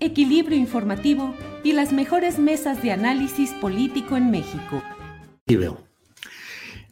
equilibrio informativo y las mejores mesas de análisis político en México. Y veo.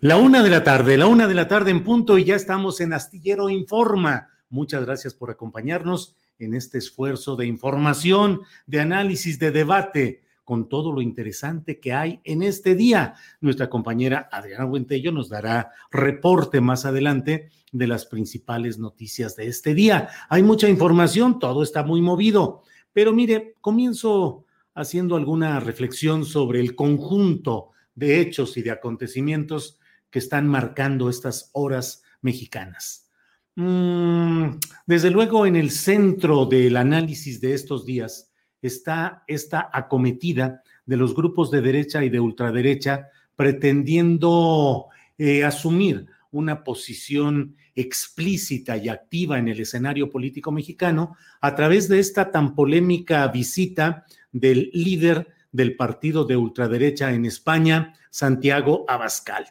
La una de la tarde, la una de la tarde en punto y ya estamos en Astillero Informa. Muchas gracias por acompañarnos en este esfuerzo de información, de análisis, de debate con todo lo interesante que hay en este día. Nuestra compañera Adriana Buentello nos dará reporte más adelante de las principales noticias de este día. Hay mucha información, todo está muy movido, pero mire, comienzo haciendo alguna reflexión sobre el conjunto de hechos y de acontecimientos que están marcando estas horas mexicanas. Mm, desde luego, en el centro del análisis de estos días está esta acometida de los grupos de derecha y de ultraderecha pretendiendo eh, asumir una posición explícita y activa en el escenario político mexicano a través de esta tan polémica visita del líder del partido de ultraderecha en España, Santiago Abascal.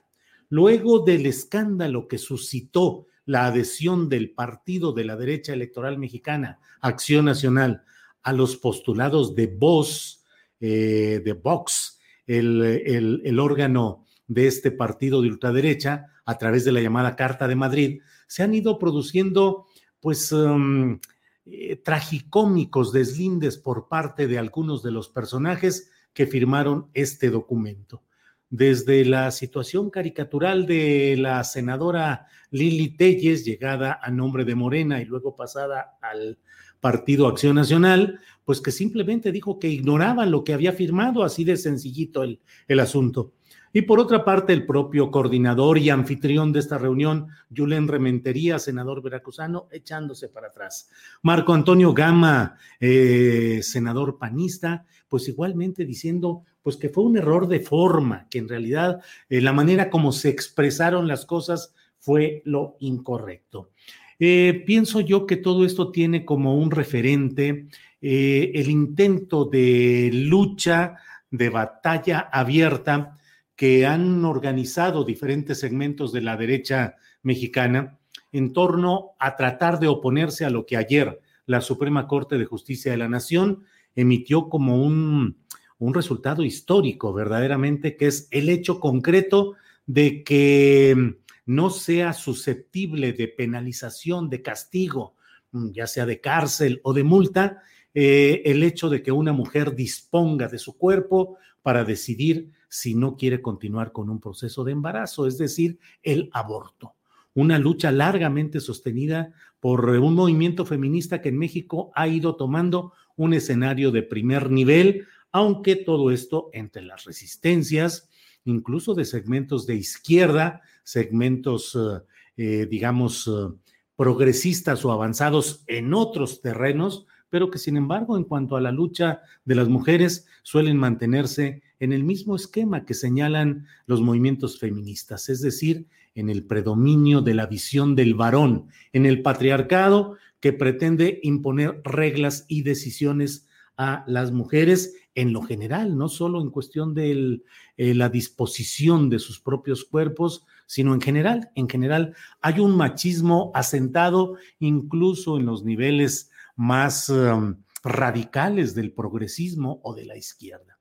Luego del escándalo que suscitó la adhesión del partido de la derecha electoral mexicana, Acción Nacional, a los postulados de Vox, eh, de Vox, el, el órgano de este partido de ultraderecha, a través de la llamada Carta de Madrid, se han ido produciendo, pues, um, eh, tragicómicos deslindes por parte de algunos de los personajes que firmaron este documento. Desde la situación caricatural de la senadora Lili Telles, llegada a nombre de Morena y luego pasada al Partido Acción Nacional, pues que simplemente dijo que ignoraban lo que había firmado, así de sencillito el, el asunto. Y por otra parte, el propio coordinador y anfitrión de esta reunión, Julen Rementería, senador veracruzano, echándose para atrás. Marco Antonio Gama, eh, senador panista, pues igualmente diciendo pues que fue un error de forma, que en realidad eh, la manera como se expresaron las cosas fue lo incorrecto. Eh, pienso yo que todo esto tiene como un referente el intento de lucha, de batalla abierta que han organizado diferentes segmentos de la derecha mexicana en torno a tratar de oponerse a lo que ayer la Suprema Corte de Justicia de la Nación emitió como un, un resultado histórico, verdaderamente, que es el hecho concreto de que no sea susceptible de penalización, de castigo, ya sea de cárcel o de multa, eh, el hecho de que una mujer disponga de su cuerpo para decidir si no quiere continuar con un proceso de embarazo, es decir, el aborto. Una lucha largamente sostenida por un movimiento feminista que en México ha ido tomando un escenario de primer nivel, aunque todo esto entre las resistencias, incluso de segmentos de izquierda, segmentos, eh, eh, digamos, eh, progresistas o avanzados en otros terrenos, pero que sin embargo en cuanto a la lucha de las mujeres suelen mantenerse en el mismo esquema que señalan los movimientos feministas, es decir, en el predominio de la visión del varón, en el patriarcado que pretende imponer reglas y decisiones a las mujeres en lo general, no solo en cuestión de eh, la disposición de sus propios cuerpos, sino en general. En general hay un machismo asentado incluso en los niveles más um, radicales del progresismo o de la izquierda.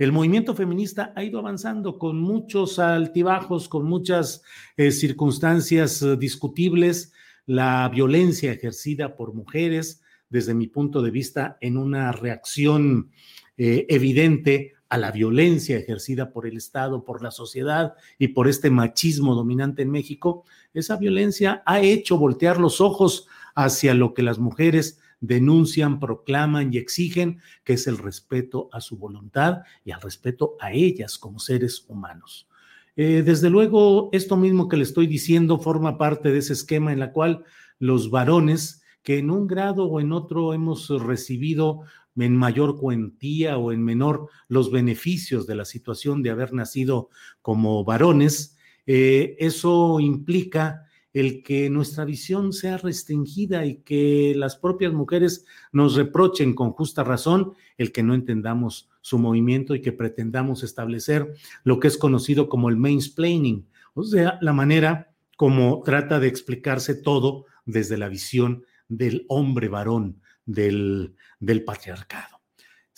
El movimiento feminista ha ido avanzando con muchos altibajos, con muchas eh, circunstancias eh, discutibles. La violencia ejercida por mujeres, desde mi punto de vista, en una reacción eh, evidente a la violencia ejercida por el Estado, por la sociedad y por este machismo dominante en México, esa violencia ha hecho voltear los ojos hacia lo que las mujeres denuncian, proclaman y exigen, que es el respeto a su voluntad y al respeto a ellas como seres humanos. Eh, desde luego, esto mismo que le estoy diciendo forma parte de ese esquema en la cual los varones que en un grado o en otro hemos recibido en mayor cuantía o en menor los beneficios de la situación de haber nacido como varones, eh, eso implica el que nuestra visión sea restringida y que las propias mujeres nos reprochen con justa razón el que no entendamos su movimiento y que pretendamos establecer lo que es conocido como el mansplaining, o sea, la manera como trata de explicarse todo desde la visión del hombre varón, del, del patriarcado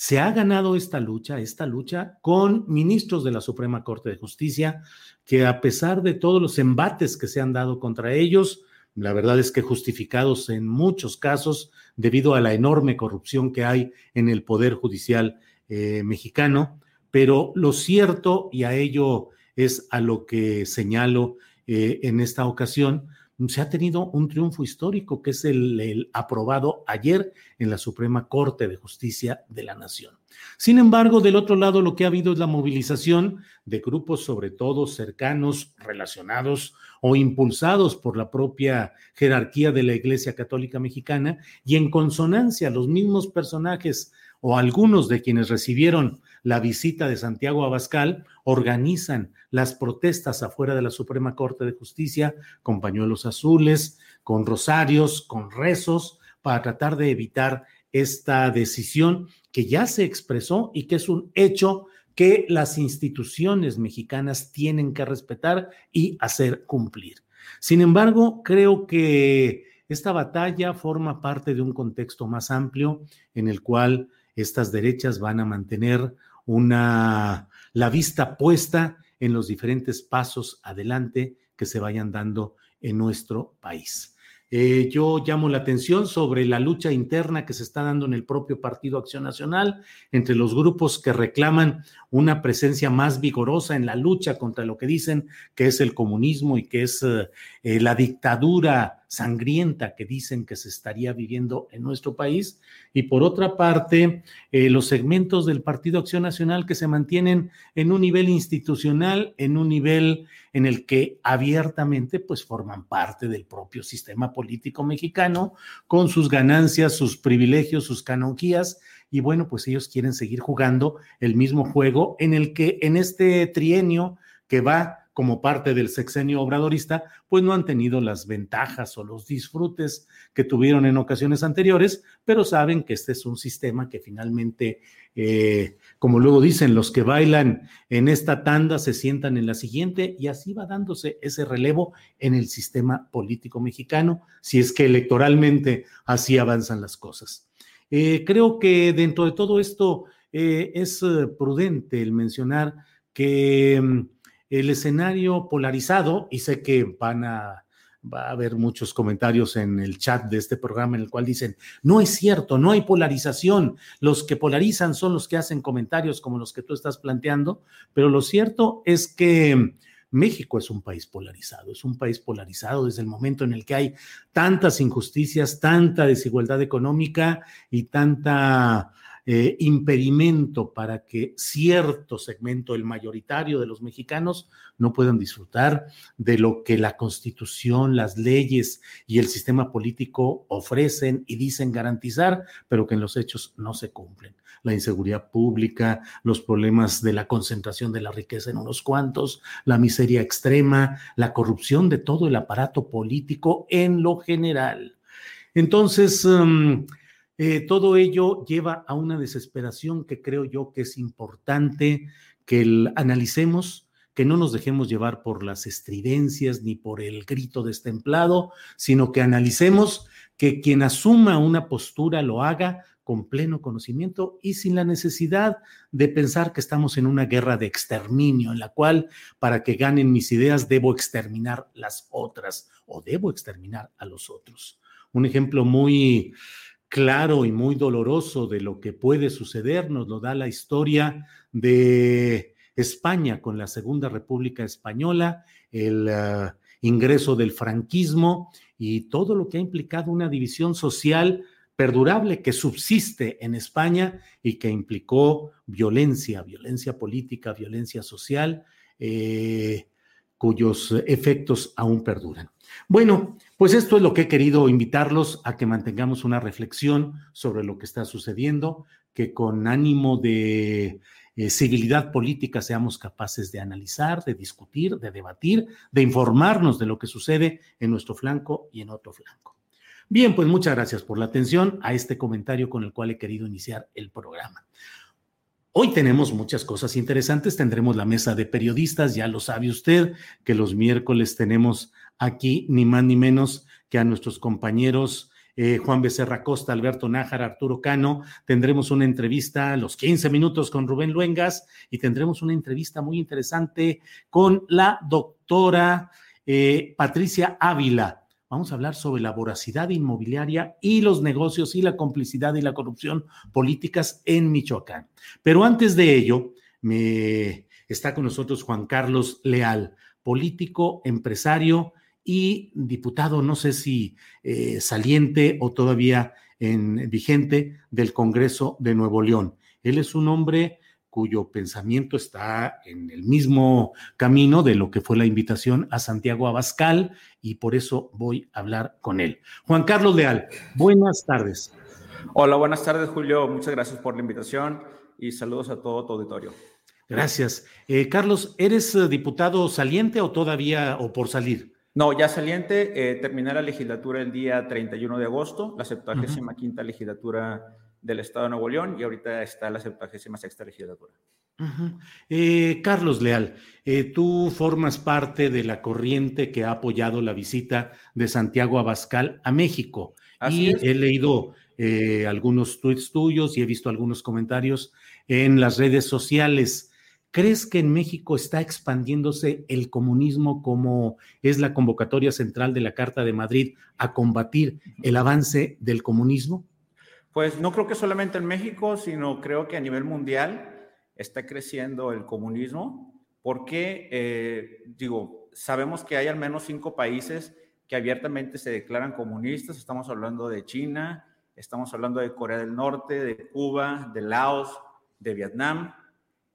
se ha ganado esta lucha, esta lucha con ministros de la Suprema Corte de Justicia, que a pesar de todos los embates que se han dado contra ellos, la verdad es que justificados en muchos casos debido a la enorme corrupción que hay en el Poder Judicial eh, mexicano, pero lo cierto, y a ello es a lo que señalo eh, en esta ocasión, se ha tenido un triunfo histórico, que es el, aprobado ayer en la Suprema Corte de Justicia de la Nación. Sin embargo, del otro lado, lo que ha habido es la movilización de grupos, sobre todo cercanos, relacionados o impulsados por la propia jerarquía de la Iglesia Católica Mexicana y en consonancia los mismos personajes o algunos de quienes recibieron la visita de Santiago Abascal organizan las protestas afuera de la Suprema Corte de Justicia con pañuelos azules, con rosarios, con rezos, para tratar de evitar esta decisión que ya se expresó y que es un hecho que las instituciones mexicanas tienen que respetar y hacer cumplir. Sin embargo, creo que esta batalla forma parte de un contexto más amplio en el cual estas derechas van a mantener una, la vista puesta en los diferentes pasos adelante que se vayan dando en nuestro país. Eh, yo llamo la atención sobre la lucha interna que se está dando en el propio Partido Acción Nacional entre los grupos que reclaman una presencia más vigorosa en la lucha contra lo que dicen que es el comunismo y que es eh, eh, la dictadura sangrienta que dicen que se estaría viviendo en nuestro país. Y por otra parte, los segmentos del Partido Acción Nacional que se mantienen en un nivel institucional, en un nivel en el que abiertamente pues forman parte del propio sistema político mexicano con sus ganancias, sus privilegios, sus canonquías y bueno, pues ellos quieren seguir jugando el mismo juego en el que en este trienio que va como parte del sexenio obradorista, pues no han tenido las ventajas o los disfrutes que tuvieron en ocasiones anteriores, pero saben que este es un sistema que finalmente, eh, como luego dicen, los que bailan en esta tanda se sientan en la siguiente y así va dándose ese relevo en el sistema político mexicano, si es que electoralmente así avanzan las cosas. Eh, creo que dentro de todo esto eh, es prudente el mencionar que mm, el escenario polarizado, y sé que van a, va a haber muchos comentarios en el chat de este programa en el cual dicen, no es cierto, no hay polarización, los que polarizan son los que hacen comentarios como los que tú estás planteando, pero lo cierto es que México es un país polarizado, es un país polarizado desde el momento en el que hay tantas injusticias, tanta desigualdad económica y tanta eh, impedimento para que cierto segmento, el mayoritario de los mexicanos, no puedan disfrutar de lo que la constitución, las leyes y el sistema político ofrecen y dicen garantizar, pero que en los hechos no se cumplen. La inseguridad pública, los problemas de la concentración de la riqueza en unos cuantos, la miseria extrema, la corrupción de todo el aparato político en lo general. Entonces, um, eh, todo ello lleva a una desesperación que creo yo que es importante que analicemos, que no nos dejemos llevar por las estridencias ni por el grito destemplado, sino que analicemos que quien asuma una postura lo haga con pleno conocimiento y sin la necesidad de pensar que estamos en una guerra de exterminio, en la cual para que ganen mis ideas debo exterminar las otras o debo exterminar a los otros. Un ejemplo muy claro y muy doloroso de lo que puede suceder. Nos lo da la historia de España con la Segunda República Española, el uh, ingreso del franquismo y todo lo que ha implicado una división social perdurable que subsiste en España y que implicó violencia, violencia política, violencia social, eh, cuyos efectos aún perduran. Bueno, pues esto es lo que he querido invitarlos a que mantengamos una reflexión sobre lo que está sucediendo, que con ánimo de eh, civilidad política seamos capaces de analizar, de discutir, de debatir, de informarnos de lo que sucede en nuestro flanco y en otro flanco. Bien, pues muchas gracias por la atención a este comentario con el cual he querido iniciar el programa. Hoy tenemos muchas cosas interesantes. Tendremos la mesa de periodistas, ya lo sabe usted, que los miércoles tenemos aquí ni más ni menos que a nuestros compañeros eh, Juan Becerra Costa, Alberto Nájar, Arturo Cano. Tendremos una entrevista a los 15 minutos con Rubén Luengas y tendremos una entrevista muy interesante con la doctora eh, Patricia Ávila Vamos a hablar sobre la voracidad inmobiliaria y los negocios y la complicidad y la corrupción políticas en Michoacán. Pero antes de ello, me está con nosotros Juan Carlos Leal, político, empresario y diputado, no sé si eh, saliente o todavía en, vigente del Congreso de Nuevo León. Él es un hombre cuyo pensamiento está en el mismo camino de lo que fue la invitación a Santiago Abascal y por eso voy a hablar con él. Juan Carlos Leal, buenas tardes. Hola, buenas tardes Julio, muchas gracias por la invitación y saludos a todo tu auditorio. Gracias. Eh, Carlos, ¿eres eh, diputado saliente o todavía o por salir? No, ya saliente, eh, terminé la legislatura el día 31 de agosto, la 75 quinta legislatura del Estado de Nuevo León y ahorita está la 76 sexta legislatura. Eh, Carlos Leal, eh, tú formas parte de la corriente que ha apoyado la visita de Santiago Abascal a México. y he leído eh, algunos tweets tuyos y he visto algunos comentarios en las redes sociales. ¿Crees que en México está expandiéndose el comunismo como es la convocatoria central de la Carta de Madrid a combatir el avance del comunismo? Pues no creo que solamente en México, sino creo que a nivel mundial está creciendo el comunismo, porque, eh, digo, sabemos que hay al menos cinco países que abiertamente se declaran comunistas. Estamos hablando de China, estamos hablando de Corea del Norte, de Cuba, de Laos, de Vietnam.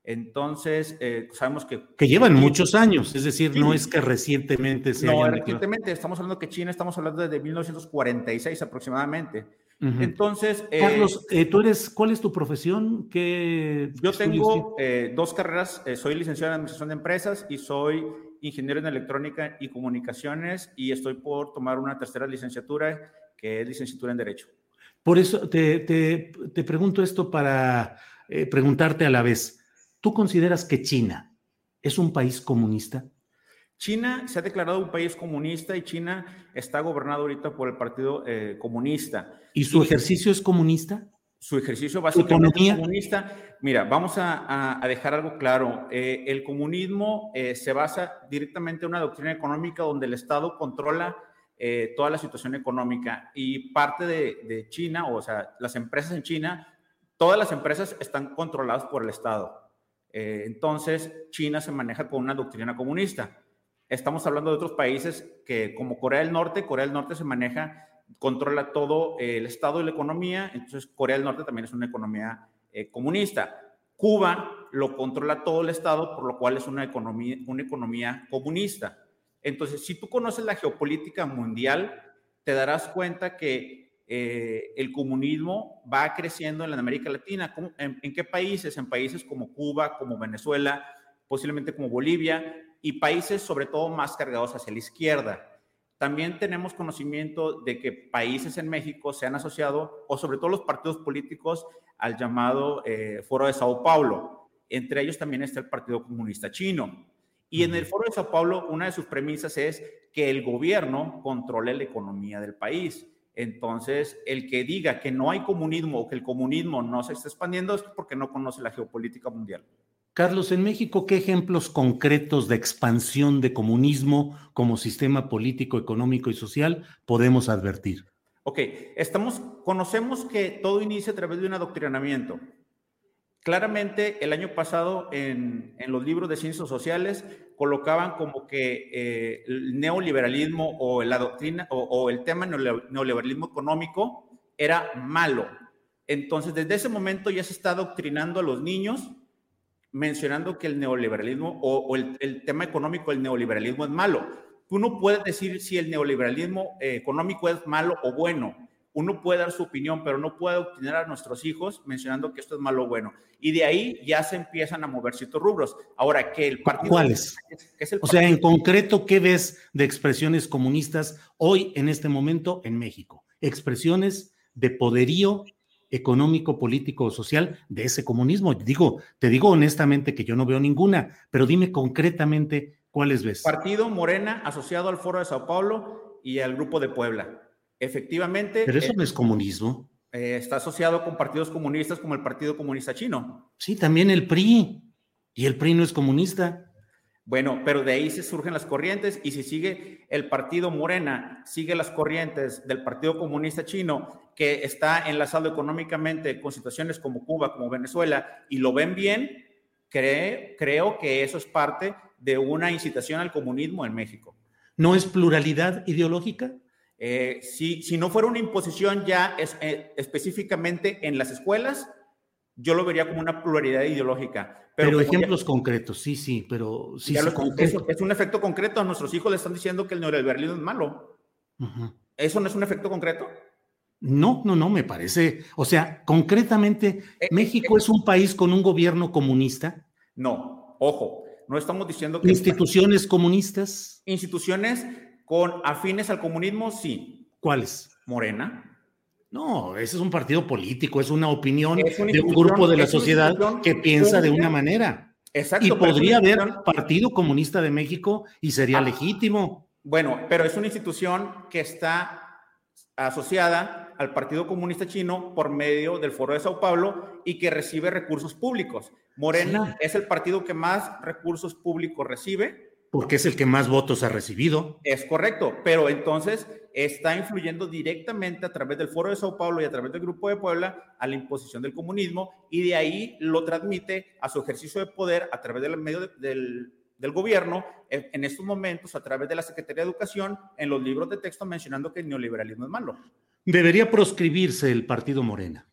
Entonces, eh, sabemos que... Que llevan muchos años, es decir, no es que recientemente se... No, recientemente, estamos hablando que China, estamos hablando desde 1946 aproximadamente. Entonces, eh, Carlos, eh, tú eres, ¿cuál es tu profesión? ¿Qué yo tengo eh, dos carreras. soy licenciado en administración de empresas y soy ingeniero en electrónica y comunicaciones y estoy por tomar una tercera licenciatura que es licenciatura en derecho. Por eso te, te, te pregunto esto para preguntarte a la vez. ¿Tú consideras que China es un país comunista? China se ha declarado un país comunista y China está gobernado ahorita por el Partido eh, Comunista. ¿Y su ejercicio es comunista? Su ejercicio básicamente es comunista. Mira, vamos a, dejar algo claro. Eh, el comunismo eh, se basa directamente en una doctrina económica donde el Estado controla toda la situación económica y parte de, de China, o sea, las empresas en China, todas las empresas están controladas por el Estado. entonces, China se maneja con una doctrina comunista. Estamos hablando de otros países que como Corea del Norte, Corea del Norte se maneja, controla todo el Estado y la economía, entonces Corea del Norte también es una economía eh, comunista. Cuba lo controla todo el Estado, por lo cual es una economía, una economía comunista. Entonces, si tú conoces la geopolítica mundial, te darás cuenta que eh, el comunismo va creciendo en América Latina. ¿En qué países? En países como Cuba, como Venezuela, posiblemente como Bolivia, y países sobre todo más cargados hacia la izquierda. También tenemos conocimiento de que países en México se han asociado, o sobre todo los partidos políticos, al llamado eh, Foro de Sao Paulo. Entre ellos también está el Partido Comunista Chino. Y en el Foro de Sao Paulo, una de sus premisas es que el gobierno controle la economía del país. Entonces, el que diga que no hay comunismo o que el comunismo no se está expandiendo es porque no conoce la geopolítica mundial. Carlos, en México, ¿qué ejemplos concretos de expansión de comunismo como sistema político, económico y social podemos advertir? Ok, estamos, conocemos que todo inicia a través de un adoctrinamiento. Claramente, el año pasado en, los libros de ciencias sociales colocaban como que eh, el neoliberalismo o la doctrina o, el tema neoliberalismo económico era malo. Entonces, desde ese momento ya se está adoctrinando a los niños mencionando que el neoliberalismo o, el, tema económico del neoliberalismo es malo. Tú no puedes decir si el neoliberalismo eh, económico es malo o bueno uno puede dar su opinión, pero no puede obtener a nuestros hijos mencionando que esto es malo o bueno. Y de ahí ya se empiezan a mover ciertos rubros. Ahora, que el partido... ¿Cuáles? o sea, en concreto, ¿qué ves de expresiones comunistas hoy, en este momento, en México? Expresiones de poderío económico, político o social de ese comunismo. Digo, te digo honestamente que yo no veo ninguna, pero dime concretamente cuáles ves. Partido Morena asociado al Foro de Sao Paulo y al Grupo de Puebla. Efectivamente. Pero eso no es comunismo. Eh, está asociado con partidos comunistas como el Partido Comunista Chino. Sí, también el PRI. Y el PRI no es comunista. Bueno, pero de ahí se surgen las corrientes y si sigue el partido Morena, sigue las corrientes del Partido Comunista Chino, que está enlazado económicamente con situaciones como Cuba, como Venezuela, y lo ven bien, creo que eso es parte de una incitación al comunismo en México. ¿No es pluralidad ideológica? Eh, si, si, no fuera una imposición ya es, eh, específicamente en las escuelas, yo lo vería como una pluralidad ideológica. Pero, ejemplos concretos, sí, sí, pero sí, es, un efecto concreto. A nuestros hijos le están diciendo que el neoliberalismo es malo. ¿Eso no es un efecto concreto? No, no, no, me parece. O sea, concretamente, eh, ¿México es un país con un gobierno comunista? No, ojo, no estamos diciendo que. ¿Instituciones comunistas? Instituciones con afines al comunismo, sí. ¿Cuáles? Morena. No, ese es un partido político, es una opinión de un grupo de la sociedad que piensa de una manera. Exacto. Y podría haber Partido Comunista de México y sería ah. legítimo. Bueno, pero es una institución que está asociada al Partido Comunista Chino por medio del Foro de Sao Paulo y que recibe recursos públicos. Morena es el partido que más recursos públicos recibe porque es el que más votos ha recibido. Es correcto, pero entonces está influyendo directamente a través del Foro de Sao Paulo y a través del Grupo de Puebla a la imposición del comunismo y de ahí lo transmite a su ejercicio de poder a través del medio del, del gobierno en, estos momentos a través de la Secretaría de Educación en los libros de texto mencionando que el neoliberalismo es malo. Debería proscribirse el partido Morena.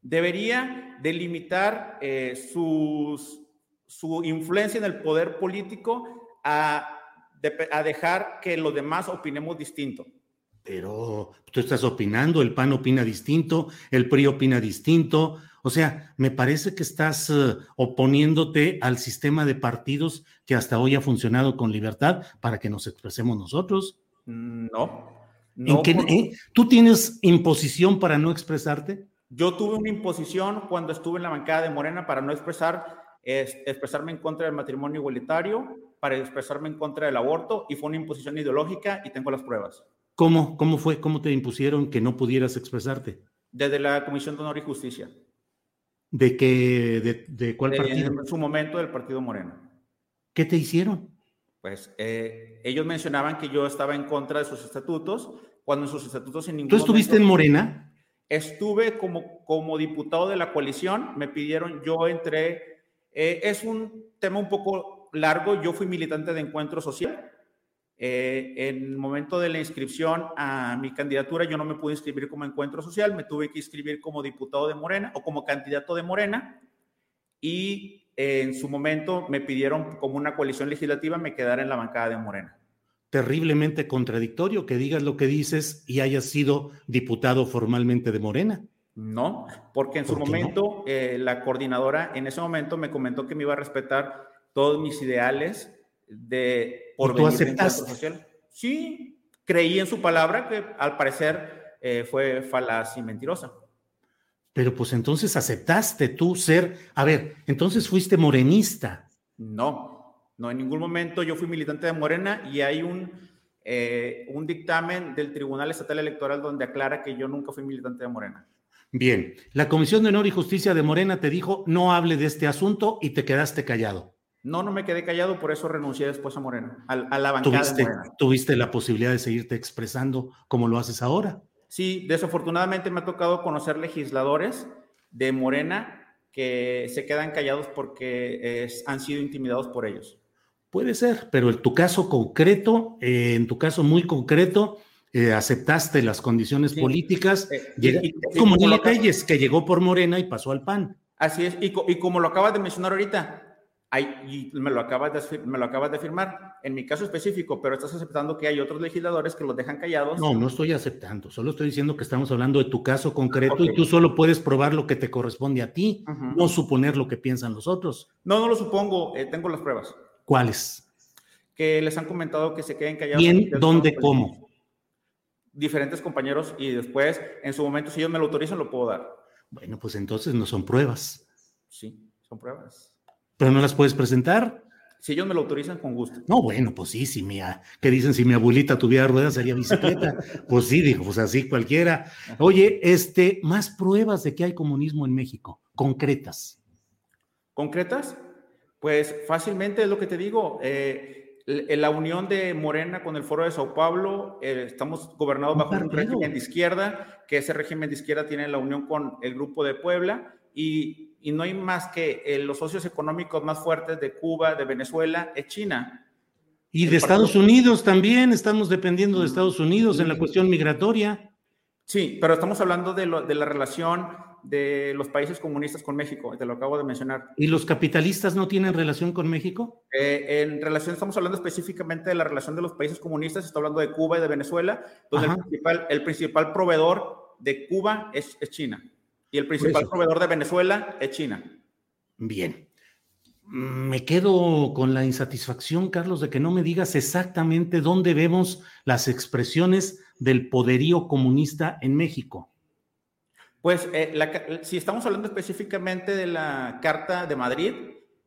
Debería delimitar eh, sus su influencia en el poder político a, a dejar que los demás opinemos distinto. Pero tú estás opinando, el PAN opina distinto, el PRI opina distinto. O sea, me parece que estás eh, oponiéndote al sistema de partidos que hasta hoy ha funcionado con libertad para que nos expresemos nosotros. No. ¿En qué, ¿Tú tienes imposición para no expresarte? Yo tuve una imposición cuando estuve en la bancada de Morena para no expresar es expresarme en contra del matrimonio igualitario, para expresarme en contra del aborto y fue una imposición ideológica y tengo las pruebas. ¿Cómo? ¿Cómo fue? ¿Cómo te impusieron que no pudieras expresarte? Desde la Comisión de Honor y Justicia. ¿De qué? ¿De, cuál partido? En su momento del Partido Moreno. ¿Qué te hicieron? Pues eh, ellos mencionaban que yo estaba en contra de sus estatutos, cuando en sus estatutos en ningún ¿Tú estuviste en Morena? Estuve como, como diputado de la coalición, me pidieron, yo entré eh, es un tema un poco largo. Yo fui militante de Encuentro Social. Eh, en el momento de la inscripción a mi candidatura, yo no me pude inscribir como Encuentro Social, me tuve que inscribir como diputado de Morena o como candidato de Morena. Y eh, en su momento me pidieron como una coalición legislativa me quedara en la bancada de Morena. Terriblemente contradictorio que digas lo que dices y hayas sido diputado formalmente de Morena. No, porque en su momento eh, la coordinadora en ese momento me comentó que me iba a respetar todos mis ideales de por ¿Y tú aceptaste? social. Sí, creí en su palabra que al parecer eh, fue falaz y mentirosa. Pero pues entonces aceptaste tú ser, a ver, entonces fuiste morenista. No, no en ningún momento yo fui militante de Morena y hay un eh, un dictamen del Tribunal Estatal Electoral donde aclara que yo nunca fui militante de Morena. Bien, la Comisión de Honor y Justicia de Morena te dijo no hable de este asunto y te quedaste callado. No, no me quedé callado, por eso renuncié después a Morena, a, la bancada ¿Tuviste, de Morena. ¿Tuviste la posibilidad de seguirte expresando como lo haces ahora? Sí, desafortunadamente me ha tocado conocer legisladores de Morena que se quedan callados porque han sido intimidados por ellos. Puede ser, pero en tu caso concreto, eh, en tu caso muy concreto, eh, aceptaste las condiciones políticas, eh, como Lili Telles, que llegó por Morena y pasó al PAN. Así es, y, y como lo acabas de mencionar ahorita, hay, y me lo, acabas de, me lo acabas de firmar, en mi caso específico, pero estás aceptando que hay otros legisladores que los dejan callados. No, no estoy aceptando, solo estoy diciendo que estamos hablando de tu caso concreto y tú solo puedes probar lo que te corresponde a ti, no suponer lo que piensan los otros. No, no lo supongo, eh, tengo las pruebas. ¿Cuáles? Que les han comentado que se queden callados. ¿Quién, dónde, cómo? Diferentes compañeros y después, en su momento, si ellos me lo autorizan, lo puedo dar. Bueno, pues entonces no son pruebas. Sí, son pruebas. ¿Pero no las puedes presentar? Si ellos me lo autorizan, con gusto. No, bueno, pues sí, si mi, ¿qué dicen? Si mi abuelita tuviera ruedas, sería bicicleta. pues sí, dijo, pues así cualquiera. Oye, este, más pruebas de que hay comunismo en México, concretas. ¿Concretas? Pues fácilmente es lo que te digo. Eh, la unión de Morena con el Foro de Sao Paulo, eh, estamos gobernados bajo un régimen de izquierda, que ese régimen de izquierda tiene la unión con el Grupo de Puebla y y no hay más que eh, los socios económicos más fuertes de Cuba, de Venezuela, es China. Y de Estados Unidos también, estamos dependiendo de Estados Unidos en la cuestión migratoria. Sí, pero estamos hablando de, lo, de la relación de los países comunistas con México, te lo acabo de mencionar. ¿Y los capitalistas no tienen relación con México? Eh, en relación, estamos hablando específicamente de la relación de los países comunistas, estoy hablando de Cuba y de Venezuela, donde el principal, el principal, proveedor de Cuba es, es China. Y el principal proveedor de Venezuela es China. Bien. Me quedo con la insatisfacción, Carlos, de que no me digas exactamente dónde vemos las expresiones del poderío comunista en México. Pues eh, si estamos hablando específicamente de la Carta de Madrid,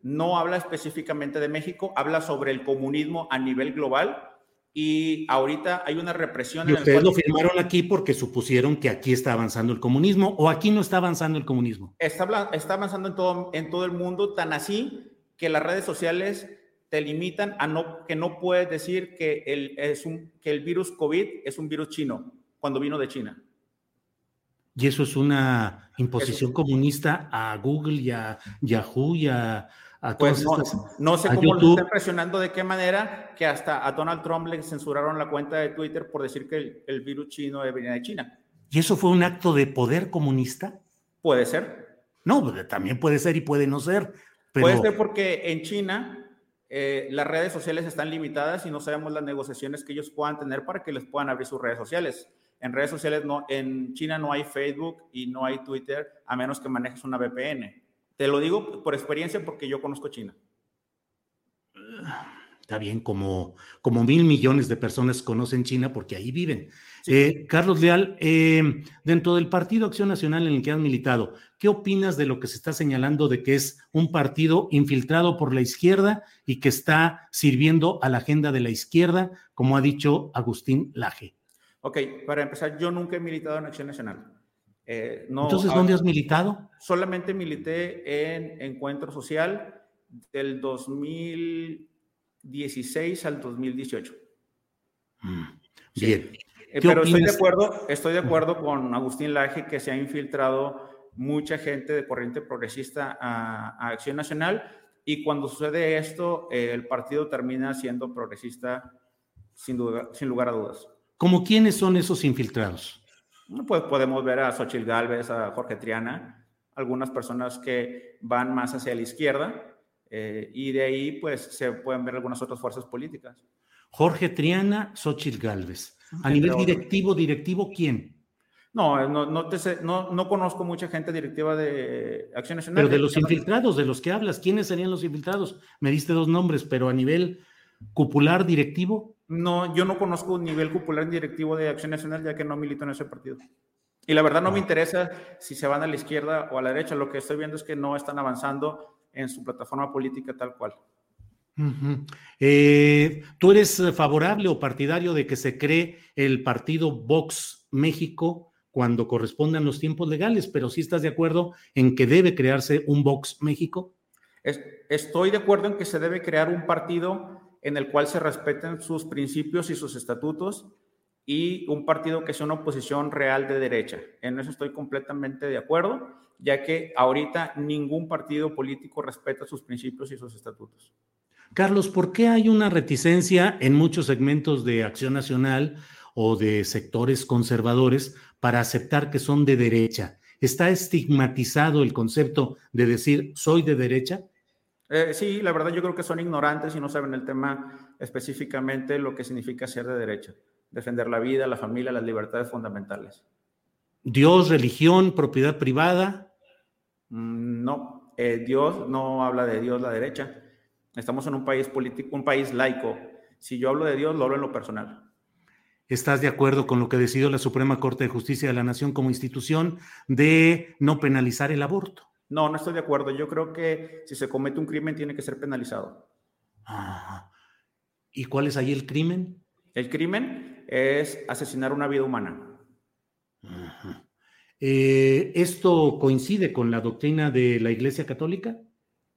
no habla específicamente de México, habla sobre el comunismo a nivel global y ahorita hay una represión. Y ustedes lo firmaron aquí porque supusieron que aquí está avanzando el comunismo o aquí no está avanzando el comunismo. Está, está avanzando en todo, en todo el mundo, tan así que las redes sociales te limitan a no, que no puedes decir que el, es un, que el virus COVID es un virus chino cuando vino de China. Y eso es una imposición comunista a Google y a Yahoo y a pues no, sé cómo lo están presionando, de qué manera, que hasta a Donald Trump le censuraron la cuenta de Twitter por decir que el, virus chino venía de China. ¿Y eso fue un acto de poder comunista? Puede ser. No, pues, también puede ser y puede no ser. Puede ser porque en China eh, las redes sociales están limitadas y no sabemos las negociaciones que ellos puedan tener para que les puedan abrir sus redes sociales. En redes sociales no, en China no hay Facebook y no hay Twitter a menos que manejes una VPN. Te lo digo por experiencia porque yo conozco China. Está bien, como, como mil millones de personas conocen China porque ahí viven. Eh, Carlos Leal, eh, dentro del Partido Acción Nacional en el que has militado, ¿qué opinas de lo que se está señalando de que es un partido infiltrado por la izquierda y que está sirviendo a la agenda de la izquierda, como ha dicho Agustín Laje? Ok, para empezar, yo nunca he militado en Acción Nacional. Eh, Entonces, ¿dónde has militado? Solamente milité en Encuentro Social del 2016 al 2018. Mm, bien. Eh, pero estoy de, acuerdo, estoy de acuerdo con Agustín Laje que se ha infiltrado mucha gente de corriente progresista a, Acción Nacional y cuando sucede esto, el partido termina siendo progresista sin, duda, sin lugar a dudas. ¿Cómo quiénes son esos infiltrados? Pues podemos ver a Xochitl Galvez, a Jorge Triana, algunas personas que van más hacia la izquierda eh, y de ahí pues se pueden ver algunas otras fuerzas políticas. Jorge Triana, Xochitl Galvez. A nivel directivo, directivo, ¿quién? No, no, no, no, no, conozco mucha gente directiva de Acción Nacional. Pero de los infiltrados, de los que hablas, ¿quiénes serían los infiltrados? Me diste dos nombres, pero a nivel cupular directivo. No, yo no conozco un nivel popular directivo de Acción Nacional, ya que no milito en ese partido. Y la verdad no me ah. interesa si se van a la izquierda o a la derecha. Lo que estoy viendo es que no están avanzando en su plataforma política tal cual. Eh, ¿Tú eres favorable o partidario de que se cree el partido Vox México cuando correspondan los tiempos legales? Pero sí estás de acuerdo en que debe crearse un Vox México. estoy de acuerdo en que se debe crear un partido en el cual se respeten sus principios y sus estatutos y un partido que sea una oposición real de derecha. En eso estoy completamente de acuerdo, ya que ahorita ningún partido político respeta sus principios y sus estatutos. Carlos, ¿por qué hay una reticencia en muchos segmentos de Acción Nacional o de sectores conservadores para aceptar que son de derecha? ¿Está estigmatizado el concepto de decir soy de derecha? Eh, sí, la verdad yo creo que son ignorantes y no saben el tema específicamente lo que significa ser de derecha, defender la vida, la familia, las libertades fundamentales. Dios, religión, propiedad privada. Mm, no, eh, Dios no habla de Dios la derecha. Estamos en un país político, un país laico. Si yo hablo de Dios, lo hablo en lo personal. ¿Estás de acuerdo con lo que decidió la Suprema Corte de Justicia de la Nación como institución de no penalizar el aborto? No, no estoy de acuerdo. Yo creo que si se comete un crimen tiene que ser penalizado. ¿Y cuál es ahí el crimen? El crimen es asesinar una vida humana. Eh, ¿Esto coincide con la doctrina de la Iglesia Católica?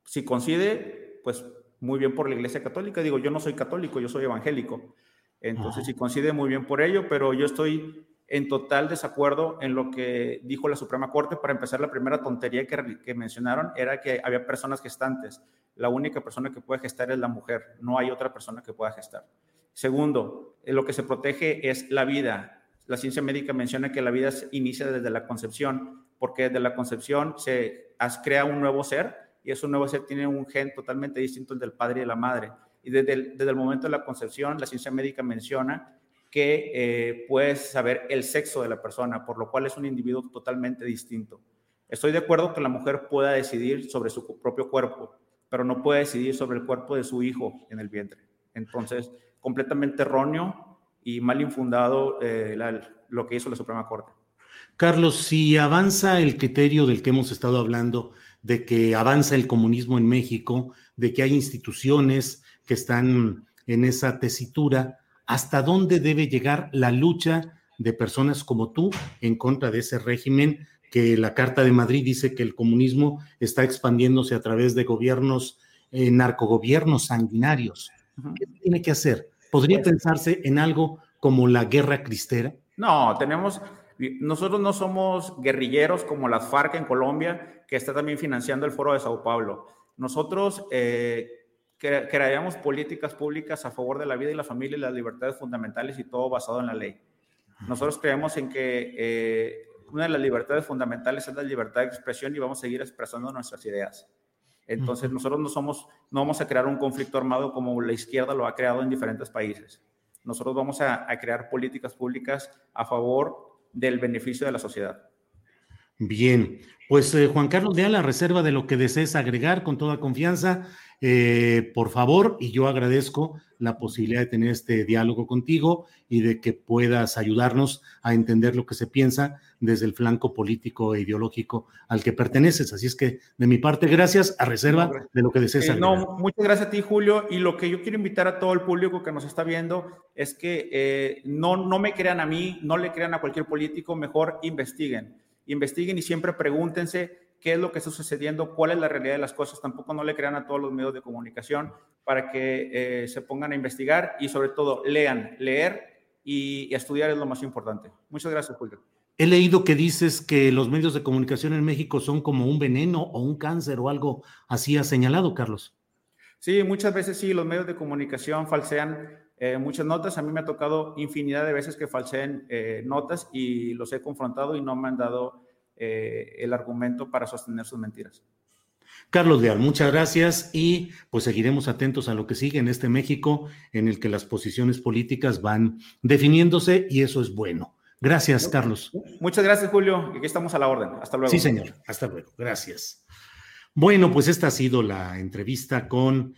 Si coincide, pues muy bien por la Iglesia Católica. Digo, yo no soy católico, yo soy evangélico. Entonces, sí coincide muy bien por ello, pero yo estoy en total desacuerdo en lo que dijo la Suprema Corte. Para empezar, la primera tontería que, mencionaron era que había personas gestantes. La única persona que puede gestar es la mujer, no hay otra persona que pueda gestar. Segundo, lo que se protege es la vida. La ciencia médica menciona que la vida se inicia desde la concepción, porque desde la concepción se crea un nuevo ser y eso nuevo ser tiene un gen totalmente distinto al del padre y de la madre. Y desde el momento de la concepción, la ciencia médica menciona que eh, puedes saber el sexo de la persona, por lo cual es un individuo totalmente distinto. Estoy de acuerdo que la mujer pueda decidir sobre su propio cuerpo, pero no puede decidir sobre el cuerpo de su hijo en el vientre. Entonces, completamente erróneo y mal infundado eh, lo que hizo la Suprema Corte. Carlos, si avanza el criterio del que hemos estado hablando de que avanza el comunismo en México, de que hay instituciones que están en esa tesitura, ¿hasta dónde debe llegar la lucha de personas como tú en contra de ese régimen que la Carta de Madrid dice que el comunismo está expandiéndose a través de gobiernos, eh, narcogobiernos sanguinarios? ¿Qué tiene que hacer? ¿Podría pues pensarse en algo como la guerra cristera? No, tenemos, nosotros no somos guerrilleros como las FARC en Colombia, que está también financiando el Foro de Sao Paulo. Nosotros eh, crearíamos políticas públicas a favor de la vida y la familia y las libertades fundamentales y todo basado en la ley. Nosotros creemos en que eh, una de las libertades fundamentales es la libertad de expresión y vamos a seguir expresando nuestras ideas. Entonces, nosotros no somos, no vamos a crear un conflicto armado como la izquierda lo ha creado en diferentes países. Nosotros vamos a, a crear políticas públicas a favor del beneficio de la sociedad. Bien, pues eh, Juan Carlos de la reserva de lo que desees agregar con toda confianza, eh, por favor, y yo agradezco la posibilidad de tener este diálogo contigo y de que puedas ayudarnos a entender lo que se piensa desde el flanco político e ideológico al que perteneces. Así es que, de mi parte, gracias a reserva de lo que desees. Eh, no, muchas gracias a ti, Julio. Y lo que yo quiero invitar a todo el público que nos está viendo es que no, no me crean a mí, no le crean a cualquier político, mejor investiguen investiguen y siempre pregúntense qué es lo que está sucediendo, cuál es la realidad de las cosas. Tampoco no le crean a todos los medios de comunicación para que eh, se pongan a investigar y sobre todo lean, leer y, estudiar es lo más importante. Muchas gracias, Julio. He leído que dices que los medios de comunicación en México son como un veneno o un cáncer o algo así ha señalado, Carlos. Sí, muchas veces sí, los medios de comunicación falsean eh, muchas notas. A mí me ha tocado infinidad de veces que falseen eh, notas y los he confrontado y no me han dado eh, el argumento para sostener sus mentiras. Carlos Leal, muchas gracias y pues seguiremos atentos a lo que sigue en este México en el que las posiciones políticas van definiéndose y eso es bueno. Gracias, Carlos. Muchas gracias, Julio. Aquí estamos a la orden. Hasta luego. Sí, señor. Hasta luego. Gracias. Bueno, pues esta ha sido la entrevista con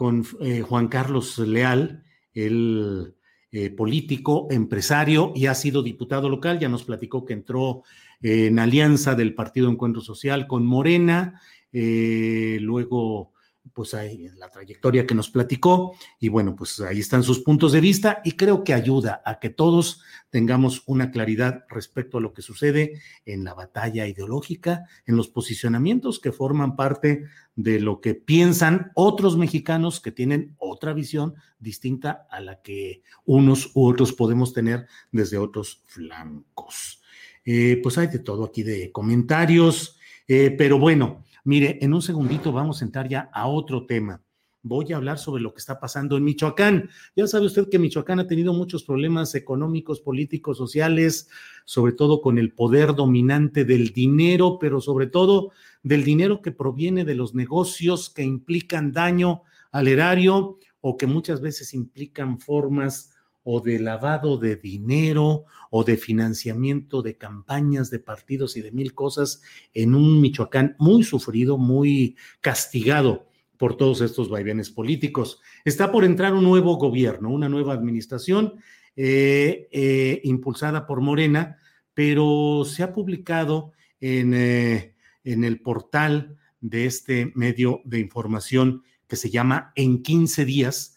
con eh, Juan Carlos Leal, el eh, político, empresario y ha sido diputado local. Ya nos platicó que entró en alianza del Partido Encuentro Social con Morena, eh, luego pues hay la trayectoria que nos platicó y bueno, pues ahí están sus puntos de vista y creo que ayuda a que todos tengamos una claridad respecto a lo que sucede en la batalla ideológica, en los posicionamientos que forman parte de lo que piensan otros mexicanos que tienen otra visión distinta a la que unos u otros podemos tener desde otros flancos. Eh, pues hay de todo aquí de comentarios, eh, pero bueno. Mire, en un segundito vamos a entrar ya a otro tema. Voy a hablar sobre lo que está pasando en Michoacán. Ya sabe usted que Michoacán ha tenido muchos problemas económicos, políticos, sociales, sobre todo con el poder dominante del dinero, pero sobre todo del dinero que proviene de los negocios que implican daño al erario o que muchas veces implican formas o de lavado de dinero o de financiamiento de campañas de partidos y de mil cosas en un Michoacán muy sufrido, muy castigado por todos estos vaivenes políticos. Está por entrar un nuevo gobierno, una nueva administración eh, eh, impulsada por Morena, pero se ha publicado en, eh, en el portal de este medio de información que se llama En 15 días,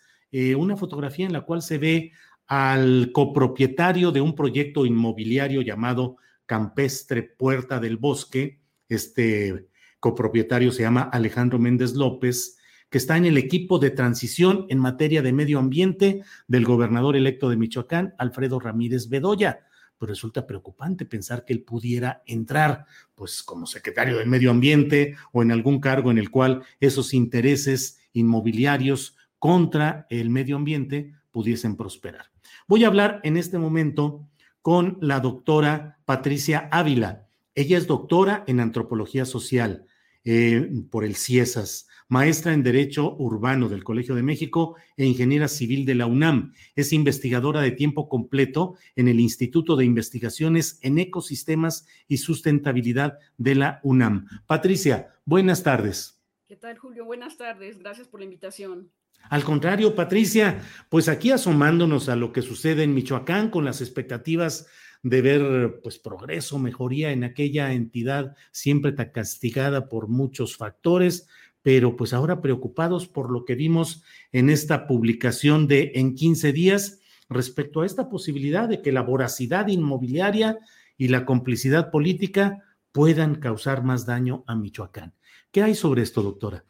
una fotografía en la cual se ve al copropietario de un proyecto inmobiliario llamado Campestre Puerta del Bosque. Este copropietario se llama Alejandro Méndez López, que está en el equipo de transición en materia de medio ambiente del gobernador electo de Michoacán, Alfredo Ramírez Bedoya. Pues resulta preocupante pensar que él pudiera entrar, pues como secretario del medio ambiente o en algún cargo en el cual esos intereses inmobiliarios contra el medio ambiente pudiesen prosperar. Voy a hablar en este momento con la doctora Patricia Ávila. Ella es doctora en antropología social eh, por el CIESAS, maestra en Derecho Urbano del Colegio de México e ingeniera civil de la UNAM. Es investigadora de tiempo completo en el Instituto de Investigaciones en Ecosistemas y Sustentabilidad de la UNAM. Patricia, buenas tardes. ¿Qué tal, Julio? Buenas tardes. Gracias por la invitación. Al contrario, Patricia, pues aquí asomándonos a lo que sucede en Michoacán con las expectativas de ver pues progreso, mejoría en aquella entidad siempre tan castigada por muchos factores, pero pues ahora preocupados por lo que vimos en esta publicación de en 15 días respecto a esta posibilidad de que la voracidad inmobiliaria y la complicidad política puedan causar más daño a Michoacán. ¿Qué hay sobre esto, doctora?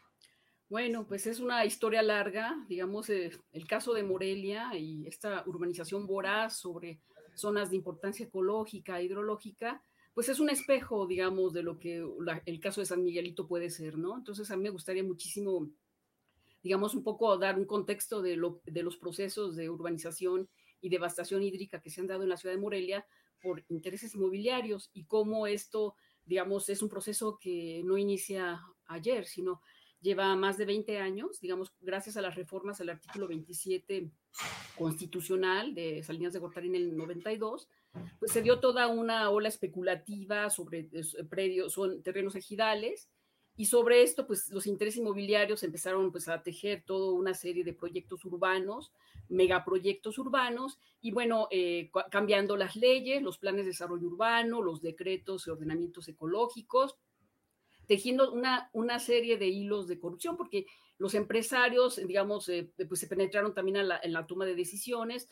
Bueno, pues es una historia larga, digamos, eh, el caso de Morelia y esta urbanización voraz sobre zonas de importancia ecológica, hidrológica, pues es un espejo, digamos, de lo que el caso de San Miguelito puede ser, ¿no? Entonces a mí me gustaría muchísimo, digamos, un poco dar un contexto de, de los procesos de urbanización y devastación hídrica que se han dado en la ciudad de Morelia por intereses inmobiliarios y cómo esto, digamos, es un proceso que no inicia ayer, sino lleva más de 20 años, digamos, gracias a las reformas al artículo 27 constitucional de Salinas de Gortari en el 92, pues se dio toda una ola especulativa sobre predios, son terrenos ejidales, y sobre esto, pues los intereses inmobiliarios empezaron pues a tejer toda una serie de proyectos urbanos, megaproyectos urbanos, y bueno, eh, cambiando las leyes, los planes de desarrollo urbano, los decretos y ordenamientos ecológicos, tejiendo una, una serie de hilos de corrupción, porque los empresarios, digamos, eh, pues se penetraron también en la, en la toma de decisiones.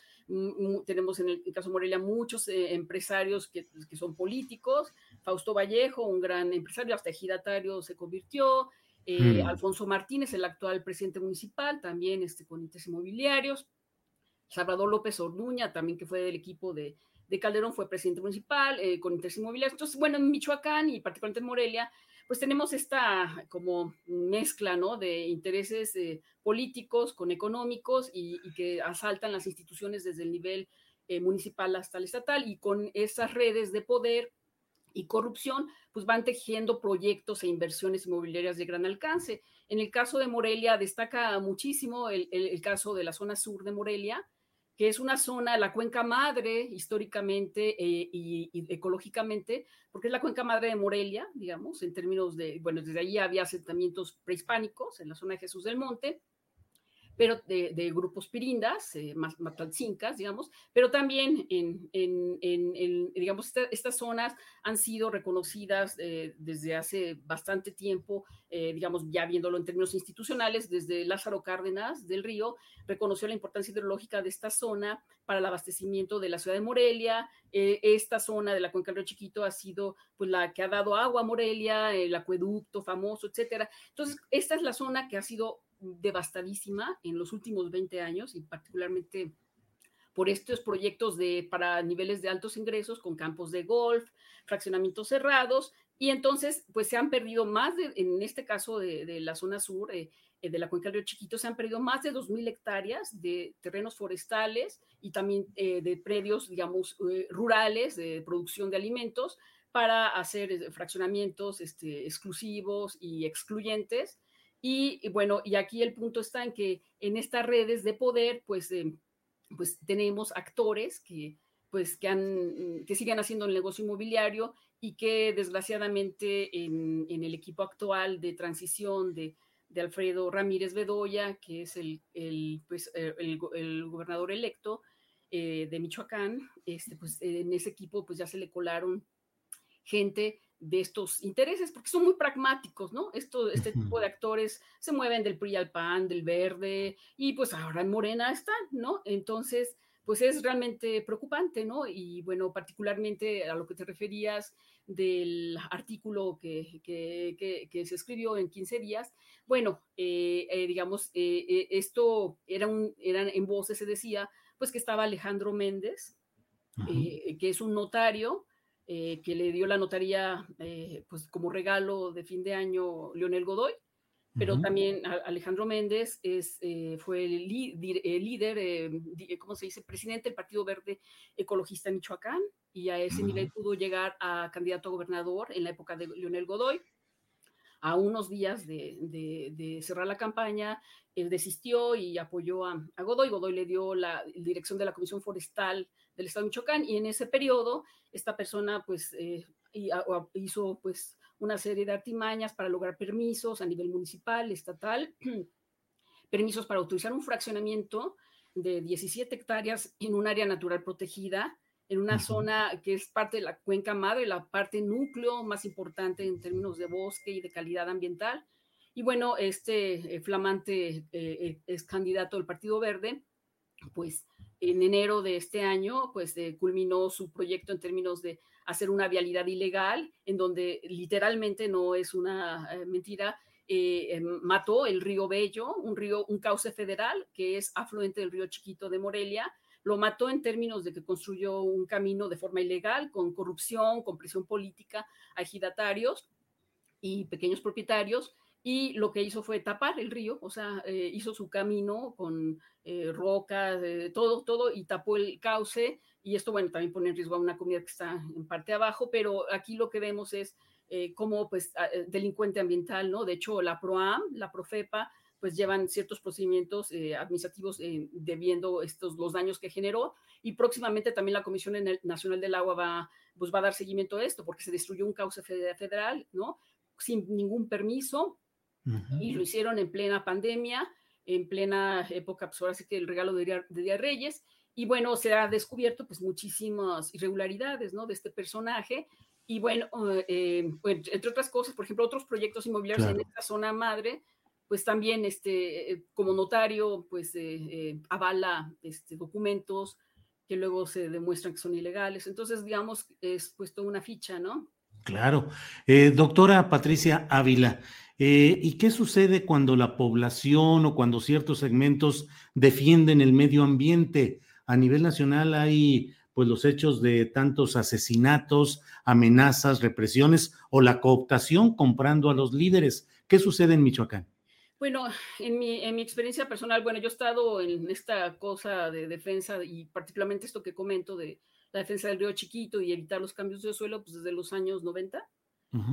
tenemos en el, caso de Morelia muchos eh, empresarios que, que, son políticos. Fausto Vallejo, un gran empresario, hasta ejidatario se convirtió. Eh, mm. Alfonso Martínez, el actual presidente municipal, también este, con intereses inmobiliarios. Salvador López Orduña, también que fue del equipo de, de Calderón, fue presidente municipal, con intereses inmobiliarios. Entonces, bueno, en Michoacán y particularmente en Morelia, pues tenemos esta como mezcla, ¿no? De intereses eh, políticos con económicos y, que asaltan las instituciones desde el nivel eh, municipal hasta el estatal y con esas redes de poder y corrupción, pues van tejiendo proyectos e inversiones inmobiliarias de gran alcance. En el caso de Morelia destaca muchísimo el caso de la zona sur de Morelia, que es una zona, la cuenca madre históricamente eh, y, ecológicamente, porque es la cuenca madre de Morelia, digamos, en términos de, bueno, desde allí había asentamientos prehispánicos en la zona de Jesús del Monte, pero de, grupos pirindas, eh, digamos, pero también en, en, digamos, estas zonas han sido reconocidas eh, desde hace bastante tiempo, eh, digamos, ya viéndolo en términos institucionales, desde Lázaro Cárdenas del Río, reconoció la importancia hidrológica de esta zona para el abastecimiento de la ciudad de Morelia. esta zona de la cuenca del Río Chiquito ha sido pues la que ha dado agua a Morelia, el acueducto famoso, etcétera. Entonces, esta es la zona que ha sido devastadísima en los últimos 20 años y particularmente por estos proyectos de, para niveles de altos ingresos con campos de golf, fraccionamientos cerrados, y entonces pues se han perdido más de, en este caso de, la zona sur, eh, eh, de la cuenca del río Chiquito, se han perdido más de 2.000 hectáreas de terrenos forestales y también eh, de predios, digamos, rurales de producción de alimentos para hacer fraccionamientos este, exclusivos y excluyentes y, bueno, y aquí el punto está en que en estas redes de poder, pues, eh, pues tenemos actores que, pues, que, han, que siguen haciendo el negocio inmobiliario y que desgraciadamente en, el equipo actual de transición de, de, Alfredo Ramírez Bedoya, que es el, el, pues, eh, el, el gobernador electo eh, de Michoacán, este, pues en ese equipo pues ya se le colaron gente de estos intereses, porque son muy pragmáticos, ¿no? Esto, este tipo de actores se mueven del PRI al PAN, del verde, y pues ahora en Morena están, ¿no? Entonces, pues es realmente preocupante, ¿no? Y bueno, particularmente a lo que te referías del artículo que, que, que, se escribió en 15 días, bueno, eh, eh, digamos, eh, esto era un, eran en voces se decía, pues que estaba Alejandro Méndez, que es un notario, eh, que le dio la notaría eh, pues como regalo de fin de año Leonel Godoy, pero también Alejandro Méndez es, eh, fue el, líder, ¿cómo se dice?, presidente del Partido Verde Ecologista en Michoacán y a ese nivel pudo llegar a candidato a gobernador en la época de Leonel Godoy. A unos días de, cerrar la campaña, él desistió y apoyó a, a Godoy. Godoy le dio la dirección de la Comisión Forestal del Estado de Michoacán y en ese periodo esta persona pues eh, hizo pues una serie de artimañas para lograr permisos a nivel municipal, estatal, permisos para autorizar un fraccionamiento de 17 hectáreas en un área natural protegida, en una zona que es parte de la cuenca madre, la parte núcleo más importante en términos de bosque y de calidad ambiental. Y bueno, este eh, flamante eh, es candidato del Partido Verde, pues en enero de este año, pues eh, culminó su proyecto en términos de hacer una vialidad ilegal, en donde literalmente no es una eh, mentira, eh, em, mató el río Bello, un río, un cauce federal que es afluente del río Chiquito de Morelia, lo mató en términos de que construyó un camino de forma ilegal, con corrupción, con presión política a y pequeños propietarios, y lo que hizo fue tapar el río, o sea, eh, hizo su camino con eh, rocas, eh, todo, todo, y tapó el cauce, y esto, bueno, también pone en riesgo a una comunidad que está en parte abajo, pero aquí lo que vemos es como, pues, delincuente ambiental, ¿no? De hecho, la PROAM, la PROFEPA, pues llevan ciertos procedimientos administrativos debiendo estos, los daños que generó, y próximamente también la Comisión Nacional del Agua va, pues, va a dar seguimiento a esto, porque se destruyó un cauce federal, ¿no? Sin ningún permiso, y lo hicieron en plena pandemia, en plena época, pues ahora sí que el regalo de Día, de Reyes, y bueno, se ha descubierto pues muchísimas irregularidades, ¿no? De este personaje, y bueno, eh, pues, entre otras cosas, por ejemplo, otros proyectos inmobiliarios en esta zona madre, pues también este, eh, como notario, pues eh, avala este, documentos que luego se demuestran que son ilegales. Entonces, digamos, es puesto una ficha, ¿no? Claro. doctora Patricia Ávila, eh, ¿Y qué sucede cuando la población o cuando ciertos segmentos defienden el medio ambiente? A nivel nacional hay pues los hechos de tantos asesinatos, amenazas, represiones o la cooptación comprando a los líderes. ¿Qué sucede en Michoacán? Bueno, en mi, en mi experiencia personal, bueno, yo he estado en esta cosa de defensa y particularmente esto que comento de la defensa del río chiquito y evitar los cambios de suelo, pues desde los años 90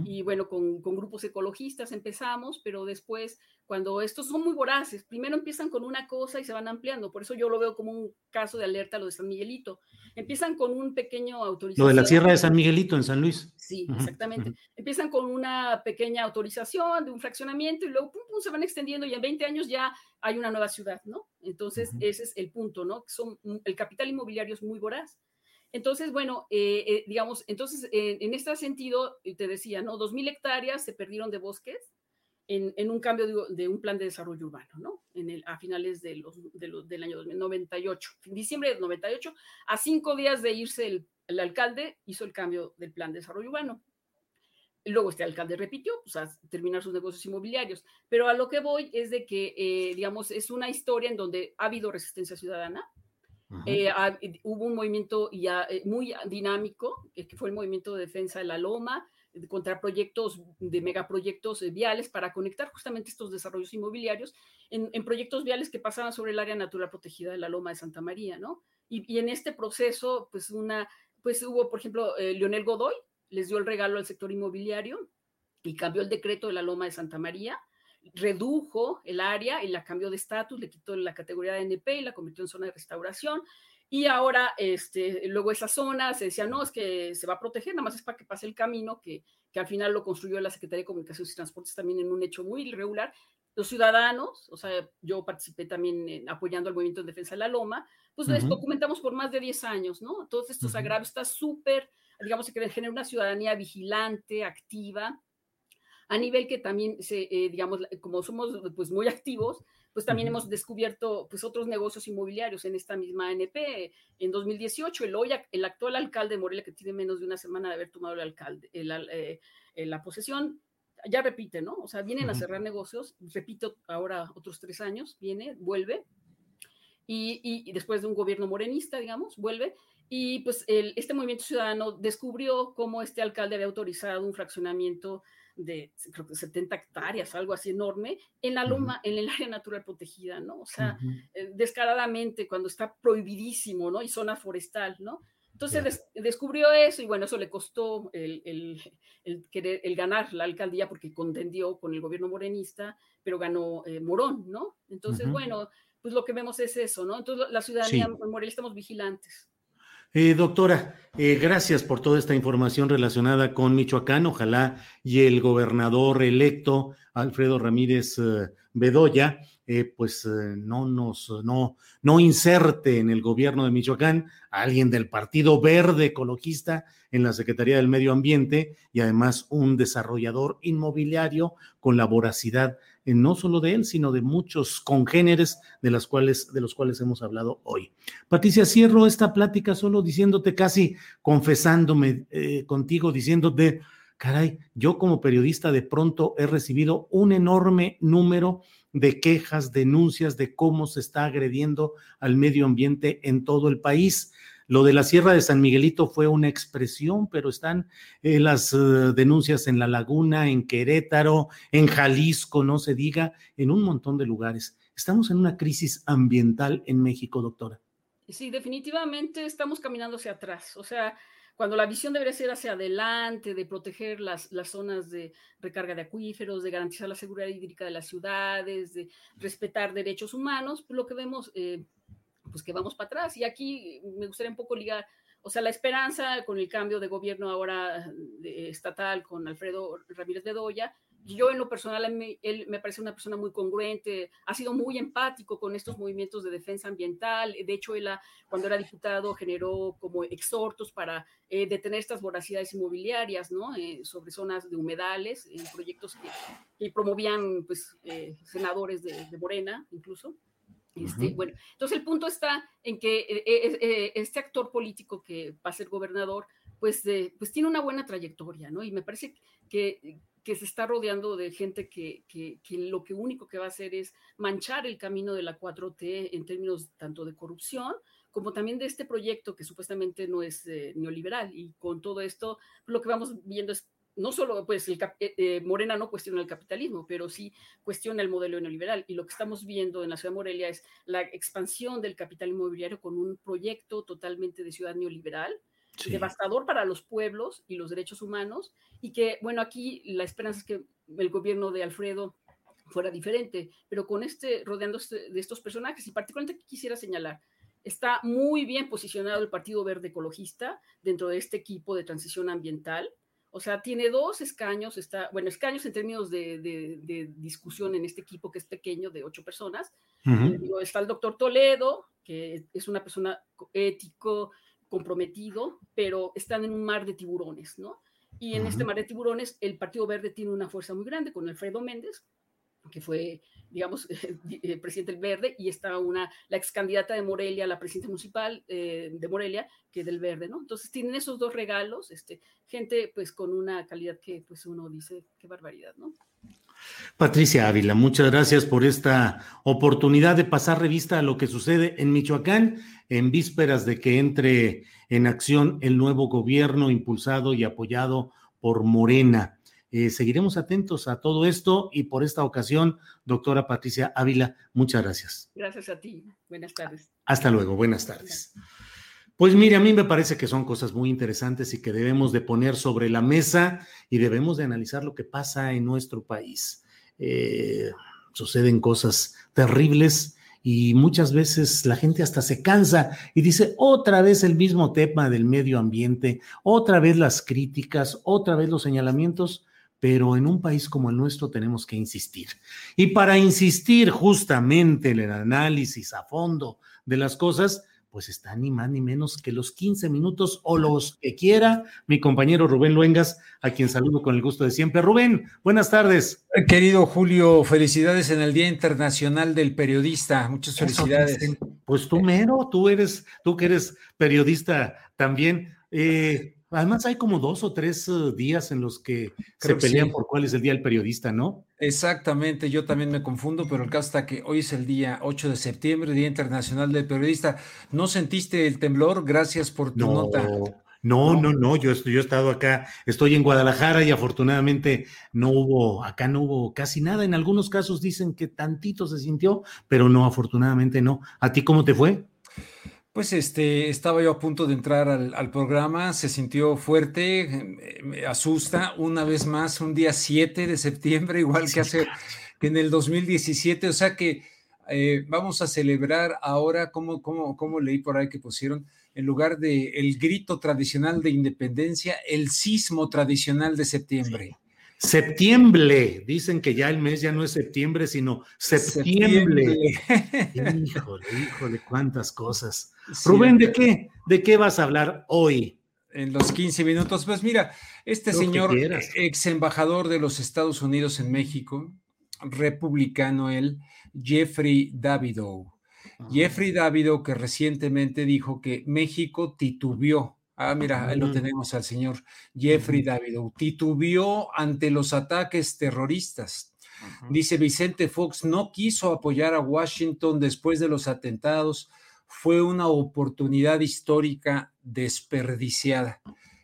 Y bueno, con, con, grupos ecologistas empezamos, pero después, cuando estos son muy voraces, primero empiezan con una cosa y se van ampliando. Por eso yo lo veo como un caso de alerta lo de San Miguelito. Empiezan con un pequeño autorización. Lo de la Sierra de San Miguelito en San Luis. Sí, exactamente. Empiezan con una pequeña autorización de un fraccionamiento y luego pum, pum, se van extendiendo y en 20 años ya hay una nueva ciudad, ¿no? Entonces, ese es el punto, ¿no? Son, el capital inmobiliario es muy voraz. Entonces, bueno, eh, eh, digamos, entonces, en este sentido, te decía, ¿no? 2.000 hectáreas se perdieron de bosques en, un cambio de, un plan de desarrollo urbano, ¿no? En el, a finales de los, del año 2098, en diciembre del 98, a cinco días de irse el, alcalde, hizo el cambio del plan de desarrollo urbano. Luego este alcalde repitió, pues a terminar sus negocios inmobiliarios. Pero a lo que voy es de que, eh, digamos, es una historia en donde ha habido resistencia ciudadana, eh, hubo un movimiento ya eh, muy dinámico, que fue el movimiento de defensa de la Loma, contra proyectos de megaproyectos viales para conectar justamente estos desarrollos inmobiliarios en, proyectos viales que pasaban sobre el área natural protegida de la Loma de Santa María, ¿no? Y, en este proceso, pues una, pues hubo, por ejemplo, Leonel Godoy les dio el regalo al sector inmobiliario y cambió el decreto de la Loma de Santa María redujo el área y la cambió de estatus, le quitó la categoría de NP y la convirtió en zona de restauración. Y ahora, este, luego esa zona se decía, no, es que se va a proteger, nada más es para que pase el camino, que, que al final lo construyó la Secretaría de Comunicaciones y Transportes también en un hecho muy irregular. Los ciudadanos, o sea, yo participé también apoyando al movimiento en defensa de la Loma, pues les documentamos por más de 10 años, ¿no? Todos estos agravios, está súper, digamos, que genera una ciudadanía vigilante, activa, a nivel que también, se, eh, digamos, como somos pues muy activos, pues también hemos descubierto pues otros negocios inmobiliarios en esta misma ANP. En 2018, el, hoy, el actual alcalde de Morelia, que tiene menos de una semana de haber tomado el alcalde, eh, la posesión, ya repite, ¿no? O sea, vienen a cerrar negocios, repito, ahora otros tres años, viene, vuelve, y, y, después de un gobierno morenista, digamos, vuelve, y pues el, este movimiento ciudadano descubrió cómo este alcalde había autorizado un fraccionamiento de creo que 70 hectáreas, algo así enorme, en la loma, en el área natural protegida, ¿no? O sea, eh, descaradamente, cuando está prohibidísimo, ¿no? Y zona forestal, ¿no? Entonces descubrió eso y bueno, eso le costó el, el, el, querer, el ganar la alcaldía porque contendió con el gobierno morenista, pero ganó eh, Morón, ¿no? Entonces, bueno, pues lo que vemos es eso, ¿no? Entonces la ciudadanía en Morelia estamos vigilantes. Eh, doctora, eh, gracias por toda esta información relacionada con Michoacán. Ojalá y el gobernador electo, Alfredo Ramírez eh, Bedoya, pues no nos, no, no inserte en el gobierno de Michoacán a alguien del Partido Verde Ecologista en la Secretaría del Medio Ambiente y además un desarrollador inmobiliario con la voracidad eh, no solo de él, sino de muchos congéneres de, las cuales, de los cuales hemos hablado hoy. Patricia, cierro esta plática solo diciéndote casi, confesándome eh, contigo, diciéndote, caray, yo como periodista de pronto he recibido un enorme número de quejas, denuncias de cómo se está agrediendo al medio ambiente en todo el país. Lo de la Sierra de San Miguelito fue una expresión, pero están eh, las eh, denuncias en La Laguna, en Querétaro, en Jalisco, no se diga, en un montón de lugares. Estamos en una crisis ambiental en México, doctora. Sí, definitivamente estamos caminando hacia atrás. O sea, cuando la visión debería ser hacia adelante, de proteger las, las, zonas de recarga de acuíferos, de garantizar la seguridad hídrica de las ciudades, de respetar derechos humanos, pues lo que vemos eh, pues que vamos para atrás. Y aquí me gustaría un poco ligar, o sea, la esperanza con el cambio de gobierno ahora estatal con Alfredo Ramírez Bedoya. Yo en lo personal, él me parece una persona muy congruente, ha sido muy empático con estos movimientos de defensa ambiental. De hecho, él cuando era diputado generó como exhortos para eh, detener estas voracidades inmobiliarias, ¿no? Eh, sobre zonas de humedales, en proyectos que, promovían pues, eh, senadores de, de Morena incluso. Este, bueno, entonces el punto está en que eh, eh, eh, este actor político que va a ser gobernador, pues, pues tiene una buena trayectoria, ¿no? Y me parece que, que se está rodeando de gente que, que, lo que único que va a hacer es manchar el camino de la 4T en términos tanto de corrupción como también de este proyecto que supuestamente no es neoliberal. Y con todo esto, lo que vamos viendo es no solo, pues, el, eh, eh, Morena no cuestiona el capitalismo, pero sí cuestiona el modelo neoliberal. Y lo que estamos viendo en la ciudad de Morelia es la expansión del capital inmobiliario con un proyecto totalmente de ciudad neoliberal, devastador para los pueblos y los derechos humanos, y que, bueno, aquí la esperanza es que el gobierno de Alfredo fuera diferente, pero con este, rodeándose de estos personajes, y particularmente quisiera señalar, está muy bien posicionado el Partido Verde Ecologista dentro de este equipo de transición ambiental, o sea, tiene dos escaños, está, bueno, escaños en términos de, discusión en este equipo que es pequeño, de ocho personas. está el doctor Toledo, que es una persona ético, comprometido, pero están en un mar de tiburones, ¿no? Y en este mar de tiburones, el Partido Verde tiene una fuerza muy grande con Alfredo Méndez, que fue, digamos, el presidente del Verde, y está una, la ex candidata de Morelia, la presidenta municipal eh, de Morelia, que del Verde, ¿no? Entonces tienen esos dos regalos, este, gente pues con una calidad que pues uno dice, qué barbaridad, ¿no? Patricia Ávila, muchas gracias por esta oportunidad de pasar revista a lo que sucede en Michoacán en vísperas de que entre en acción el nuevo gobierno impulsado y apoyado por Morena. Eh, seguiremos atentos a todo esto y por esta ocasión, doctora Patricia Ávila, muchas gracias. Gracias a ti. Buenas tardes. Hasta luego, buenas tardes. Pues mire, a mí me parece que son cosas muy interesantes y que debemos de poner sobre la mesa y debemos de analizar lo que pasa en nuestro país. Eh, suceden cosas terribles y muchas veces la gente hasta se cansa y dice otra vez el mismo tema del medio ambiente, otra vez las críticas, otra vez los señalamientos pero en un país como el nuestro tenemos que insistir. Y para insistir justamente en el análisis a fondo de las cosas, pues está ni más ni menos que los 15 minutos o los que quiera mi compañero Rubén Luengas, a quien saludo con el gusto de siempre. Rubén, buenas tardes. Querido Julio, felicidades en el Día Internacional del Periodista. Muchas felicidades. Pues tú mero, tú eres, tú que eres periodista también. Eh, Además, hay como dos o tres eh, días en los que se pelean por cuál es el día del periodista, ¿no? Exactamente, yo también me confundo, pero el caso está que hoy es el día 8 de septiembre, Día Internacional del Periodista. ¿No sentiste el temblor? Gracias por tu nota. No, no, no, yo, yo he estado acá, estoy en Guadalajara y afortunadamente no hubo, acá no hubo casi nada. En algunos casos dicen que tantito se sintió, pero no, afortunadamente no. ¿A ti cómo te fue? Pues este, estaba yo a punto de entrar al, programa, se sintió fuerte, me asusta una vez más, un día 7 de septiembre, igual que hace que en el 2017, o sea que eh, vamos a celebrar ahora, como, como, como leí por ahí que pusieron, en lugar de el grito tradicional de independencia, el sismo tradicional de septiembre. Septiembre, dicen que ya el mes ya no es septiembre, sino septiembre. híjole, híjole, cuántas cosas. Rubén, ¿de qué? ¿De qué vas a hablar hoy? En los 15 minutos. Pues mira, este señor, ex embajador de los Estados Unidos en México, republicano él, Jeffrey Davidow. Ah. Jeffrey Davidow que recientemente dijo que México titubeó. Ah, mira, ahí lo tenemos al señor Jeffrey Davidow. Titubeó ante los ataques terroristas. Dice Vicente Fox, no quiso apoyar a Washington después de los atentados fue una oportunidad histórica desperdiciada.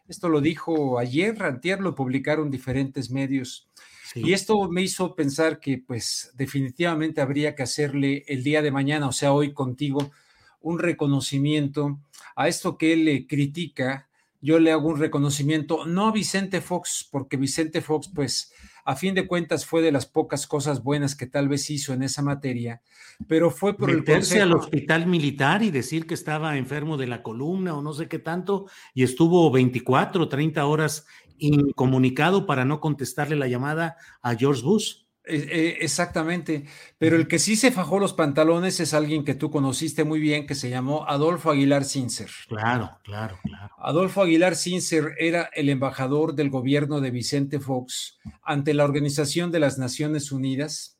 Esto lo dijo ayer, antier lo publicaron diferentes medios. Y esto me hizo pensar que pues definitivamente habría que hacerle el día de mañana, o sea, hoy contigo, un reconocimiento a esto que él le critica. Yo le hago un reconocimiento, no a Vicente Fox, porque Vicente Fox pues a fin de cuentas fue de las pocas cosas buenas que tal vez hizo en esa materia, pero fue por el consejo... al hospital militar y decir que estaba enfermo de la columna o no sé qué tanto, y estuvo 24, 30 horas incomunicado para no contestarle la llamada a George Bush. Eh, exactamente, pero el que sí se fajó los pantalones es alguien que tú conociste muy bien, que se llamó Adolfo Aguilar Cincer. Claro, claro, claro. Adolfo Aguilar Cincer era el embajador del gobierno de Vicente Fox ante la Organización de las Naciones Unidas.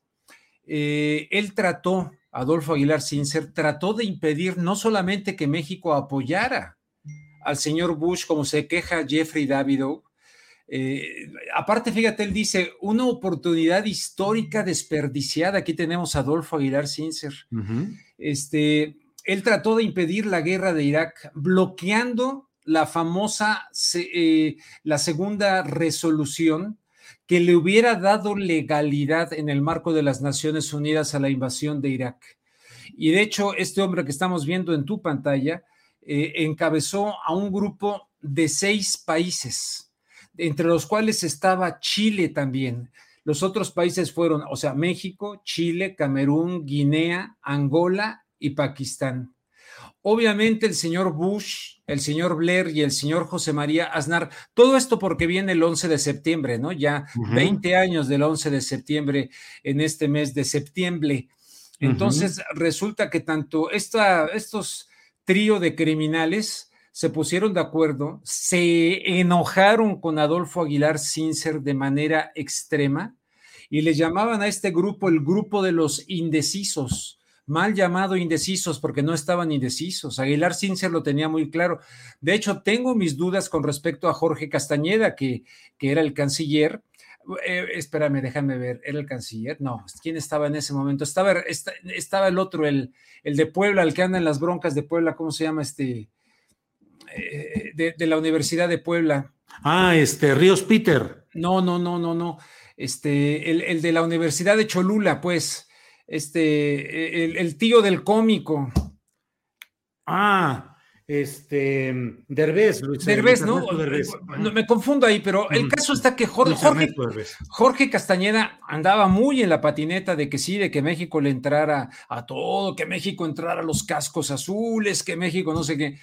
Eh, él trató, Adolfo Aguilar Cincer, trató de impedir no solamente que México apoyara al señor Bush, como se queja Jeffrey Davidow, eh, aparte, fíjate, él dice, una oportunidad histórica desperdiciada. Aquí tenemos a Adolfo Aguilar Cincer. este, él trató de impedir la guerra de Irak bloqueando la famosa, eh, la segunda resolución que le hubiera dado legalidad en el marco de las Naciones Unidas a la invasión de Irak. Y de hecho, este hombre que estamos viendo en tu pantalla eh, encabezó a un grupo de seis países, entre los cuales estaba Chile también. Los otros países fueron, o sea, México, Chile, Camerún, Guinea, Angola y Pakistán. Obviamente el señor Bush, el señor Blair y el señor José María Aznar, todo esto porque viene el 11 de septiembre, ¿no? Ya 20 años del 11 de septiembre en este mes de septiembre. Entonces resulta que tanto esta, estos trío de criminales se pusieron de acuerdo, se enojaron con Adolfo Aguilar Sincer de manera extrema y le llamaban a este grupo el grupo de los indecisos mal llamado indecisos porque no estaban indecisos. Aguilar Sincer lo tenía muy claro. De hecho, tengo mis dudas con respecto a Jorge Castañeda, que, que era el canciller. Eh, espérame, déjame ver, ¿era el canciller? No, ¿quién estaba en ese momento? Estaba, el otro, el, el de Puebla, el que anda en las broncas de Puebla, ¿cómo se llama este? Eh, de, la Universidad de Puebla. Ah, este, Ríos Peter. No, no, no, no, no. Este, el, el de la Universidad de Cholula, pues este, el, tío del cómico. Ah, este, Derbez. Derbez, ¿no? ¿no? Me confundo ahí, pero el caso está que Jorge, Jorge, Castañeda andaba muy en la patineta de que sí, de que México le entrara a todo, que México entrara a los cascos azules, que México no sé qué.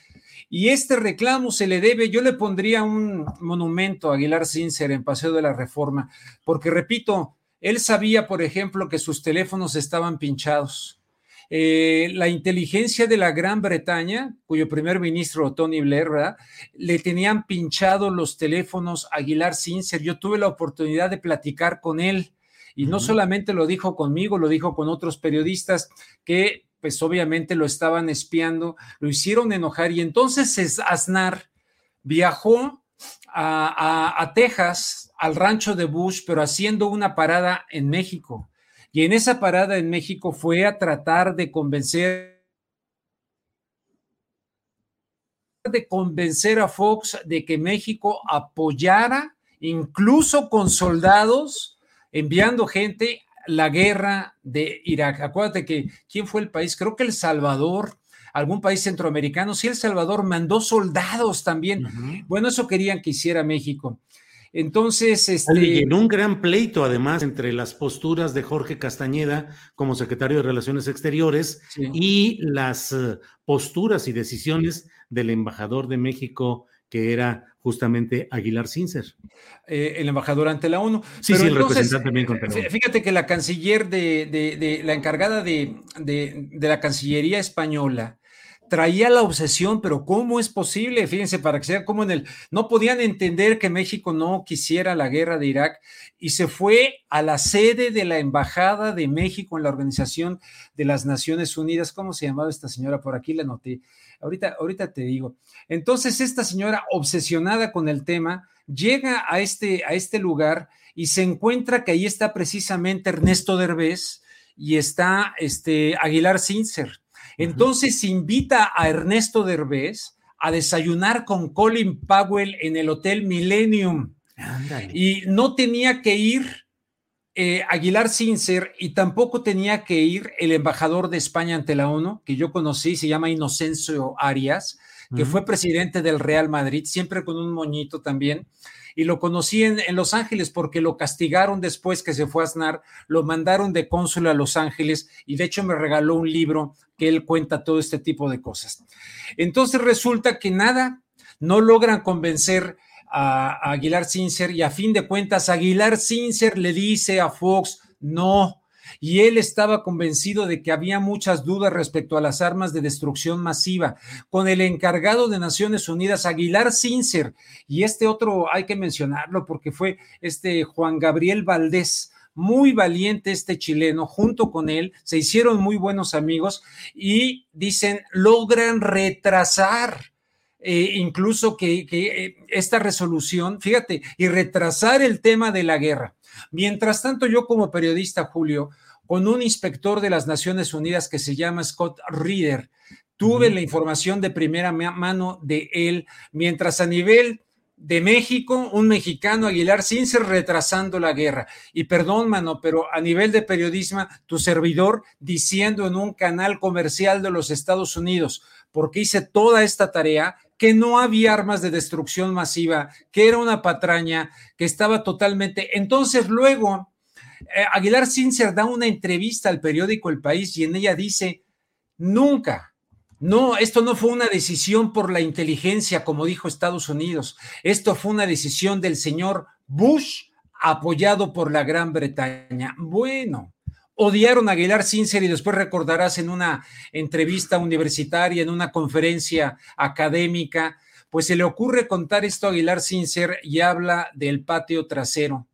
Y este reclamo se le debe, yo le pondría un monumento a Aguilar Sincer en Paseo de la Reforma, porque repito, él sabía, por ejemplo, que sus teléfonos estaban pinchados. Eh, la inteligencia de la Gran Bretaña, cuyo primer ministro Tony Blair, le tenían pinchados los teléfonos a Aguilar Sincer. Yo tuve la oportunidad de platicar con él y no solamente lo dijo conmigo, lo dijo con otros periodistas que pues obviamente lo estaban espiando, lo hicieron enojar y entonces Aznar viajó a, a Texas al rancho de Bush, pero haciendo una parada en México. Y en esa parada en México fue a tratar de convencer de convencer a Fox de que México apoyara, incluso con soldados, enviando gente la guerra de Irak. Acuérdate que, ¿quién fue el país? Creo que El Salvador, algún país centroamericano. Sí, El Salvador mandó soldados también. Bueno, eso querían que hiciera México. Entonces, este... en un gran pleito, además, entre las posturas de Jorge Castañeda como secretario de Relaciones Exteriores y las eh, posturas y decisiones del embajador de México, que era justamente Aguilar Sincer. Eh, el embajador ante la ONU. Sí, sí, el representante también Fíjate que la canciller de, de la encargada de, la Cancillería española, traía la obsesión, pero ¿cómo es posible? Fíjense, para que sea como en el, no podían entender que México no quisiera la guerra de Irak y se fue a la sede de la Embajada de México en la Organización de las Naciones Unidas. ¿Cómo se llamaba esta señora? Por aquí la noté. Ahorita, ahorita te digo. Entonces, esta señora obsesionada con el tema llega a este, a este lugar y se encuentra que ahí está precisamente Ernesto Derbez y está este Aguilar Sincer entonces invita a Ernesto Derbez a desayunar con Colin Powell en el Hotel Millennium. Y no tenía que ir eh, Aguilar Sincer y tampoco tenía que ir el embajador de España ante la ONU, que yo conocí, se llama Inocencio Arias, que fue presidente del Real Madrid, siempre con un moñito también y lo conocí en, Los Ángeles porque lo castigaron después que se fue a Aznar, lo mandaron de cónsul a Los Ángeles y de hecho me regaló un libro que él cuenta todo este tipo de cosas. Entonces resulta que nada, no logran convencer a, Aguilar Sincer y a fin de cuentas Aguilar Sincer le dice a Fox, no, y él estaba convencido de que había muchas dudas respecto a las armas de destrucción masiva. Con el encargado de Naciones Unidas, Aguilar Sincer, y este otro hay que mencionarlo porque fue este Juan Gabriel Valdés muy valiente este chileno, junto con él, se hicieron muy buenos amigos y dicen, logran retrasar eh, incluso que, eh, esta resolución, fíjate, y retrasar el tema de la guerra. Mientras tanto, yo como periodista, Julio, con un inspector de las Naciones Unidas que se llama Scott Reeder, tuve la información de primera mano de él, mientras a nivel de México, un mexicano Aguilar sin ser retrasando la guerra. Y perdón, mano, pero a nivel de periodismo, tu servidor diciendo en un canal comercial de los Estados Unidos, porque hice toda esta tarea, que no había armas de destrucción masiva, que era una patraña, que estaba totalmente. Entonces, luego, eh, Aguilar Sincer da una entrevista al periódico El País y en ella dice: Nunca, no, esto no fue una decisión por la inteligencia, como dijo Estados Unidos. Esto fue una decisión del señor Bush apoyado por la Gran Bretaña. Bueno, odiaron a Aguilar Sincer y después recordarás en una entrevista universitaria, en una conferencia académica, pues se le ocurre contar esto a Aguilar Sincer y habla del patio trasero.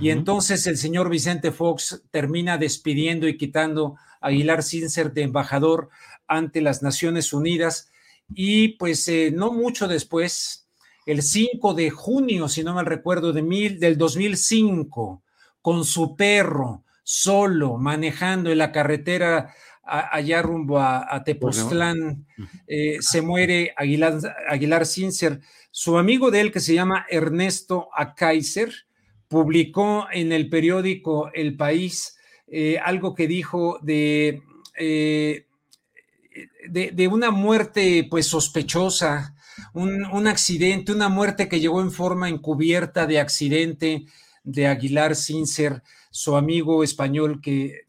Y entonces el señor Vicente Fox termina despidiendo y quitando a Aguilar Sincer de embajador ante las Naciones Unidas. Y pues eh, no mucho después, el 5 de junio, si no mal recuerdo, de mil, del 2005, con su perro, solo, manejando en la carretera allá rumbo a, Tepoztlán, eh, se muere Aguilar, Aguilar Sincer. Su amigo de él, que se llama Ernesto Akaiser, publicó en el periódico El País eh, algo que dijo de, eh, de, de, una muerte pues sospechosa, un, un, accidente, una muerte que llegó en forma encubierta de accidente de Aguilar Sincer su amigo español que,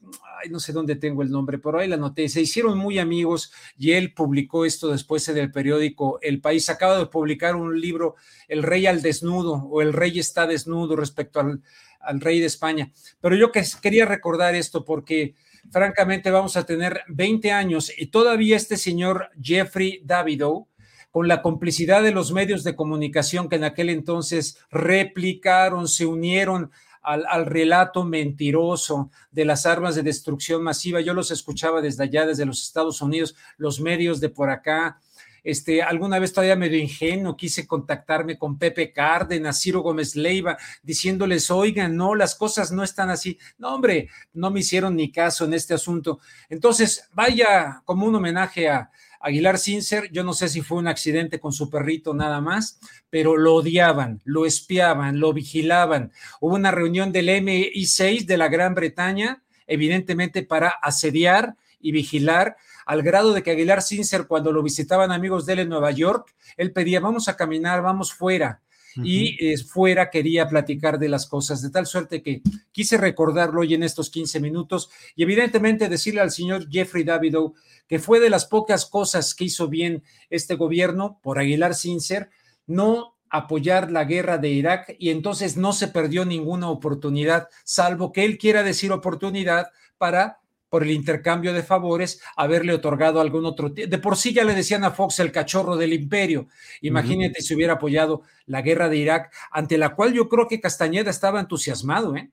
no sé dónde tengo el nombre, pero ahí la noté, se hicieron muy amigos y él publicó esto después en el periódico El País. Acaba de publicar un libro, El Rey al Desnudo o El Rey está desnudo respecto al, al Rey de España. Pero yo que, quería recordar esto porque francamente vamos a tener 20 años y todavía este señor Jeffrey Davidow, con la complicidad de los medios de comunicación que en aquel entonces replicaron, se unieron al, relato mentiroso de las armas de destrucción masiva. Yo los escuchaba desde allá, desde los Estados Unidos, los medios de por acá. Este, alguna vez todavía medio ingenuo quise contactarme con Pepe Cárdenas, Ciro Gómez Leiva, diciéndoles, oigan, no, las cosas no están así. No, hombre, no me hicieron ni caso en este asunto. Entonces, vaya como un homenaje a, Aguilar Sincer, yo no sé si fue un accidente con su perrito nada más, pero lo odiaban, lo espiaban, lo vigilaban. Hubo una reunión del MI6 de la Gran Bretaña, evidentemente para asediar y vigilar, al grado de que Aguilar Sincer, cuando lo visitaban amigos de él en Nueva York, él pedía, vamos a caminar, vamos fuera y eh, fuera quería platicar de las cosas, de tal suerte que quise recordarlo hoy en estos 15 minutos y evidentemente decirle al señor Jeffrey Davidow que fue de las pocas cosas que hizo bien este gobierno por Aguilar Sincer, no apoyar la guerra de Irak y entonces no se perdió ninguna oportunidad, salvo que él quiera decir oportunidad para por el intercambio de favores, haberle otorgado algún otro. De por sí ya le decían a Fox el cachorro del imperio. Imagínate si hubiera apoyado la guerra de Irak, ante la cual yo creo que Castañeda estaba entusiasmado. ¿eh?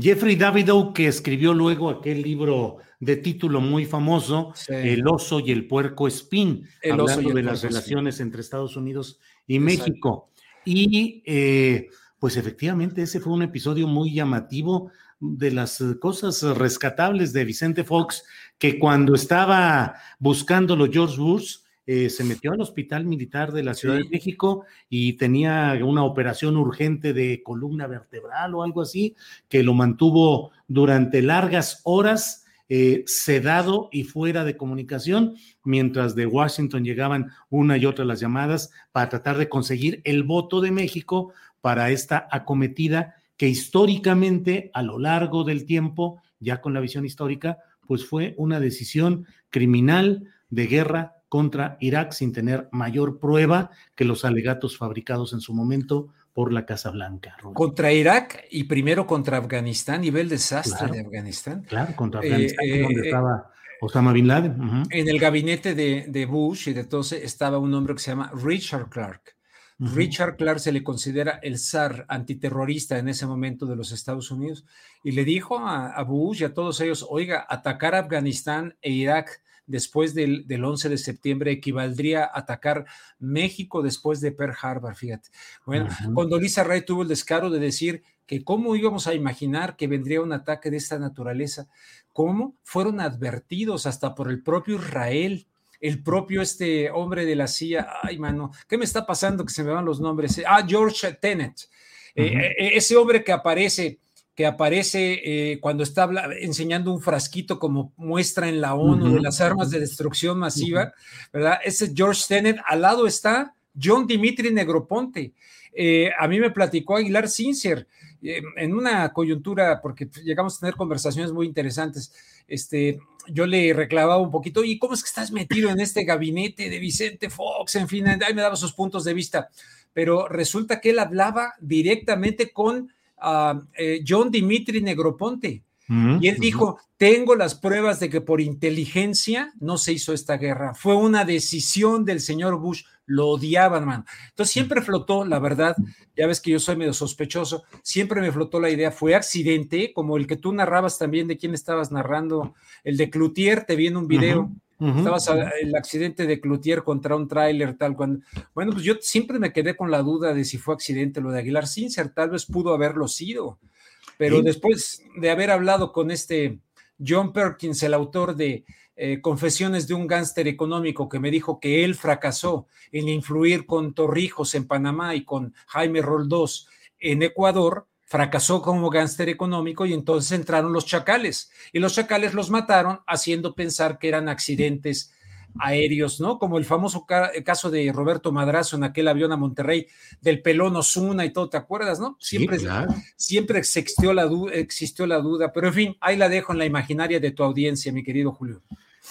Jeffrey Davidow, que escribió luego aquel libro de título muy famoso, El oso y el puerco espín, hablando de las relaciones entre Estados Unidos y México. Y eh, pues efectivamente ese fue un episodio muy llamativo de las cosas rescatables de Vicente Fox, que cuando estaba buscándolo George Bush, eh, se metió al hospital militar de la Ciudad de México y tenía una operación urgente de columna vertebral o algo así, que lo mantuvo durante largas horas eh, sedado y fuera de comunicación, mientras de Washington llegaban una y otra las llamadas para tratar de conseguir el voto de México para esta acometida que históricamente, a lo largo del tiempo, ya con la visión histórica, pues fue una decisión criminal de guerra contra Irak sin tener mayor prueba que los alegatos fabricados en su momento por la Casa Blanca. Contra Irak y primero contra Afganistán, nivel desastre de Afganistán. Claro, contra Afganistán, eh, donde eh, estaba Osama Bin Laden. En el gabinete de, de, Bush y de todos estaba un hombre que se llama Richard Clark. Richard Clark se le considera el zar antiterrorista en ese momento de los Estados Unidos y le dijo a, Bush y a todos ellos, oiga, atacar Afganistán e Irak después del, 11 de septiembre equivaldría a atacar México después de Pearl Harbor, fíjate. Bueno, cuando Lisa Ray tuvo el descaro de decir que cómo íbamos a imaginar que vendría un ataque de esta naturaleza, cómo fueron advertidos hasta por el propio Israel el propio este hombre de la CIA, ay mano, ¿qué me está pasando que se me van los nombres? Ah, George Tenet, eh, eh, ese hombre que aparece que aparece eh, cuando está enseñando un frasquito como muestra en la ONU de las armas de destrucción masiva, ¿verdad? Ese George Tenet, al lado está John Dimitri Negroponte. Eh, a mí me platicó Aguilar Sincer eh, en una coyuntura, porque llegamos a tener conversaciones muy interesantes. Este, yo le reclamaba un poquito, ¿y cómo es que estás metido en este gabinete de Vicente Fox? En fin, ahí me daba sus puntos de vista. Pero resulta que él hablaba directamente con eh, John Dimitri Negroponte. y él dijo, tengo las pruebas de que por inteligencia no se hizo esta guerra. Fue una decisión del señor Bush. Lo odiaban, man. Entonces siempre flotó, la verdad, ya ves que yo soy medio sospechoso, siempre me flotó la idea, fue accidente, como el que tú narrabas también de quién estabas narrando, el de Cloutier, te vi en un video. Estabas el accidente de Cloutier contra un tráiler, tal cuando. Bueno, pues yo siempre me quedé con la duda de si fue accidente lo de Aguilar Sincer, tal vez pudo haberlo sido. Pero después de haber hablado con este John Perkins, el autor de eh, Confesiones de un gánster económico, que me dijo que él fracasó en influir con Torrijos en Panamá y con Jaime Roldós en Ecuador, fracasó como gánster económico y entonces entraron los chacales y los chacales los mataron haciendo pensar que eran accidentes aéreos, ¿no? Como el famoso caso de Roberto Madrazo en aquel avión a Monterrey del pelón Osuna y todo, ¿te acuerdas, no? Siempre, siempre existió la, existió la duda, pero en fin, ahí la dejo en la imaginaria de tu audiencia, mi querido Julio.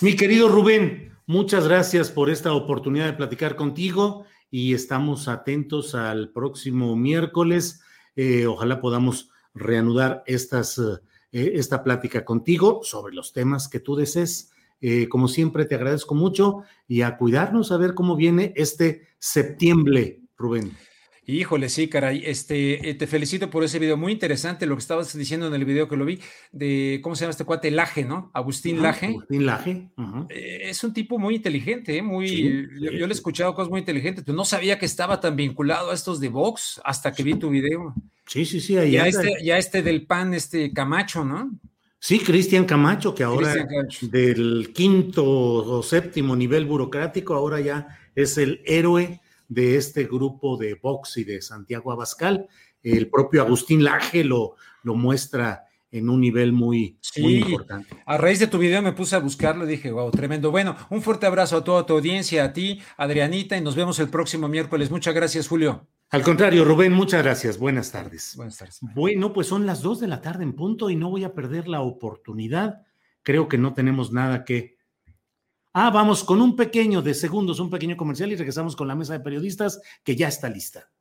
Mi querido Rubén, muchas gracias por esta oportunidad de platicar contigo y estamos atentos al próximo miércoles eh, ojalá podamos reanudar estas, eh, esta plática contigo sobre los temas que tú desees. Eh, como siempre, te agradezco mucho y a cuidarnos a ver cómo viene este septiembre, Rubén. Híjole, sí, caray. Este, eh, te felicito por ese video. Muy interesante lo que estabas diciendo en el video que lo vi, de cómo se llama este cuate, Laje, ¿no? Agustín Laje. Agustín Laje. Eh, es un tipo muy inteligente, ¿eh? muy. yo, le he escuchado cosas muy inteligentes, pero no sabía que estaba tan vinculado a estos de Vox hasta que vi tu video. Sí, sí, sí. Ahí ya, este, ya este del PAN, este Camacho, ¿no? Sí, Cristian Camacho, que ahora del quinto o séptimo nivel burocrático, ahora ya es el héroe de este grupo de Vox y de Santiago Abascal. El propio Agustín Laje lo, lo muestra en un nivel muy, importante. A raíz de tu video me puse a buscarlo y dije, wow, tremendo. Bueno, un fuerte abrazo a toda tu audiencia, a ti, Adrianita, y nos vemos el próximo miércoles. Muchas gracias, Julio. Al contrario, Rubén, muchas gracias. Buenas tardes. Buenas tardes. Bueno, pues son las dos de la tarde en punto y no voy a perder la oportunidad. Creo que no tenemos nada que Ah, vamos con un pequeño de segundos, un pequeño comercial y regresamos con la mesa de periodistas que ya está lista.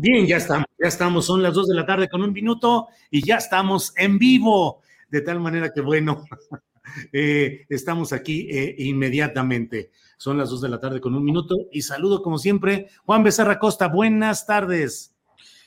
Bien, ya estamos, ya estamos, son las dos de la tarde con un minuto y ya estamos en vivo, de tal manera que bueno, eh, estamos aquí eh, inmediatamente. Son las dos de la tarde con un minuto y saludo como siempre, Juan Becerra Costa, buenas tardes.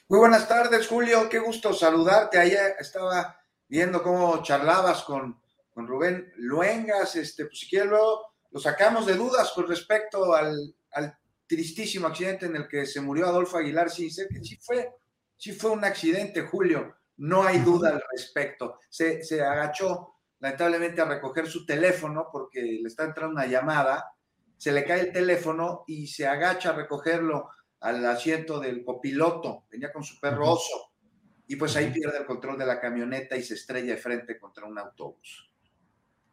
Muy buenas tardes, Julio, qué gusto saludarte. Ayer estaba viendo cómo charlabas con, con Rubén Luengas, este, pues si quieres luego lo sacamos de dudas con respecto al, al tristísimo accidente en el que se murió Adolfo Aguilar sí, que sí fue, sí fue un accidente, Julio, no hay duda al respecto. Se, se agachó lamentablemente a recoger su teléfono porque le está entrando una llamada, se le cae el teléfono y se agacha a recogerlo al asiento del copiloto, venía con su perro oso, y pues ahí pierde el control de la camioneta y se estrella de frente contra un autobús.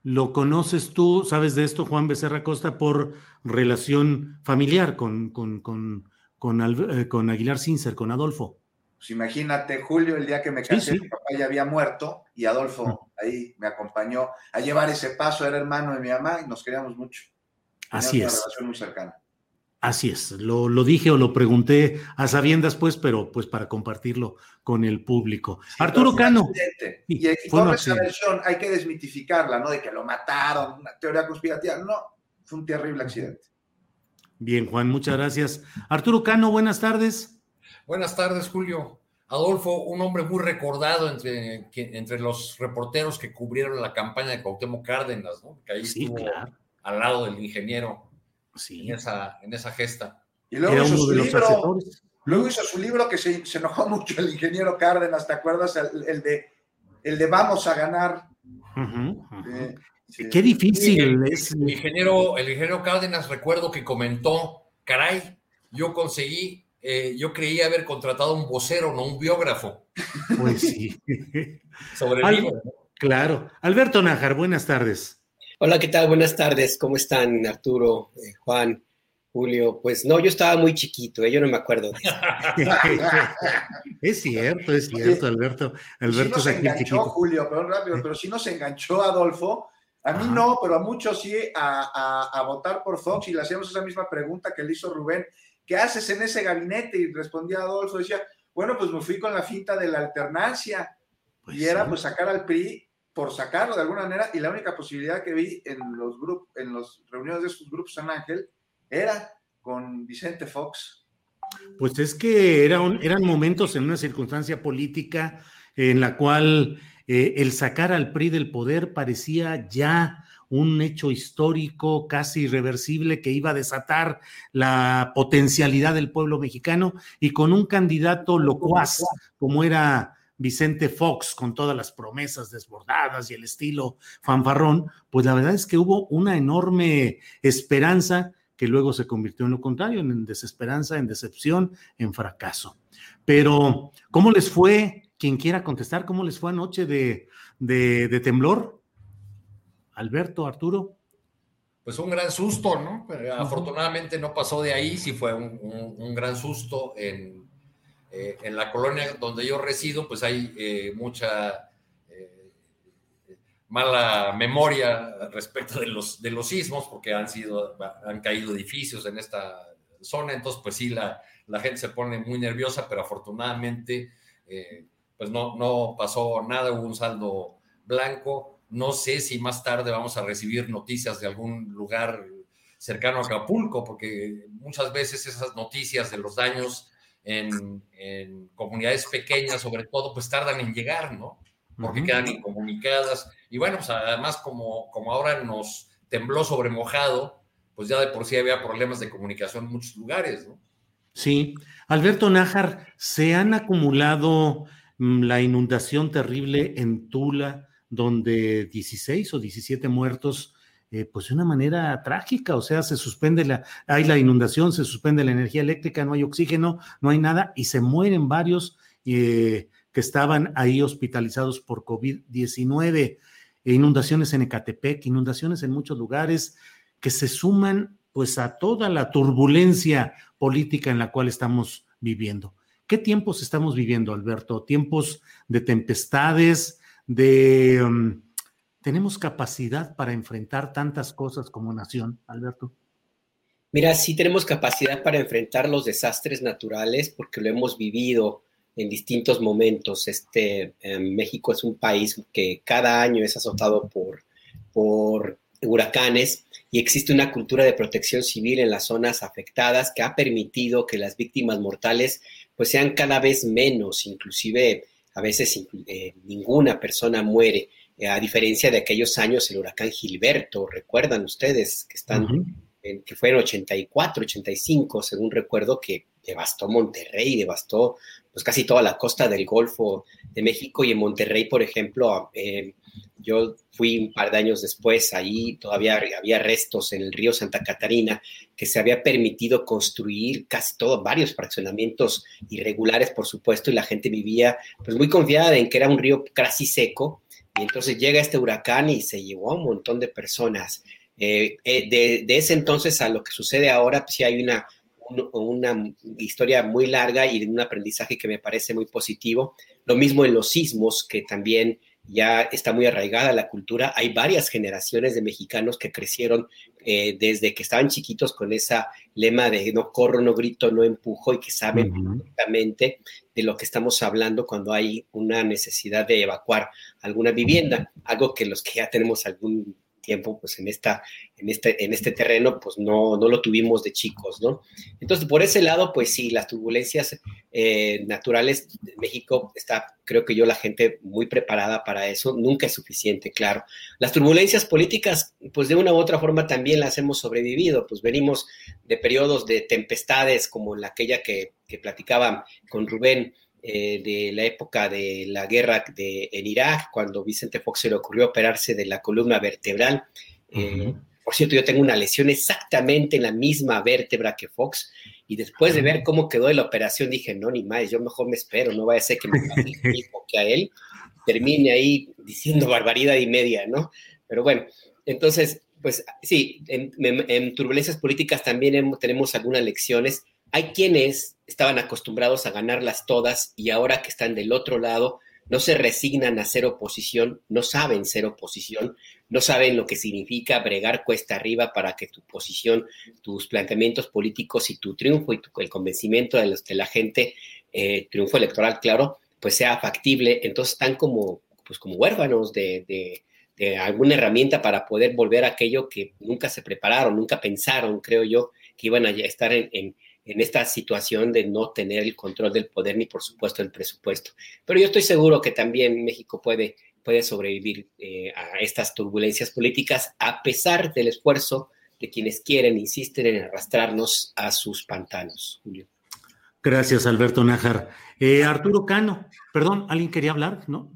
¿Lo conoces tú, sabes de esto, Juan Becerra Costa, por relación familiar con, con, con, con, eh, Aguilar Cincer, con Adolfo? Pues imagínate, Julio, el día que me casé, mi papá ya había muerto y Adolfo ahí me acompañó a llevar ese paso, era hermano de mi mamá y nos queríamos mucho. Así es. Una relación muy cercana. Así es, lo, lo, dije o lo pregunté a sabiendas, pues, pero pues para compartirlo con el público. Arturo Cano. Y, esa versión hay que desmitificarla, ¿no? De que lo mataron, una teoría conspirativa. No, fue un terrible accidente. Bien, Juan, muchas gracias. Arturo Cano, buenas tardes. Buenas tardes, Julio. Adolfo, un hombre muy recordado entre, entre los reporteros que cubrieron la campaña de Cuauhtémoc Cárdenas, ¿no? Que ahí estuvo al lado del ingeniero en, esa, en esa gesta. Y luego hizo, su libro, luego hizo su libro que se, enojó mucho el ingeniero Cárdenas, ¿te acuerdas? El, de, el de Vamos a ganar. Qué difícil es. El ingeniero, el ingeniero Cárdenas, recuerdo que comentó, caray, yo conseguí eh, yo creía haber contratado un vocero, no un biógrafo. Pues sí. Sobre el libro. Claro. Alberto Nájar, buenas tardes. Hola, ¿qué tal? Buenas tardes. ¿Cómo están, Arturo, eh, Juan, Julio? Pues no, yo estaba muy chiquito, eh, yo no me acuerdo de eso. es cierto, es cierto, Alberto. Alberto se enganchó, Julio, pero rápido, pero si nos enganchó Adolfo. A mí no, pero a muchos sí a, a, votar por Fox y le hacíamos esa misma pregunta que le hizo Rubén. ¿qué haces en ese gabinete? Y respondía Adolfo, decía, bueno, pues me fui con la finta de la alternancia. Pues y era pues sacar al PRI por sacarlo de alguna manera, y la única posibilidad que vi en los grupos, en las reuniones de esos grupos San Ángel, era con Vicente Fox. Pues es que eran momentos en una circunstancia política en la cual eh, el sacar al PRI del poder parecía ya un hecho histórico casi irreversible que iba a desatar la potencialidad del pueblo mexicano y con un candidato locuaz como era Vicente Fox, con todas las promesas desbordadas y el estilo fanfarrón, pues la verdad es que hubo una enorme esperanza que luego se convirtió en lo contrario, en desesperanza, en decepción, en fracaso. Pero, ¿cómo les fue? Quien quiera contestar, ¿cómo les fue anoche de, de temblor? Alberto, Arturo. Pues un gran susto, ¿no? afortunadamente no pasó de ahí, sí fue un, gran susto en, eh, en, la colonia donde yo resido, pues hay eh, mucha eh, mala memoria respecto de los, de los sismos, porque han, sido, han caído edificios en esta zona, entonces pues sí, la, la gente se pone muy nerviosa, pero afortunadamente pues no, no pasó nada, hubo un saldo blanco. No sé si más tarde vamos a recibir noticias de algún lugar cercano a Acapulco, porque muchas veces esas noticias de los daños en, comunidades pequeñas, sobre todo, pues tardan en llegar, ¿no? Porque quedan incomunicadas. Y bueno, pues además como, como ahora nos tembló sobre mojado, pues ya de por sí había problemas de comunicación en muchos lugares, ¿no? Sí. Alberto Nájar, se han acumulado mm, la inundación terrible en Tula, donde 16 o 17 muertos, eh, pues de una manera trágica, o sea, se suspende la, hay la inundación, se suspende la energía eléctrica, no hay oxígeno, no hay nada, y se mueren varios eh, que estaban ahí hospitalizados por COVID-19, e inundaciones en Ecatepec, inundaciones en muchos lugares que se suman pues a toda la turbulencia política en la cual estamos viviendo. ¿Qué tiempos estamos viviendo, Alberto? Tiempos de tempestades, de... Um, ¿Tenemos capacidad para enfrentar tantas cosas como nación, Alberto? Mira, sí tenemos capacidad para enfrentar los desastres naturales porque lo hemos vivido en distintos momentos. Este, em, México es un país que cada año es azotado por, por huracanes y existe una cultura de protección civil en las zonas afectadas que ha permitido que las víctimas mortales pues sean cada vez menos, inclusive a veces eh, ninguna persona muere, a diferencia de aquellos años el huracán Gilberto, recuerdan ustedes que están, en, que fue en 84, 85, según recuerdo, que devastó Monterrey, devastó pues casi toda la costa del Golfo de México y en Monterrey, por ejemplo, eh, yo fui un par de años después, ahí todavía había restos en el río Santa Catarina que se había permitido construir casi todos, varios fraccionamientos irregulares, por supuesto, y la gente vivía pues muy confiada en que era un río casi seco, y entonces llega este huracán y se llevó a un montón de personas. Eh, eh, de, ese entonces a lo que sucede ahora, pues sí hay una, una historia muy larga y un aprendizaje que me parece muy positivo. Lo mismo en los sismos, que también ya está muy arraigada la cultura. Hay varias generaciones de mexicanos que crecieron eh, desde que estaban chiquitos con esa lema de no corro, no grito, no empujo y que saben perfectamente de lo que estamos hablando cuando hay una necesidad de evacuar alguna vivienda, algo que los que ya tenemos algún tiempo, pues en, esta, en, este, en este terreno, pues no, no lo tuvimos de chicos, ¿no? Entonces, por ese lado, pues sí, las turbulencias eh, naturales de México está, creo que yo, la gente muy preparada para eso, nunca es suficiente, claro. Las turbulencias políticas, pues de una u otra forma también las hemos sobrevivido, pues venimos de periodos de tempestades como la aquella que, que platicaba con Rubén, eh, de la época de la guerra de, en Irak, cuando Vicente Fox se le ocurrió operarse de la columna vertebral. Eh, por cierto, yo tengo una lesión exactamente en la misma vértebra que Fox, y después de ver cómo quedó la operación, dije, no, ni más, yo mejor me espero, no vaya a ser que me pase lo mismo que a él, termine ahí diciendo barbaridad y media, ¿no? Pero bueno, entonces, pues sí, en, turbulencias políticas también tenemos algunas lecciones. Hay quienes estaban acostumbrados a ganarlas todas y ahora que están del otro lado, no se resignan a ser oposición, no saben ser oposición, no saben lo que significa bregar cuesta arriba para que tu posición, tus planteamientos políticos y tu triunfo y el convencimiento de, los, de la gente, eh, triunfo electoral, claro, pues sea factible. Entonces están como, pues como huérfanos de, alguna herramienta para poder volver a aquello que nunca se prepararon, nunca pensaron, creo yo, que iban a estar en esta situación de no tener el control del poder ni por supuesto el presupuesto. Pero yo estoy seguro que también México puede, puede sobrevivir eh, a estas turbulencias políticas a pesar del esfuerzo de quienes quieren, insisten en arrastrarnos a sus pantanos, Julio. Gracias, Alberto Nájar. Eh, Arturo Cano, perdón, ¿alguien quería hablar? No,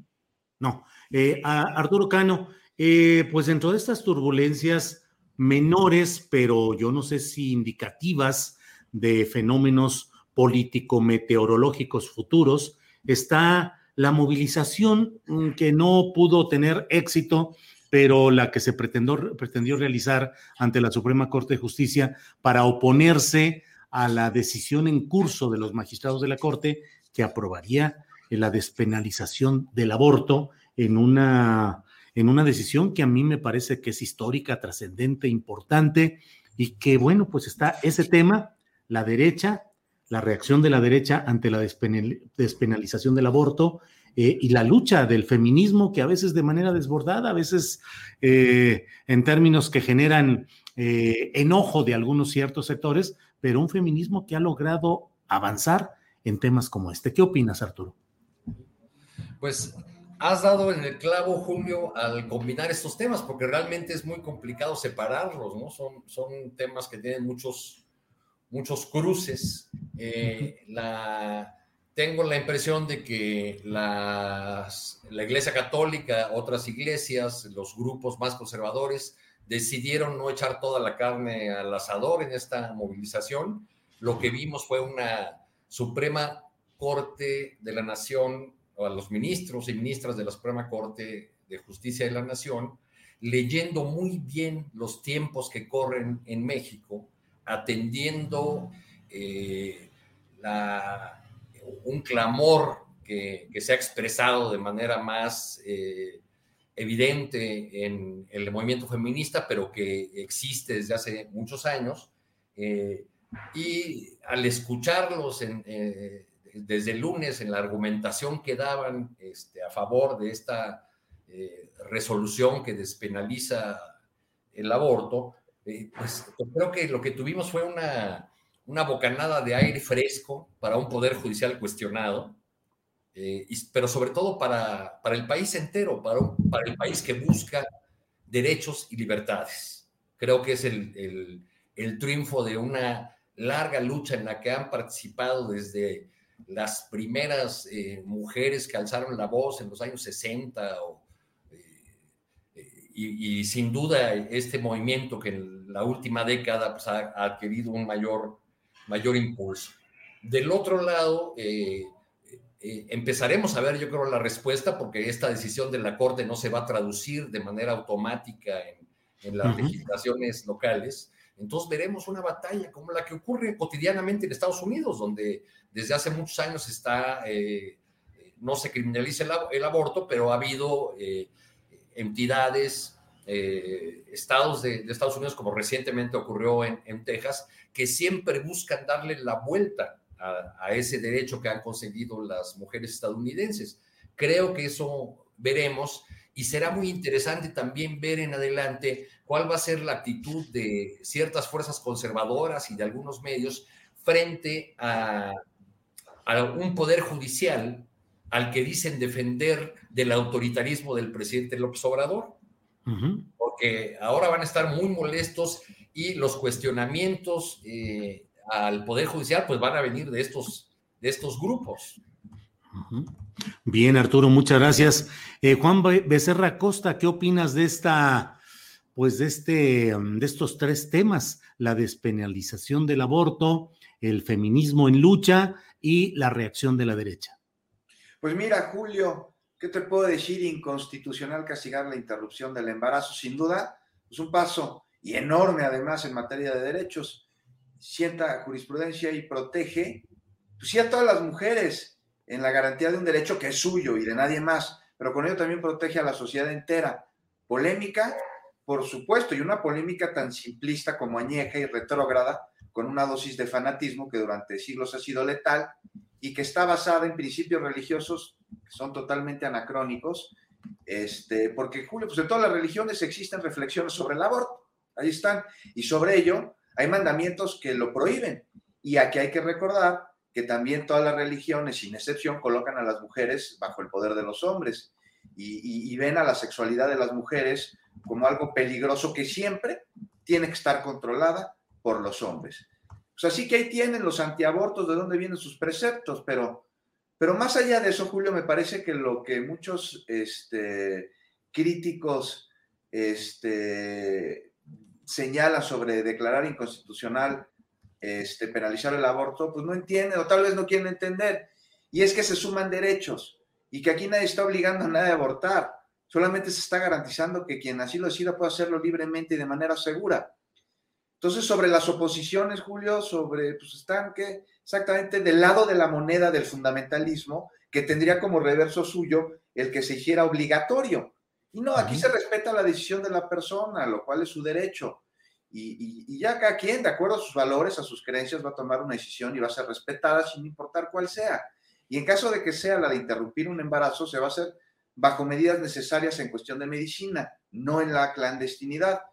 no. Eh, Arturo Cano, pues dentro de estas turbulencias menores, pero yo no sé si indicativas, de fenómenos político-meteorológicos futuros, está la movilización mm, que no pudo tener éxito, pero la que se pretendió, pretendió realizar ante la Suprema Corte de Justicia para oponerse a la decisión en curso de los magistrados de la Corte que aprobaría la despenalización del aborto en una, en una decisión que a mí me parece que es histórica, trascendente, importante y que, bueno, pues está ese tema la derecha, la reacción de la derecha ante la despenalización del aborto eh, y la lucha del feminismo que a veces de manera desbordada, a veces eh, en términos que generan eh, enojo de algunos ciertos sectores, pero un feminismo que ha logrado avanzar en temas como este. ¿Qué opinas, Arturo? Pues has dado en el clavo, Julio, al combinar estos temas, porque realmente es muy complicado separarlos, ¿no? Son, son temas que tienen muchos muchos cruces. Eh, la, tengo la impresión de que las, la Iglesia Católica, otras iglesias, los grupos más conservadores, decidieron no echar toda la carne al asador en esta movilización. Lo que vimos fue una Suprema Corte de la Nación, o a los ministros y ministras de la Suprema Corte de Justicia de la Nación, leyendo muy bien los tiempos que corren en México atendiendo eh, un clamor que, se ha expresado de manera más eh, evidente en el movimiento feminista, pero que existe desde hace muchos años. Eh, y al escucharlos desde el lunes en la argumentación que daban este, a favor de esta resolución que despenaliza el aborto, eh, pues creo que lo que tuvimos fue una, una bocanada de aire fresco para un poder judicial cuestionado, eh, pero sobre todo para, para el país entero, para, para el país que busca derechos y libertades. Creo que es el, el, el triunfo de una larga lucha en la que han participado desde las primeras eh, mujeres que alzaron la voz en los años 60 o y, sin duda este movimiento que en la última década pues, ha, adquirido un mayor, mayor impulso. Del otro lado, eh, eh, empezaremos a ver, yo creo, la respuesta, porque esta decisión de la Corte no se va a traducir de manera automática en, en las legislaciones locales. Entonces veremos una batalla como la que ocurre cotidianamente en Estados Unidos, donde desde hace muchos años está, eh, no se criminaliza el, el, aborto, pero ha habido entidades, eh, estados de, Estados Unidos, como recientemente ocurrió en, Texas, que siempre buscan darle la vuelta a, ese derecho que han conseguido las mujeres estadounidenses. Creo que eso veremos y será muy interesante también ver en adelante cuál va a ser la actitud de ciertas fuerzas conservadoras y de algunos medios frente a, un poder judicial al que dicen defender del autoritarismo del presidente López Obrador. Porque ahora van a estar muy molestos y los cuestionamientos eh, al Poder Judicial pues van a venir de estos, de estos grupos. Bien, Arturo, muchas gracias. Eh, Juan Becerra Costa, ¿qué opinas de esta, pues de este, de estos tres temas? La despenalización del aborto, el feminismo en lucha y la reacción de la derecha. Pues mira, Julio, ¿qué te puedo decir? Inconstitucional castigar la interrupción del embarazo, sin duda, es un paso y enorme además en materia de derechos. Sienta jurisprudencia y protege, pues sí a todas las mujeres en la garantía de un derecho que es suyo y de nadie más, pero con ello también protege a la sociedad entera. Polémica, por supuesto, y una polémica tan simplista como añeja y retrógrada, con una dosis de fanatismo que durante siglos ha sido letal y que está basada en principios religiosos que son totalmente anacrónicos, este, porque Julio, pues en todas las religiones existen reflexiones sobre el aborto, ahí están, y sobre ello hay mandamientos que lo prohíben. Y aquí hay que recordar que también todas las religiones, sin excepción, colocan a las mujeres bajo el poder de los hombres y, ven a la sexualidad de las mujeres como algo peligroso que siempre tiene que estar controlada por los hombres. Pues así que ahí tienen los antiabortos de dónde vienen sus preceptos, pero, pero más allá de eso, Julio, me parece que lo que muchos este, críticos este, señalan sobre declarar inconstitucional este, penalizar el aborto, pues no entienden o tal vez no quieren entender. Y es que se suman derechos y que aquí nadie está obligando a nadie a abortar. Solamente se está garantizando que quien así lo decida pueda hacerlo libremente y de manera segura. Entonces, sobre las oposiciones, Julio, sobre, pues están que exactamente del lado de la moneda del fundamentalismo, que tendría como reverso suyo el que se hiciera obligatorio. Y no, aquí se respeta la decisión de la persona, lo cual es su derecho. Y, ya cada quien, de acuerdo a sus valores, a sus creencias, va a tomar una decisión y va a ser respetada sin importar cuál sea. Y en caso de que sea la de interrumpir un embarazo, se va a hacer bajo medidas necesarias en cuestión de medicina, no en la clandestinidad.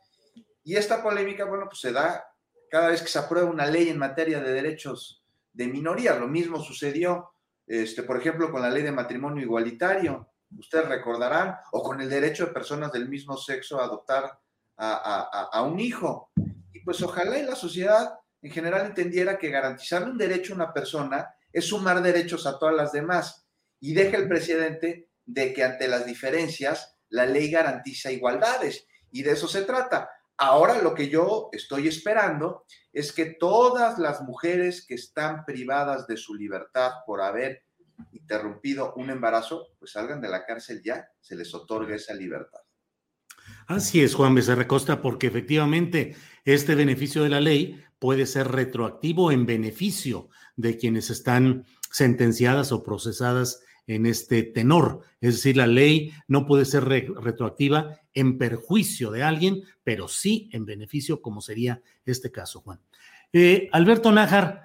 Y esta polémica, bueno, pues se da cada vez que se aprueba una ley en materia de derechos de minoría. Lo mismo sucedió, este, por ejemplo, con la ley de matrimonio igualitario, ustedes recordarán, o con el derecho de personas del mismo sexo a adoptar a, un hijo. Y pues ojalá y la sociedad en general entendiera que garantizarle un derecho a una persona es sumar derechos a todas las demás y deja el presidente de que ante las diferencias la ley garantiza igualdades y de eso se trata. Ahora lo que yo estoy esperando es que todas las mujeres que están privadas de su libertad por haber interrumpido un embarazo, pues salgan de la cárcel ya, se les otorgue esa libertad. Así es, Juan Becerra Costa, porque efectivamente este beneficio de la ley puede ser retroactivo en beneficio de quienes están sentenciadas o procesadas en este tenor. Es decir, la ley no puede ser retroactiva en perjuicio de alguien, pero sí en beneficio, como sería este caso, Juan. Eh, Alberto Nájar,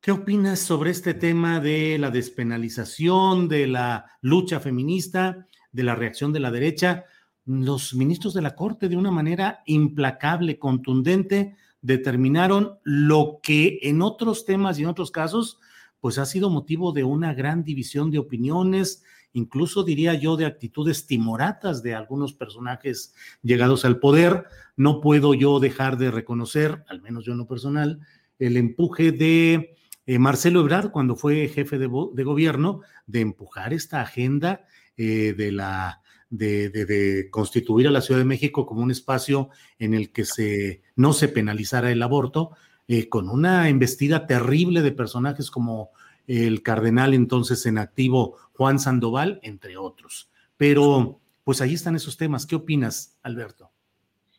¿qué opinas sobre este tema de la despenalización, de la lucha feminista, de la reacción de la derecha? los ministros de la Corte de una manera implacable, contundente, determinaron lo que en otros temas y en otros casos, pues ha sido motivo de una gran división de opiniones, incluso diría yo de actitudes timoratas de algunos personajes llegados al poder. No puedo yo dejar de reconocer, al menos yo en lo personal, el empuje de eh, Marcelo Ebrard cuando fue jefe de, gobierno de empujar esta agenda eh, de la de, constituir a la Ciudad de México como un espacio en el que se, no se penalizara el aborto, eh, con una embestida terrible de personajes como el cardenal entonces en activo Juan Sandoval, entre otros. Pero pues ahí están esos temas. ¿Qué opinas, Alberto?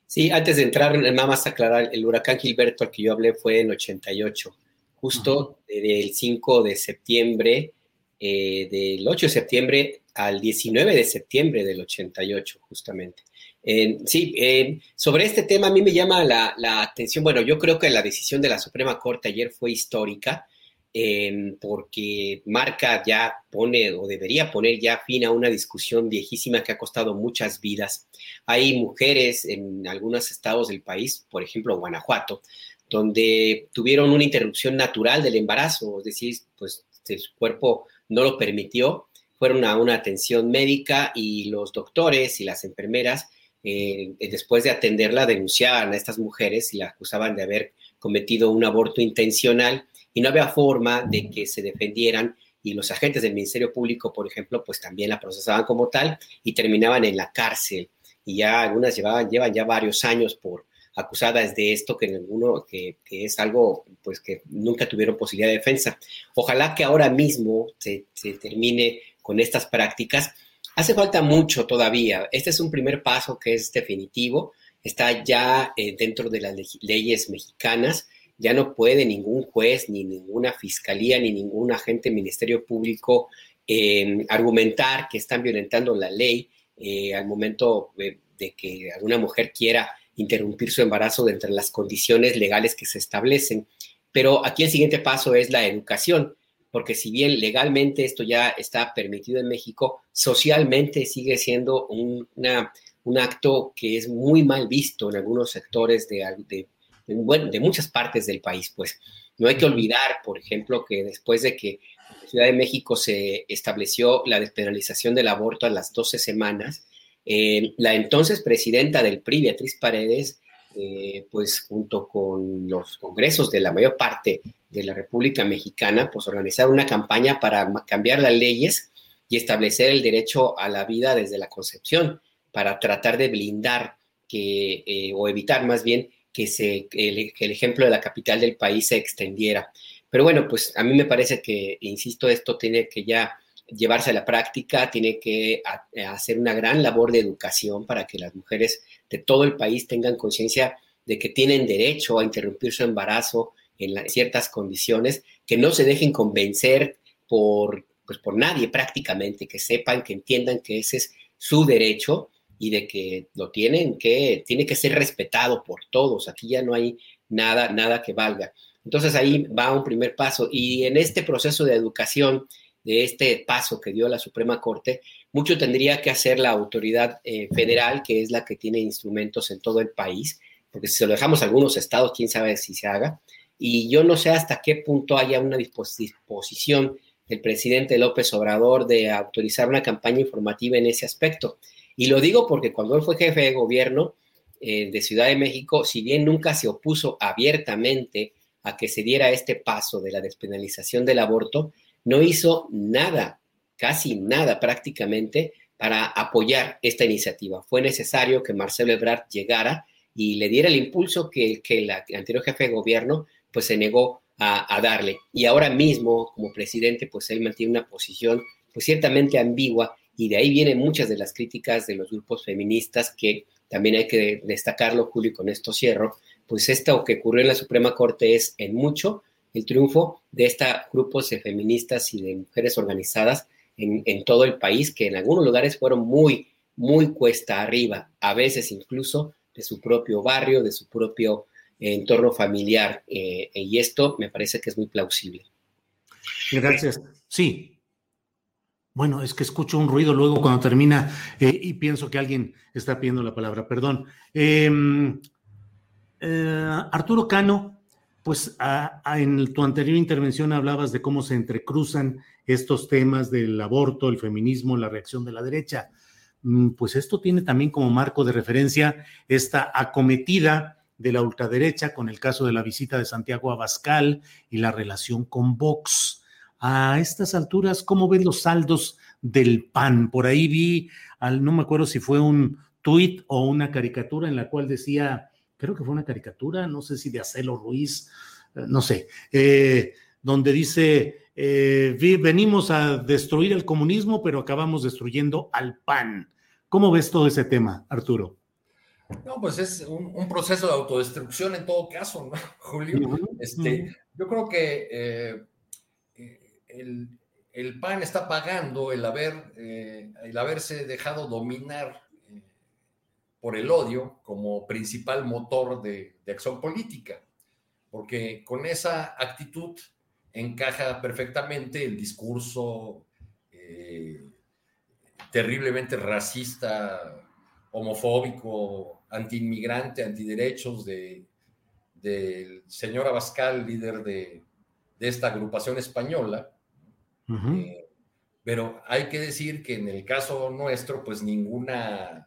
Sí, antes de entrar, nada más aclarar, el huracán Gilberto al que yo hablé fue en 88, justo del 5 de septiembre, eh, del 8 de septiembre al 19 de septiembre del 88, justamente. Sí, sobre este tema a mí me llama la, atención, bueno, yo creo que la decisión de la Suprema Corte ayer fue histórica. em, porque marca ya pone o debería poner ya fin a una discusión viejísima que ha costado muchas vidas. Hay mujeres en algunos estados del país, por ejemplo Guanajuato, donde tuvieron una interrupción natural del embarazo, es decir, pues su cuerpo no lo permitió, fueron a una atención médica y los doctores y las enfermeras, eh, después de atenderla, denunciaban a estas mujeres y la acusaban de haber cometido un aborto intencional y no había forma de que se defendieran y los agentes del Ministerio Público, por ejemplo, pues también la procesaban como tal y terminaban en la cárcel. Y ya algunas llevaban, llevan ya varios años por acusadas de esto, que ninguno, que, que, es algo pues que nunca tuvieron posibilidad de defensa. Ojalá que ahora mismo se termine con estas prácticas. Hace falta mucho todavía. Este es un primer paso que es definitivo. Está ya eh, dentro de las leyes mexicanas. Ya no puede ningún juez, ni ninguna fiscalía, ni ningún agente ministerio público eh, argumentar que están violentando la ley eh, al momento de, de que alguna mujer quiera interrumpir su embarazo de entre las condiciones legales que se establecen. Pero aquí el siguiente paso es la educación, porque si bien legalmente esto ya está permitido en México, socialmente sigue siendo un, un acto que es muy mal visto en algunos sectores de, de, bueno, de muchas partes del país. Pues no hay que olvidar, por ejemplo, que después de que en Ciudad de México se estableció la despenalización del aborto a las 12 semanas, eh, la entonces presidenta del PRI, Beatriz Paredes, eh, pues junto con los congresos de la mayor parte de la República Mexicana, pues organizaron una campaña para cambiar las leyes y establecer el derecho a la vida desde la concepción, para tratar de blindar que, eh, o evitar más bien que, se, que el ejemplo de la capital del país se extendiera. Pero bueno, pues a mí me parece que, insisto, esto tiene que ya llevarse a la práctica, tiene que hacer una gran labor de educación para que las mujeres de todo el país tengan conciencia de que tienen derecho a interrumpir su embarazo en ciertas condiciones, que no se dejen convencer por, pues por nadie prácticamente, que sepan, que entiendan que ese es su derecho y de que lo tienen que, tiene que ser respetado por todos. Aquí ya no hay nada, nada que valga. Entonces ahí va un primer paso. Y en este proceso de educación, de este paso que dio la Suprema Corte, mucho tendría que hacer la autoridad eh, federal, que es la que tiene instrumentos en todo el país, porque si se lo dejamos a algunos estados, quién sabe si se haga. Y yo no sé hasta qué punto haya una disposición del presidente López Obrador de autorizar una campaña informativa en ese aspecto. Y lo digo porque cuando él fue jefe de gobierno eh, de Ciudad de México, si bien nunca se opuso abiertamente a que se diera este paso de la despenalización del aborto, no hizo nada, casi nada prácticamente, para apoyar esta iniciativa. Fue necesario que Marcelo Ebrard llegara y le diera el impulso que, que el anterior jefe de gobierno pues se negó a, darle. Y ahora mismo, como presidente, pues él mantiene una posición pues ciertamente ambigua y de ahí vienen muchas de las críticas de los grupos feministas que también hay que destacarlo, Julio, y con esto cierro, pues esto que ocurrió en la Suprema Corte es en mucho el triunfo de estos grupos de feministas y de mujeres organizadas en, todo el país, que en algunos lugares fueron muy, muy cuesta arriba, a veces incluso de su propio barrio, de su propio eh, entorno familiar. Eh, y esto me parece que es muy plausible. Gracias. Sí. Bueno, es que escucho un ruido luego cuando termina eh, y pienso que alguien está pidiendo la palabra. Perdón. Em, Arturo Cano, pues en tu anterior intervención hablabas de cómo se entrecruzan estos temas del aborto, el feminismo, la reacción de la derecha. Mm, pues esto tiene también como marco de referencia esta acometida de la ultraderecha con el caso de la visita de Santiago Abascal y la relación con Vox. A estas alturas, ¿cómo ven los saldos del PAN? Por ahí vi, no me acuerdo si fue un tuit o una caricatura en la cual decía creo que fue una caricatura, no sé si de Acelo Ruiz, eh, no sé, eh, donde dice, eh, venimos a destruir el comunismo, pero acabamos destruyendo al PAN. ¿Cómo ves todo ese tema, Arturo? No, pues es un, proceso de autodestrucción en todo caso, ¿no, Julio? este, Yo creo que el, el, PAN está pagando el, haber, el haberse dejado dominar por el odio como principal motor de, acción política, porque con esa actitud encaja perfectamente el discurso eh, terriblemente racista, homofóbico, antiinmigrante, antiderechos de, del señor Abascal, líder de, esta agrupación española. Eh, pero hay que decir que en el caso nuestro, pues ninguna...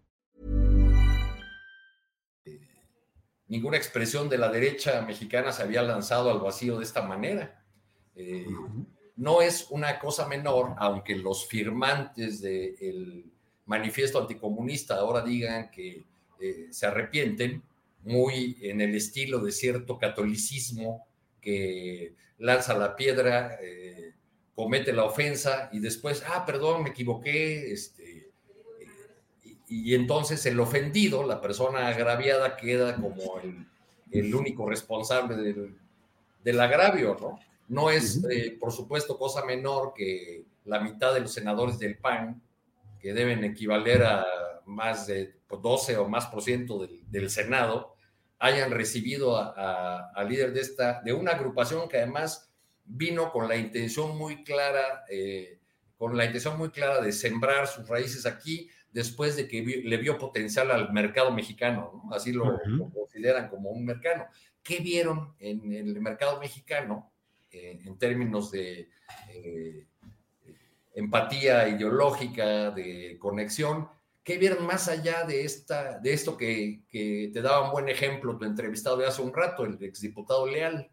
Ninguna expresión de la derecha mexicana se había lanzado al vacío de esta manera. Eh, no es una cosa menor, aunque los firmantes del manifiesto anticomunista ahora digan que eh, se arrepienten, muy en el estilo de cierto catolicismo que lanza la piedra, eh, comete la ofensa y después, ah, perdón, me equivoqué, este, y entonces el ofendido, la persona agraviada, queda como el, único responsable del, agravio, ¿no? No es, eh, por supuesto, cosa menor que la mitad de los senadores del PAN, que deben equivaler a más de 12 o más por ciento del, Senado, hayan recibido al líder de, esta, de una agrupación que además vino con la intención muy clara, eh, con la intención muy clara de sembrar sus raíces aquí, después de que le vio potencial al mercado mexicano, así lo, consideran como un mercado. ¿Qué vieron en el mercado mexicano eh, en términos de eh, empatía ideológica, de conexión? ¿Qué vieron más allá de, esta, de esto que, te daba un buen ejemplo tu entrevistado de hace un rato, el exdiputado Leal?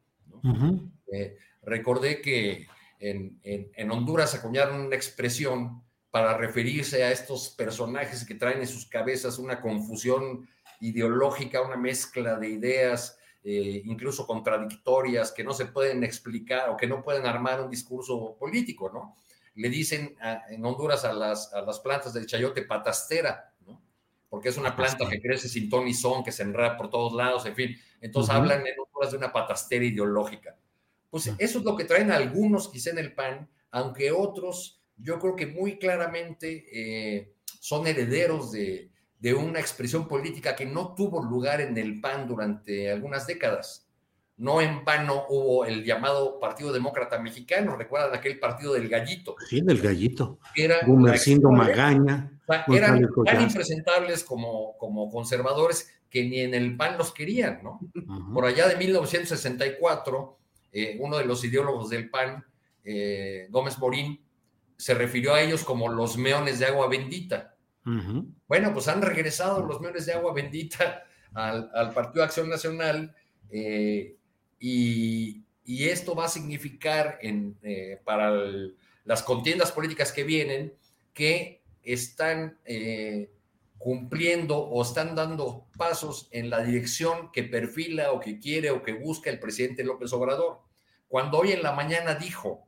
Eh, recordé que en, en, en Honduras acuñaron una expresión para referirse a estos personajes que traen en sus cabezas una confusión ideológica, una mezcla de ideas, eh, incluso contradictorias, que no se pueden explicar o que no pueden armar un discurso político, ¿no? Le dicen en Honduras a las, a las plantas del chayote patastera, ¿no? Porque es una planta que crece sin ton y son, que se enreda por todos lados, en fin. Entonces hablan en Honduras de una patastera ideológica. Pues eso es lo que traen algunos quizá en el PAN, aunque otros yo creo que muy claramente eh, son herederos de, una expresión política que no tuvo lugar en el PAN durante algunas décadas. No en vano hubo el llamado Partido Demócrata Mexicano, recuerdan aquel partido del gallito. Sí, del gallito. Era Gumercindo Magaña. eran tan impresentables como, como conservadores que ni en el PAN los querían, ¿no? Por allá de 1964, eh, uno de los ideólogos del PAN, eh, Gómez Morín, se refirió a ellos como los meones de agua bendita. Bueno, pues han regresado los meones de agua bendita al, Partido de Acción Nacional eh, y, esto va a significar en, eh, para las contiendas políticas que vienen que están eh, cumpliendo o están dando pasos en la dirección que perfila o que quiere o que busca el presidente López Obrador. Cuando hoy en la mañana dijo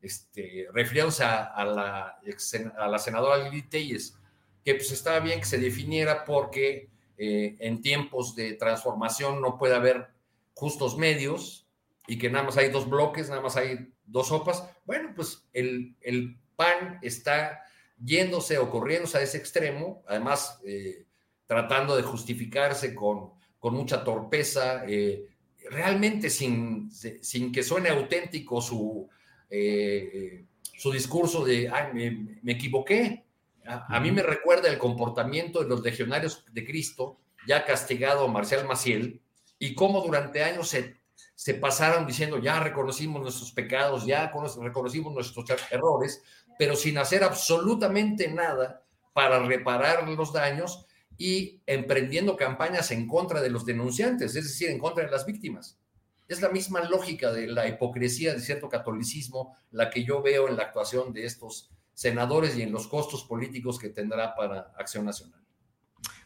este, refiriéndose a, la, a la senadora Lili Telles, que pues estaba bien que se definiera porque eh, en tiempos de transformación no puede haber justos medios y que nada más hay dos bloques, nada más hay dos sopas. Bueno, pues el, el PAN está yéndose o corriéndose a ese extremo, además eh, tratando de justificarse con, con mucha torpeza, eh, realmente sin, sin que suene auténtico su, eh, su discurso de, ay, me, equivoqué. A, mí me recuerda el comportamiento de los legionarios de Cristo, ya castigado Marcial Maciel, y cómo durante años se, se pasaron diciendo, ya reconocimos nuestros pecados, ya reconocimos nuestros errores, pero sin hacer absolutamente nada para reparar los daños y emprendiendo campañas en contra de los denunciantes, es decir, en contra de las víctimas. Es la misma lógica de la hipocresía de cierto catolicismo la que yo veo en la actuación de estos senadores y en los costos políticos que tendrá para Acción Nacional.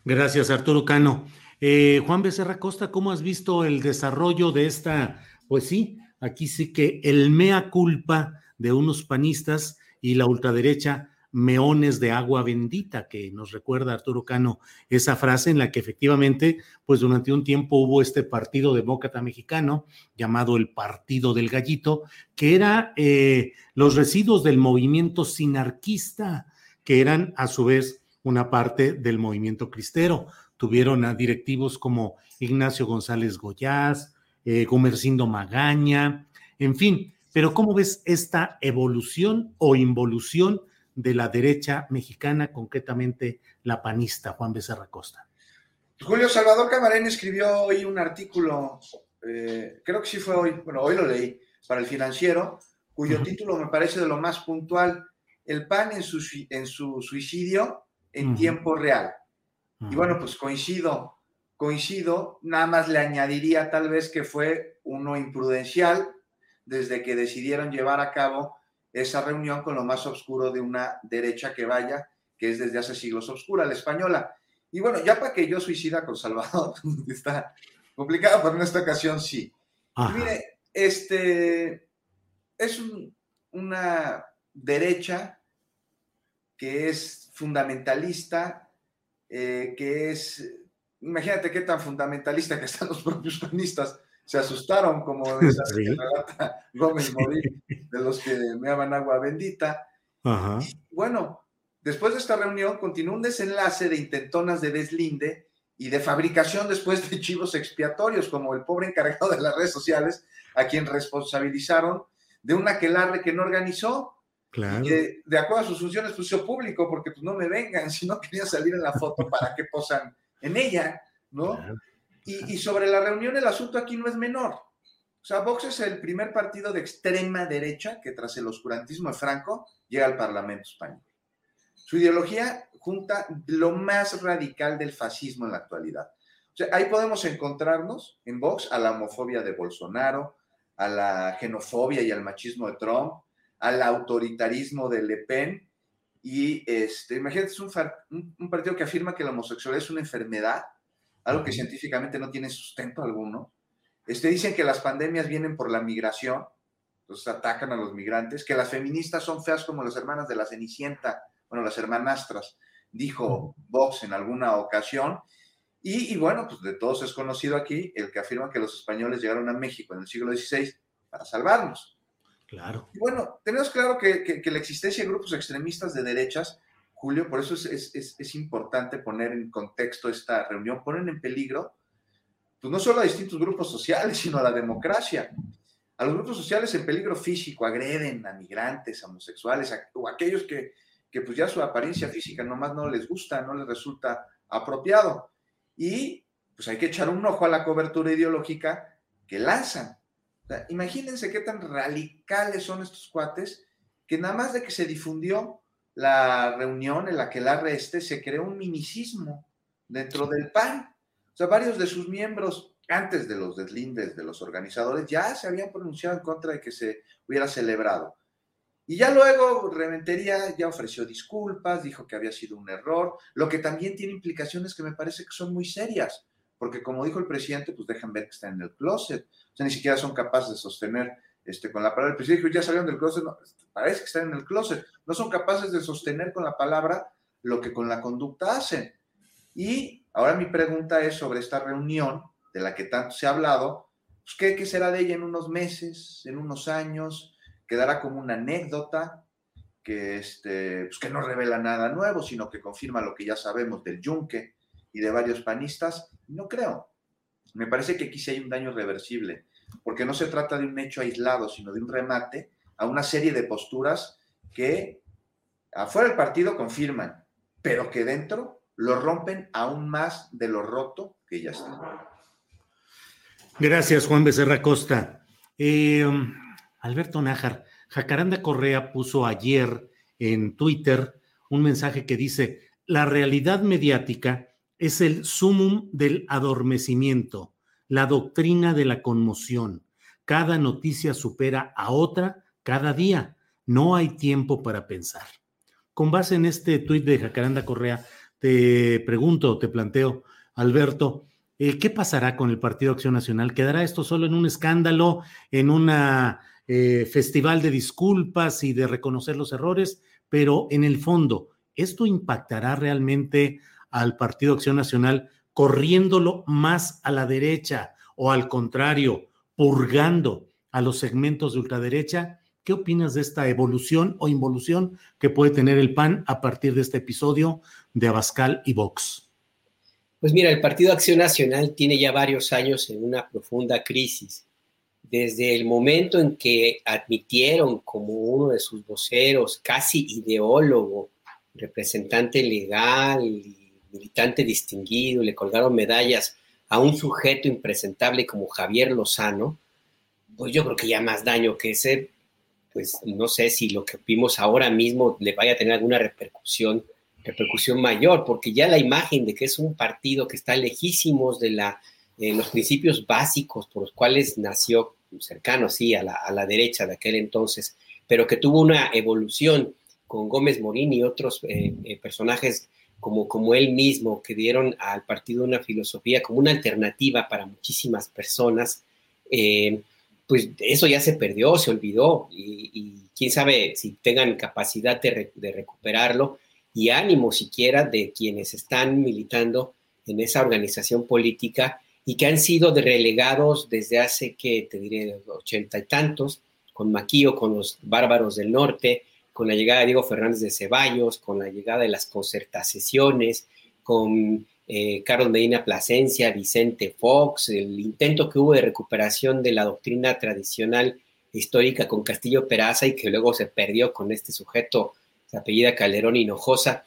Gracias, Arturo Cano. Eh, Juan Becerra Costa, ¿cómo has visto el desarrollo de esta? Pues sí, aquí sí que el mea culpa de unos panistas y la ultraderecha meones de agua bendita, que nos recuerda Arturo Cano esa frase en la que efectivamente, pues durante un tiempo hubo este partido demócrata mexicano llamado el Partido del Gallito, que era eh, los residuos del movimiento sinarquista, que eran a su vez una parte del movimiento cristero. Tuvieron a directivos como Ignacio González Goyás, eh, Magaña, en fin. Pero ¿cómo ves esta evolución o involución de la derecha mexicana, concretamente la panista, Juan Becerra Costa? Julio Salvador Camarén escribió hoy un artículo, eh, creo que sí fue hoy, bueno, hoy lo leí, para el financiero, cuyo título me parece de lo más puntual, El PAN en su, en su suicidio en tiempo real. Y bueno, pues coincido, coincido, nada más le añadiría tal vez que fue uno imprudencial desde que decidieron llevar a cabo esa reunión con lo más oscuro de una derecha que vaya, que es desde hace siglos oscura, la española. Y bueno, ya para que yo suicida con Salvador, está complicado, pero en esta ocasión sí. mire, este es una derecha que es fundamentalista, eh, que es, imagínate qué tan fundamentalista que están los propios comunistas, se asustaron como de esa Gómez Morí, de los que me daban agua bendita. bueno, después de esta reunión continuó un desenlace de intentonas de deslinde y de fabricación después de chivos expiatorios, como el pobre encargado de las redes sociales, a quien responsabilizaron de una aquelarre que no organizó. Claro. Y de acuerdo a sus funciones puso público, porque pues no me vengan, si no quería salir en la foto, ¿para que posan en ella? ¿No? Y, sobre la reunión, el asunto aquí no es menor. O sea, Vox es el primer partido de extrema derecha que tras el oscurantismo de Franco llega al Parlamento español. Su ideología junta lo más radical del fascismo en la actualidad. O sea, ahí podemos encontrarnos en Vox a la homofobia de Bolsonaro, a la xenofobia y al machismo de Trump, al autoritarismo de Le Pen. Y este, imagínate, es un, un partido que afirma que la homosexualidad es una enfermedad algo que científicamente no tiene sustento alguno. Este, dicen que las pandemias vienen por la migración, entonces atacan a los migrantes, que las feministas son feas como las hermanas de la Cenicienta, bueno, las hermanastras, dijo Vox en alguna ocasión. Y, bueno, pues de todos es conocido aquí el que afirma que los españoles llegaron a México en el siglo XVI para salvarnos. Claro. Y bueno, tenemos claro que, que la existencia de grupos extremistas de derechas Julio, por eso es, importante poner en contexto esta reunión, ponen en peligro, pues no solo a distintos grupos sociales, sino a la democracia. A los grupos sociales en peligro físico agreden a migrantes, a homosexuales, o aquellos que, que pues ya su apariencia física nomás no les gusta, no les resulta apropiado. Y pues hay que echar un ojo a la cobertura ideológica que lanzan. imagínense qué tan radicales son estos cuates que nada más de que se difundió la reunión en la que la este se creó un minicismo dentro del PAN. O sea, varios de sus miembros, antes de los deslindes de los organizadores, ya se habían pronunciado en contra de que se hubiera celebrado. Y ya luego Reventería ya ofreció disculpas, dijo que había sido un error, lo que también tiene implicaciones que me parece que son muy serias, porque como dijo el presidente, pues dejan ver que están en el closet, o sea, ni siquiera son capaces de sostener este, con la palabra. El presidente dijo, ya salieron del closet, parece que están en el closet. No son capaces de sostener con la palabra lo que con la conducta hacen. Y ahora mi pregunta es sobre esta reunión de la que tanto se ha hablado, pues, ¿qué, ¿qué, será de ella en unos meses, en unos años? ¿Quedará como una anécdota que, este, pues, que no revela nada nuevo, sino que confirma lo que ya sabemos del yunque y de varios panistas? No creo. Me parece que aquí sí hay un daño reversible porque no se trata de un hecho aislado, sino de un remate a una serie de posturas que afuera del partido confirman, pero que dentro lo rompen aún más de lo roto que ya está. Gracias, Juan Becerra Costa. Eh, Alberto Nájar, Jacaranda Correa puso ayer en Twitter un mensaje que dice, la realidad mediática es el sumum del adormecimiento, la doctrina de la conmoción. Cada noticia supera a otra cada día. No hay tiempo para pensar. Con base en este tuit de Jacaranda Correa, te pregunto, te planteo, Alberto, eh, ¿qué pasará con el Partido Acción Nacional? ¿Quedará esto solo en un escándalo, en un eh, festival de disculpas y de reconocer los errores? Pero en el fondo, ¿esto impactará realmente al Partido Acción Nacional corriéndolo más a la derecha o al contrario, purgando a los segmentos de ultraderecha? ¿Qué opinas de esta evolución o involución que puede tener el PAN a partir de este episodio de Abascal y Vox? Pues mira, el Partido Acción Nacional tiene ya varios años en una profunda crisis. Desde el momento en que admitieron como uno de sus voceros, casi ideólogo, representante legal y militante distinguido, le colgaron medallas a un sujeto impresentable como Javier Lozano, pues yo creo que ya más daño que ese, pues no sé si lo que vimos ahora mismo le vaya a tener alguna repercusión, repercusión mayor, porque ya la imagen de que es un partido que está lejísimos de la, los principios básicos por los cuales nació cercano, sí, a la, a la, derecha de aquel entonces, pero que tuvo una evolución con Gómez Morín y otros eh, eh, personajes como, como él mismo, que dieron al partido una filosofía como una alternativa para muchísimas personas, eh, pues eso ya se perdió, se olvidó. Y, quién sabe si tengan capacidad de, recuperarlo y ánimo siquiera de quienes están militando en esa organización política y que han sido relegados desde hace, que te diré, ochenta y tantos, con Maquío, con los bárbaros del norte, con la llegada de Diego Fernández de Ceballos, con la llegada de las concertaciones, con eh, Carlos Medina Plasencia, Vicente Fox, el intento que hubo de recuperación de la doctrina tradicional histórica con Castillo Peraza y que luego se perdió con este sujeto, se apellida Calderón Hinojosa.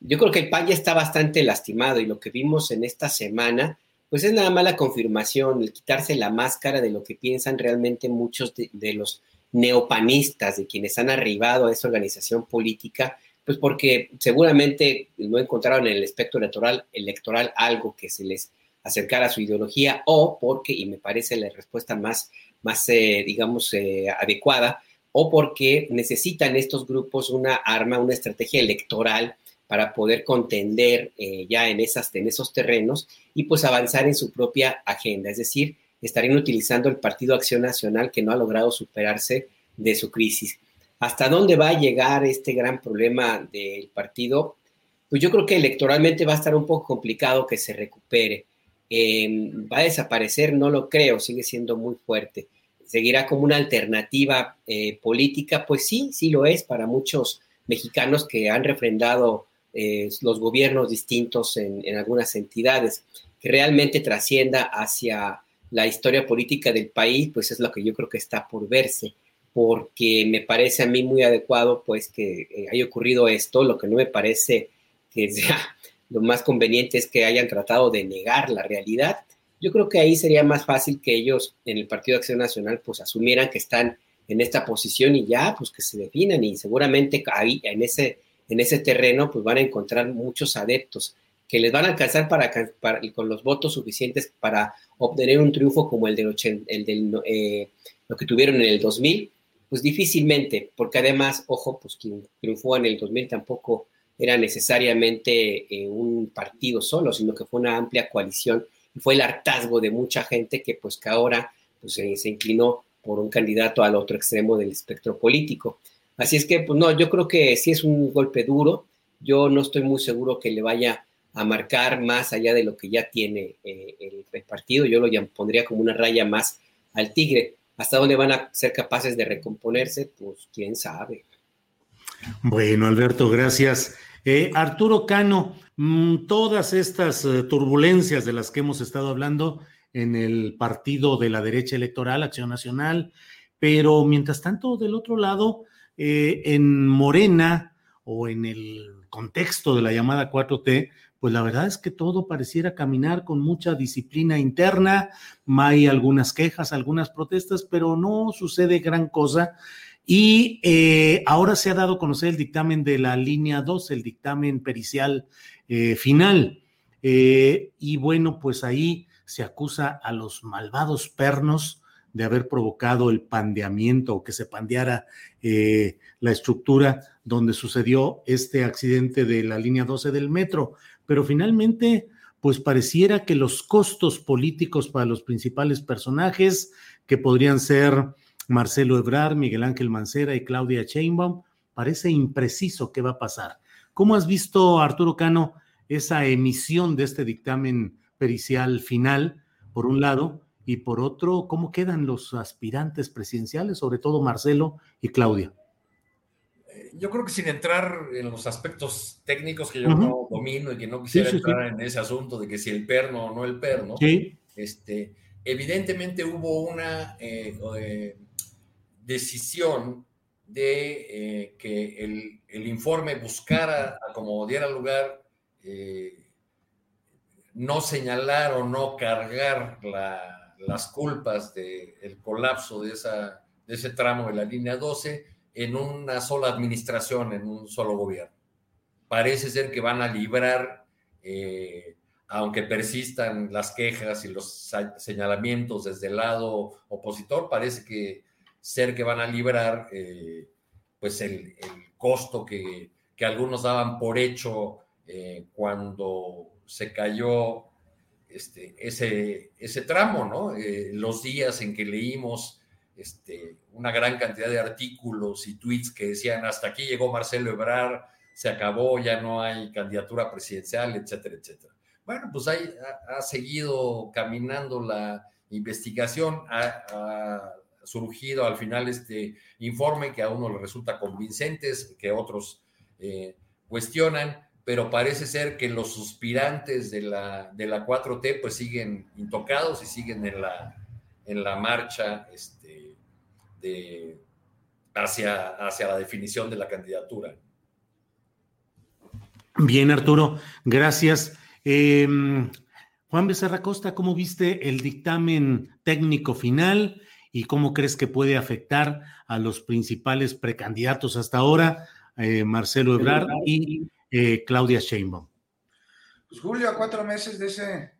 Yo creo que el PAN ya está bastante lastimado y lo que vimos en esta semana, pues es nada más la confirmación, el quitarse la máscara de lo que piensan realmente muchos de los neopanistas, de quienes han arribado a esa organización política pues porque seguramente no encontraron en el espectro electoral, electoral algo que se les acercara a su ideología o porque, y me parece la respuesta más, más eh, digamos, eh, adecuada, o porque necesitan estos grupos una arma, una estrategia electoral para poder contender eh, ya en, esas, en esos terrenos y pues avanzar en su propia agenda. Es decir, estarían utilizando el Partido Acción Nacional que no ha logrado superarse de su crisis. ¿Hasta dónde va a llegar este gran problema del partido? Pues yo creo que electoralmente va a estar un poco complicado que se recupere. Em, va a desaparecer, no lo creo, sigue siendo muy fuerte. ¿Seguirá como una alternativa eh, política? Pues sí, sí lo es para muchos mexicanos que han refrendado eh, los gobiernos distintos en, en algunas entidades. Que realmente trascienda hacia la historia política del país, pues es lo que yo creo que está por verse porque me parece a mí muy adecuado pues que eh, haya ocurrido esto, lo que no me parece que sea lo más conveniente es que hayan tratado de negar la realidad. Yo creo que ahí sería más fácil que ellos en el Partido Acción Nacional pues asumieran que están en esta posición y ya pues que se definan y seguramente ahí en ese, en ese terreno pues van a encontrar muchos adeptos que les van a alcanzar para, con los votos suficientes para obtener un triunfo como el del, el del eh, lo que tuvieron en el 2000 pues difícilmente, porque además, ojo, pues quien triunfó en el 2000 tampoco era necesariamente eh, un partido solo, sino que fue una amplia coalición y fue el hartazgo de mucha gente que pues ahora pues, se inclinó por un candidato al otro extremo del espectro político. Así es que, pues no, yo creo que sí es un golpe duro. Yo no estoy muy seguro que le vaya a marcar más allá de lo que ya tiene eh, el, partido. Yo lo pondría como una raya más al tigre. ¿Hasta dónde van a ser capaces de recomponerse? Pues quién sabe. Bueno, Alberto, gracias. Eh, Arturo Cano, mm, todas estas eh, turbulencias de las que hemos estado hablando en el partido de la derecha electoral, Acción Nacional, pero mientras tanto, del otro lado, eh, en Morena o en el contexto de la llamada 4T, pues la verdad es que todo pareciera caminar con mucha disciplina interna, hay algunas quejas, algunas protestas, pero no sucede gran cosa. Y eh, ahora se ha dado a conocer el dictamen de la línea 2, el dictamen pericial eh, final. Eh, y bueno, pues ahí se acusa a los malvados pernos de haber provocado el pandeamiento o que se pandeara la estructura donde sucedió este accidente de la línea 12 del metro. Pero finalmente, pues pareciera que los costos políticos para los principales personajes, que podrían ser Marcelo Ebrar, Miguel Ángel Mancera y Claudia Sheinbaum, parece impreciso qué va a pasar. ¿Cómo has visto, Arturo Cano, esa emisión de este dictamen pericial final, por un lado, y por otro, cómo quedan los aspirantes presidenciales, sobre todo Marcelo y Claudia? Yo creo que sin entrar en los aspectos técnicos que yo no domino y que no quisiera entrar en ese asunto de que si el perno o no el perno, este, evidentemente hubo una eh, eh, decisión de eh, que el, informe buscara, como diera lugar, eh, no señalar o no cargar las culpas del colapso de, esa, de ese tramo de la línea 12 en una sola administración, en un solo gobierno. Parece ser que van a librar, eh, aunque persistan las quejas y los señalamientos desde el lado opositor, parece que ser que van a librar eh, pues el, costo que, algunos daban por hecho eh, cuando se cayó este, ese, ese tramo, ¿no? Los días en que leímos este, una gran cantidad de artículos y tweets que decían hasta aquí llegó Marcelo Ebrar, se acabó, ya no hay candidatura presidencial, etcétera, etcétera. Bueno, pues ahí ha, seguido caminando la investigación, ha, surgido al final este informe que a uno le resulta convincente, que otros eh, cuestionan, pero parece ser que los suspirantes de la, de la 4T pues siguen intocados y siguen en la, en la marcha este, de, hacia, hacia la definición de la candidatura. Bien, Arturo, gracias. Em, Juan Becerra Costa, ¿cómo viste el dictamen técnico final? y cómo crees que puede afectar a los principales precandidatos hasta ahora, eh, Marcelo Ebrard y eh, Claudia Sheinbaum. Pues Julio, a cuatro meses de ese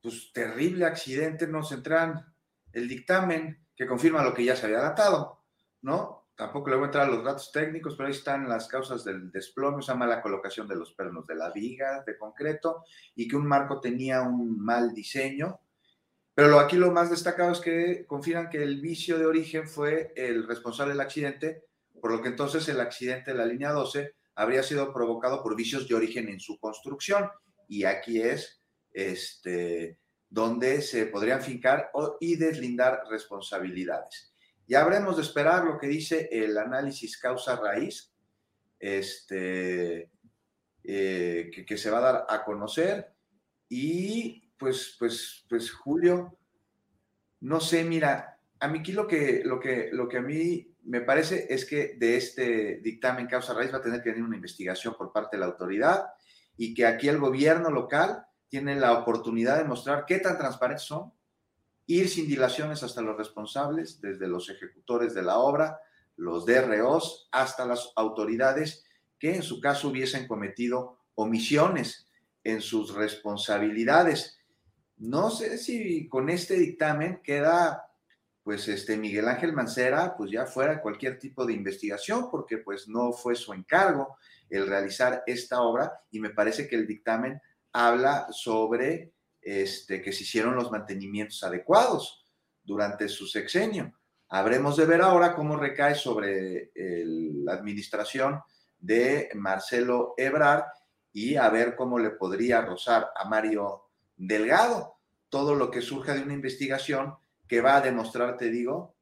pues, terrible accidente nos entran el dictamen que confirma lo que ya se había datado, ¿no? Tampoco le voy a entrar a los datos técnicos, pero ahí están las causas del desplome, esa mala colocación de los pernos de la viga de concreto y que un marco tenía un mal diseño pero aquí lo más destacado es que confirman que el vicio de origen fue el responsable del accidente, por lo que entonces el accidente de la línea 12 habría sido provocado por vicios de origen en su construcción. Y aquí es este, donde se podrían fincar y deslindar responsabilidades. Ya habremos de esperar lo que dice el análisis causa-raíz, este, eh, que, que se va a dar a conocer y pues, pues, pues Julio, no sé, mira, a mí aquí lo que, lo que, lo que a mí me parece es que de este dictamen causa raíz va a tener que venir una investigación por parte de la autoridad y que aquí el gobierno local tiene la oportunidad de mostrar qué tan transparentes son, ir sin dilaciones hasta los responsables, desde los ejecutores de la obra, los DROs, hasta las autoridades que en su caso hubiesen cometido omisiones en sus responsabilidades. No sé si con este dictamen queda, pues, este Miguel Ángel Mancera, pues ya fuera cualquier tipo de investigación, porque pues no fue su encargo el realizar esta obra y me parece que el dictamen habla sobre este, que se hicieron los mantenimientos adecuados durante su sexenio. Habremos de ver ahora cómo recae sobre la administración de Marcelo Ebrard y a ver cómo le podría rozar a Mario delgado todo lo que surja de una investigación que va a demostrar, te digo,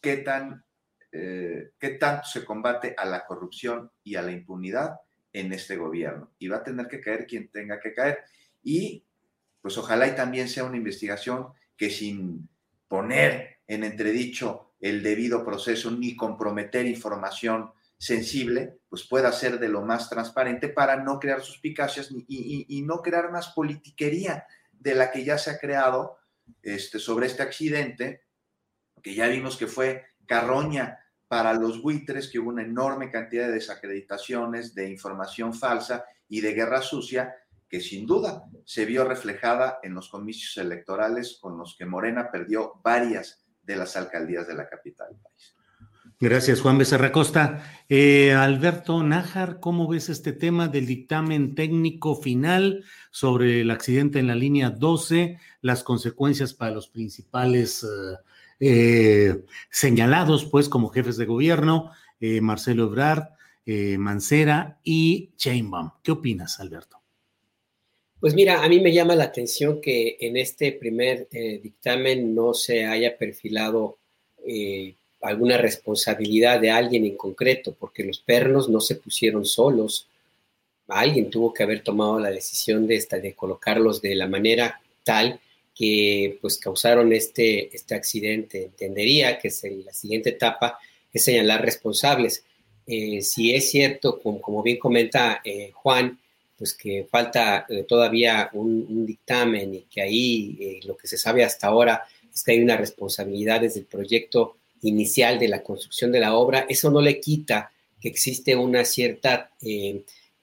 qué, tan, eh, qué tanto se combate a la corrupción y a la impunidad en este gobierno. Y va a tener que caer quien tenga que caer. Y pues ojalá y también sea una investigación que sin poner en entredicho el debido proceso ni comprometer información sensible, pues pueda ser de lo más transparente para no crear suspicacias y, no crear más politiquería de la que ya se ha creado este, sobre este accidente, que ya vimos que fue carroña para los buitres, que hubo una enorme cantidad de desacreditaciones, de información falsa y de guerra sucia, que sin duda se vio reflejada en los comicios electorales con los que Morena perdió varias de las alcaldías de la capital del país. Gracias, Juan Becerra Costa. Eh, Alberto Nájar, ¿cómo ves este tema del dictamen técnico final sobre el accidente en la línea 12, las consecuencias para los principales eh, eh, señalados, pues, como jefes de gobierno, Marcelo Ebrard, Mancera y Chainbaum? ¿Qué opinas, Alberto? Pues mira, a mí me llama la atención que en este primer dictamen no se haya perfilado alguna responsabilidad de alguien en concreto, porque los pernos no se pusieron solos. Alguien tuvo que haber tomado la decisión de, esta, de colocarlos de la manera tal que pues causaron este, este accidente. Entendería que es la siguiente etapa es señalar responsables. Eh, si es cierto, como, bien comenta eh, Juan, pues que falta eh, todavía un, un, dictamen y que ahí lo que se sabe hasta ahora es que hay una responsabilidad desde el proyecto inicial de la construcción de la obra, eso no le quita que existe una cierta,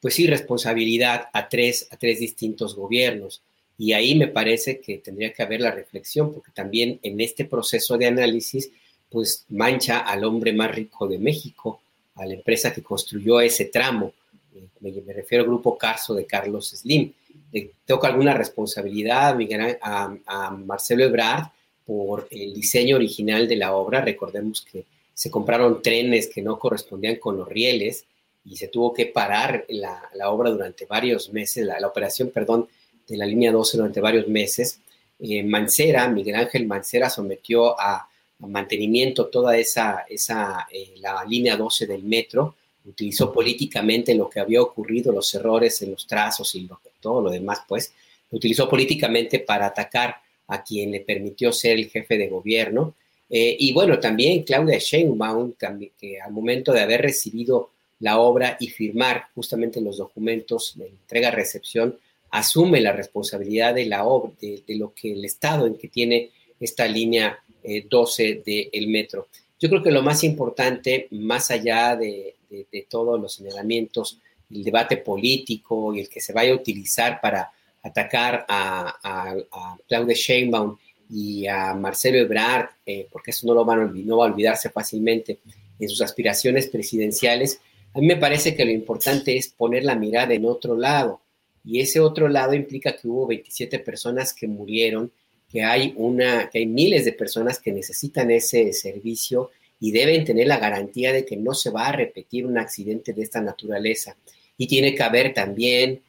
pues sí, responsabilidad a tres, a tres distintos gobiernos. Y ahí me parece que tendría que haber la reflexión, porque también en este proceso de análisis, pues mancha al hombre más rico de México, a la empresa que construyó ese tramo. Eh, me, refiero al grupo Carso de Carlos Slim. Le toca alguna responsabilidad a, a Marcelo Ebrard, por el diseño original de la obra. Recordemos que se compraron trenes que no correspondían con los rieles y se tuvo que parar la, obra durante varios meses, la, operación, perdón, de la línea 12 durante varios meses. Eh, Mancera, Miguel Ángel Mancera sometió a, mantenimiento toda esa, esa eh, la línea 12 del metro, utilizó políticamente lo que había ocurrido, los errores en los trazos y todo lo demás, pues, utilizó políticamente para atacar a quien le permitió ser el jefe de gobierno. Eh, y bueno, también Claudia Sheinbaum, que al momento de haber recibido la obra y firmar justamente los documentos de entrega-recepción, asume la responsabilidad de la obra, de, lo que el estado en que tiene esta línea 12 eh, del metro. Yo creo que lo más importante, más allá de, todos los señalamientos, el debate político y el que se vaya a utilizar para atacar a, a, Claudia Sheinbaum y a Marcelo Ebrard, eh, porque eso no, lo van a, no va a olvidarse fácilmente en sus aspiraciones presidenciales, a mí me parece que lo importante es poner la mirada en otro lado. Y ese otro lado implica que hubo 27 personas que murieron, que hay, una, que hay miles de personas que necesitan ese servicio y deben tener la garantía de que no se va a repetir un accidente de esta naturaleza. Y tiene que haber también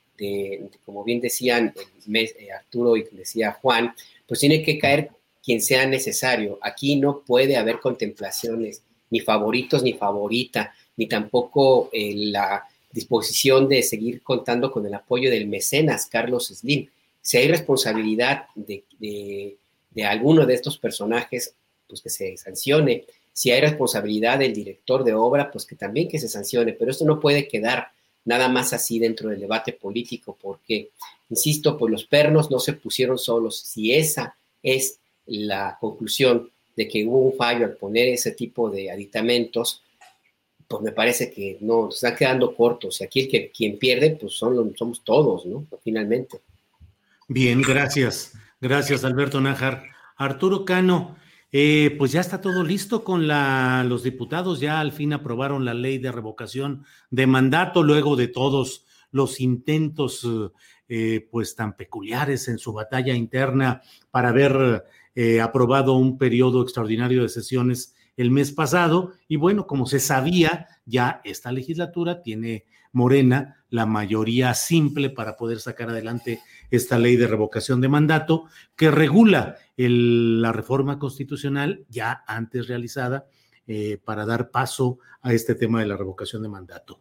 como bien decían eh, Arturo y decía Juan, pues tiene que caer quien sea necesario. Aquí no puede haber contemplaciones, ni favoritos ni favorita, ni tampoco eh, la disposición de seguir contando con el apoyo del mecenas Carlos Slim. Si hay responsabilidad de, de, alguno de estos personajes, pues que se sancione. Si hay responsabilidad del director de obra, pues que también que se sancione. Pero esto no puede quedar nada más así dentro del debate político, porque, insisto, pues los pernos no se pusieron solos. Si esa es la conclusión de que hubo un fallo al poner ese tipo de aditamentos, pues me parece que no, se están quedando cortos. Y aquí el que quien pierde, pues son, somos todos, ¿no? Finalmente. Bien, gracias. Gracias, Alberto Nájar. Arturo Cano, eh, pues ya está todo listo con la, los diputados, ya al fin aprobaron la ley de revocación de mandato luego de todos los intentos eh, pues tan peculiares en su batalla interna para haber eh, aprobado un periodo extraordinario de sesiones el mes pasado. Y bueno, como se sabía, ya esta legislatura tiene Morena la mayoría simple para poder sacar adelante esta ley de revocación de mandato que regula la reforma constitucional ya antes realizada eh, para dar paso a este tema de la revocación de mandato.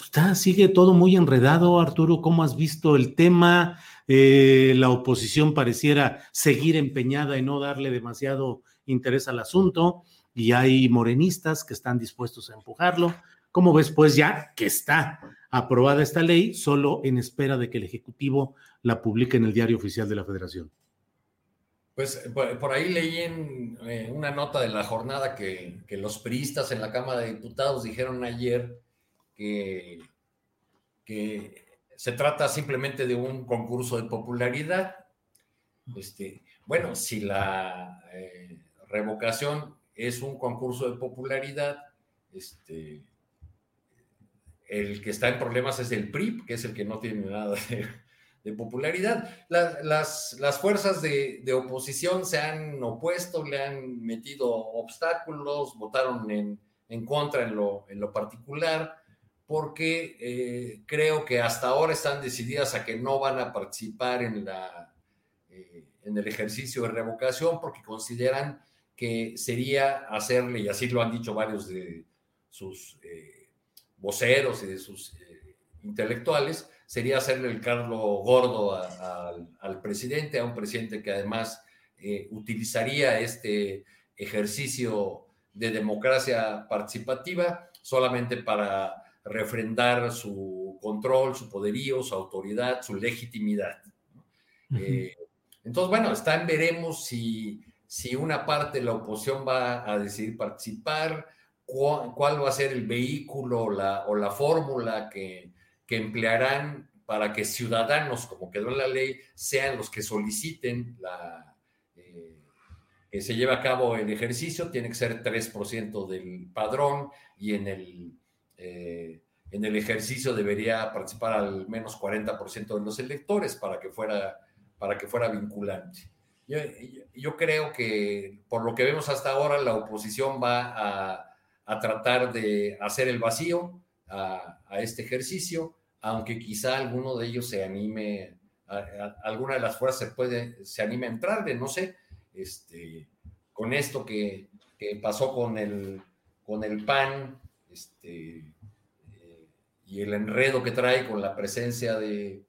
Está, sigue todo muy enredado, Arturo. ¿Cómo has visto el tema? Eh, la oposición pareciera seguir empeñada en no darle demasiado interés al asunto y hay morenistas que están dispuestos a empujarlo. ¿Cómo ves, pues ya que está aprobada esta ley, solo en espera de que el Ejecutivo la publique en el Diario Oficial de la Federación? Pues por, ahí leí en eh, una nota de la jornada que, los priistas en la Cámara de Diputados dijeron ayer que, que se trata simplemente de un concurso de popularidad. Este, bueno, si la eh, revocación es un concurso de popularidad, este, el que está en problemas es el PRI, que es el que no tiene nada de, popularidad. las, las, fuerzas de, oposición se han opuesto, le han metido obstáculos, votaron en, en contra en lo, en lo, particular, porque eh, creo que hasta ahora están decididas a que no van a participar en, la, eh, en el ejercicio de revocación, porque consideran que sería hacerle, y así lo han dicho varios de sus eh, voceros y de sus eh, intelectuales, sería hacerle el cargo gordo al presidente, a un presidente que además eh, utilizaría este ejercicio de democracia participativa solamente para refrendar su control, su poderío, su autoridad, su legitimidad. entonces, bueno, están, veremos si si una parte de la oposición va a decidir participar, cuál, va a ser el vehículo o la fórmula que, emplearán para que ciudadanos, como quedó en la ley, sean los que soliciten eh, que se lleve a cabo el ejercicio. Tiene que ser 3% del padrón y en el, eh, en el ejercicio debería participar al menos 40% de los electores para que fuera, para que fuera vinculante. Yo, creo que por lo que vemos hasta ahora, la oposición va a, tratar de hacer el vacío a, este ejercicio, aunque quizá alguno de ellos se anime, alguna de las fuerzas se, puede, se anime a entrarle, no sé, este, con esto que, pasó con el, con el PAN este, eh, y el enredo que trae con la presencia de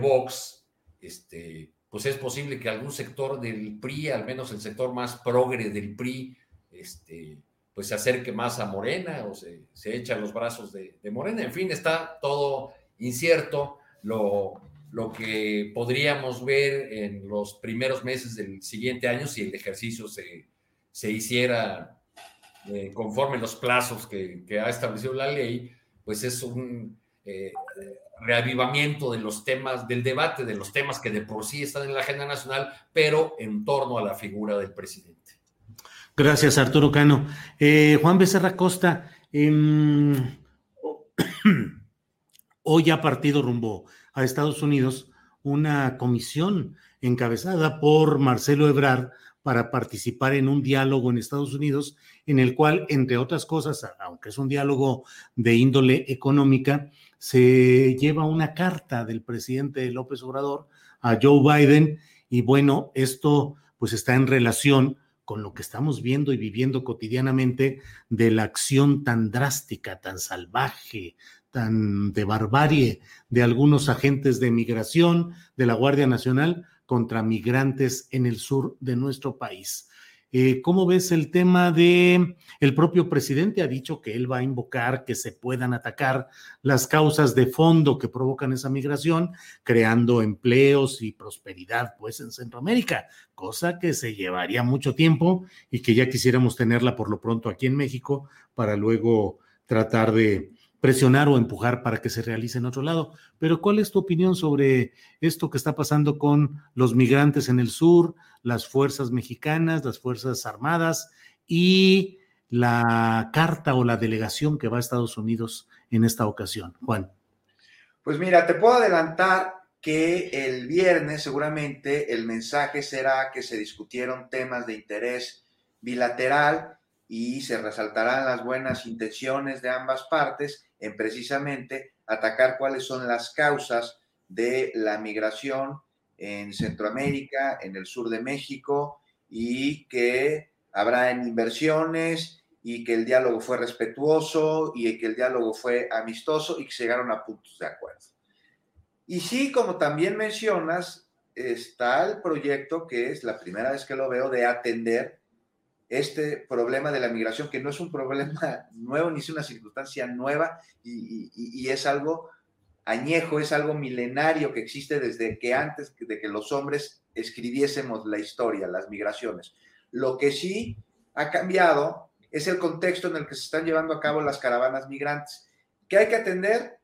Vox, este, pues es posible que algún sector del PRI, al menos el sector más progre del PRI, este, pues se acerque más a Morena o se, se echa los brazos de, Morena. En fin, está todo incierto. Lo, lo que podríamos ver en los primeros meses del siguiente año, si el ejercicio se, se hiciera eh, conforme los plazos que, que, ha establecido la ley, pues es un eh, reavivamiento de los temas, del debate de los temas que de por sí están en la agenda nacional, pero en torno a la figura del presidente. Gracias, Arturo Cano. Eh, Juan Becerra Costa, em, hoy ha partido rumbo a Estados Unidos una comisión encabezada por Marcelo Ebrard para participar en un diálogo en Estados Unidos en el cual, entre otras cosas, aunque es un diálogo de índole económica, se lleva una carta del presidente López Obrador a Joe Biden y bueno, esto pues está en relación con lo que estamos viendo y viviendo cotidianamente de la acción tan drástica, tan salvaje, tan de barbarie de algunos agentes de migración de la Guardia Nacional contra migrantes en el sur de nuestro país. Eh, ¿Cómo ves el tema de el propio presidente ha dicho que él va a invocar que se puedan atacar las causas de fondo que provocan esa migración, creando empleos y prosperidad pues en Centroamérica, cosa que se llevaría mucho tiempo y que ya quisiéramos tenerla por lo pronto aquí en México para luego tratar de presionar o empujar para que se realice en otro lado. Pero ¿cuál es tu opinión sobre esto que está pasando con los migrantes en el sur, las fuerzas mexicanas, las fuerzas armadas y la carta o la delegación que va a Estados Unidos en esta ocasión? Juan. Pues mira, te puedo adelantar que el viernes seguramente el mensaje será que se discutieron temas de interés bilateral y se resaltarán las buenas intenciones de ambas partes en precisamente atacar cuáles son las causas de la migración en Centroamérica, en el sur de México, y que habrá inversiones y que el diálogo fue respetuoso y que el diálogo fue amistoso y que llegaron a puntos de acuerdo. Y sí, como también mencionas, está el proyecto que es la primera vez que lo veo de atender este problema de la migración, que no es un problema nuevo ni es una circunstancia nueva y, es algo añejo, es algo milenario que existe desde que antes de que los hombres escribiésemos la historia, las migraciones. Lo que sí ha cambiado es el contexto en el que se están llevando a cabo las caravanas migrantes, que hay que atender,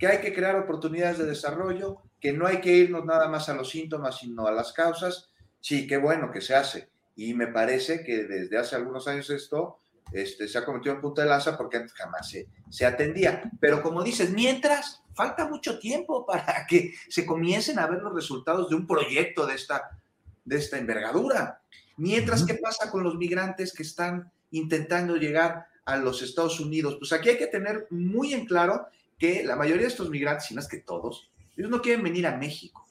que hay que crear oportunidades de desarrollo, que no hay que irnos nada más a los síntomas, sino a las causas. Sí, qué bueno que se hace, y me parece que desde hace algunos años esto este, se ha convertido en punto de lanza porque antes jamás se, se atendía. Pero como dices, mientras, falta mucho tiempo para que se comiencen a ver los resultados de un proyecto de esta, de esta envergadura. Mientras, ¿qué pasa con los migrantes que están intentando llegar a los Estados Unidos? Pues aquí hay que tener muy en claro que la mayoría de estos migrantes, si no es que todos, ellos no quieren venir a México,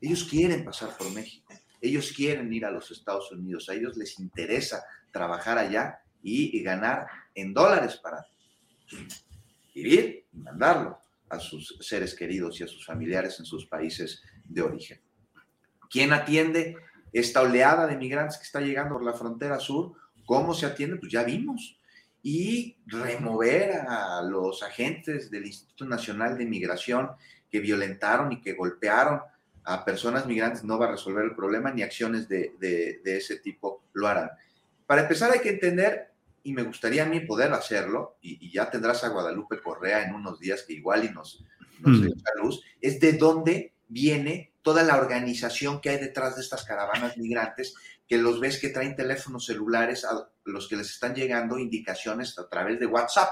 ellos quieren pasar por México. Ellos quieren ir a los Estados Unidos, a ellos les interesa trabajar allá y, ganar en dólares para vivir y mandarlo a sus seres queridos y a sus familiares en sus países de origen. ¿Quién atiende esta oleada de migrantes que está llegando por la frontera sur? ¿Cómo se atiende? Pues ya vimos. Y remover a los agentes del Instituto Nacional de Migración que violentaron y que golpearon a personas migrantes no va a resolver el problema, ni acciones de, ese tipo lo harán. Para empezar hay que entender, y me gustaría a mí poder hacerlo, y, ya tendrás a Guadalupe Correa en unos días que igual y nos, nos mm. echa luz, es de dónde viene toda la organización que hay detrás de estas caravanas migrantes, que los ves que traen teléfonos celulares a los que les están llegando indicaciones a través de WhatsApp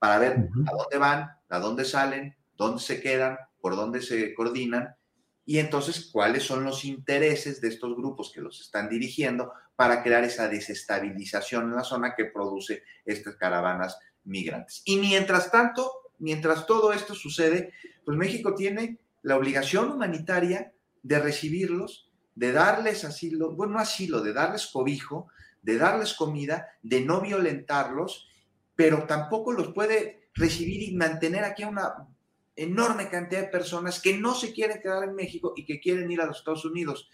para ver a dónde van, a dónde salen, dónde se quedan, por dónde se coordinan y entonces cuáles son los intereses de estos grupos que los están dirigiendo para crear esa desestabilización en la zona que produce estas caravanas migrantes. Y mientras tanto, mientras todo esto sucede, pues México tiene la obligación humanitaria de recibirlos, de darles asilo, bueno, no asilo, de darles cobijo, de darles comida, de no violentarlos, pero tampoco los puede recibir y mantener aquí una enorme cantidad de personas que no se quieren quedar en México y que quieren ir a los Estados Unidos.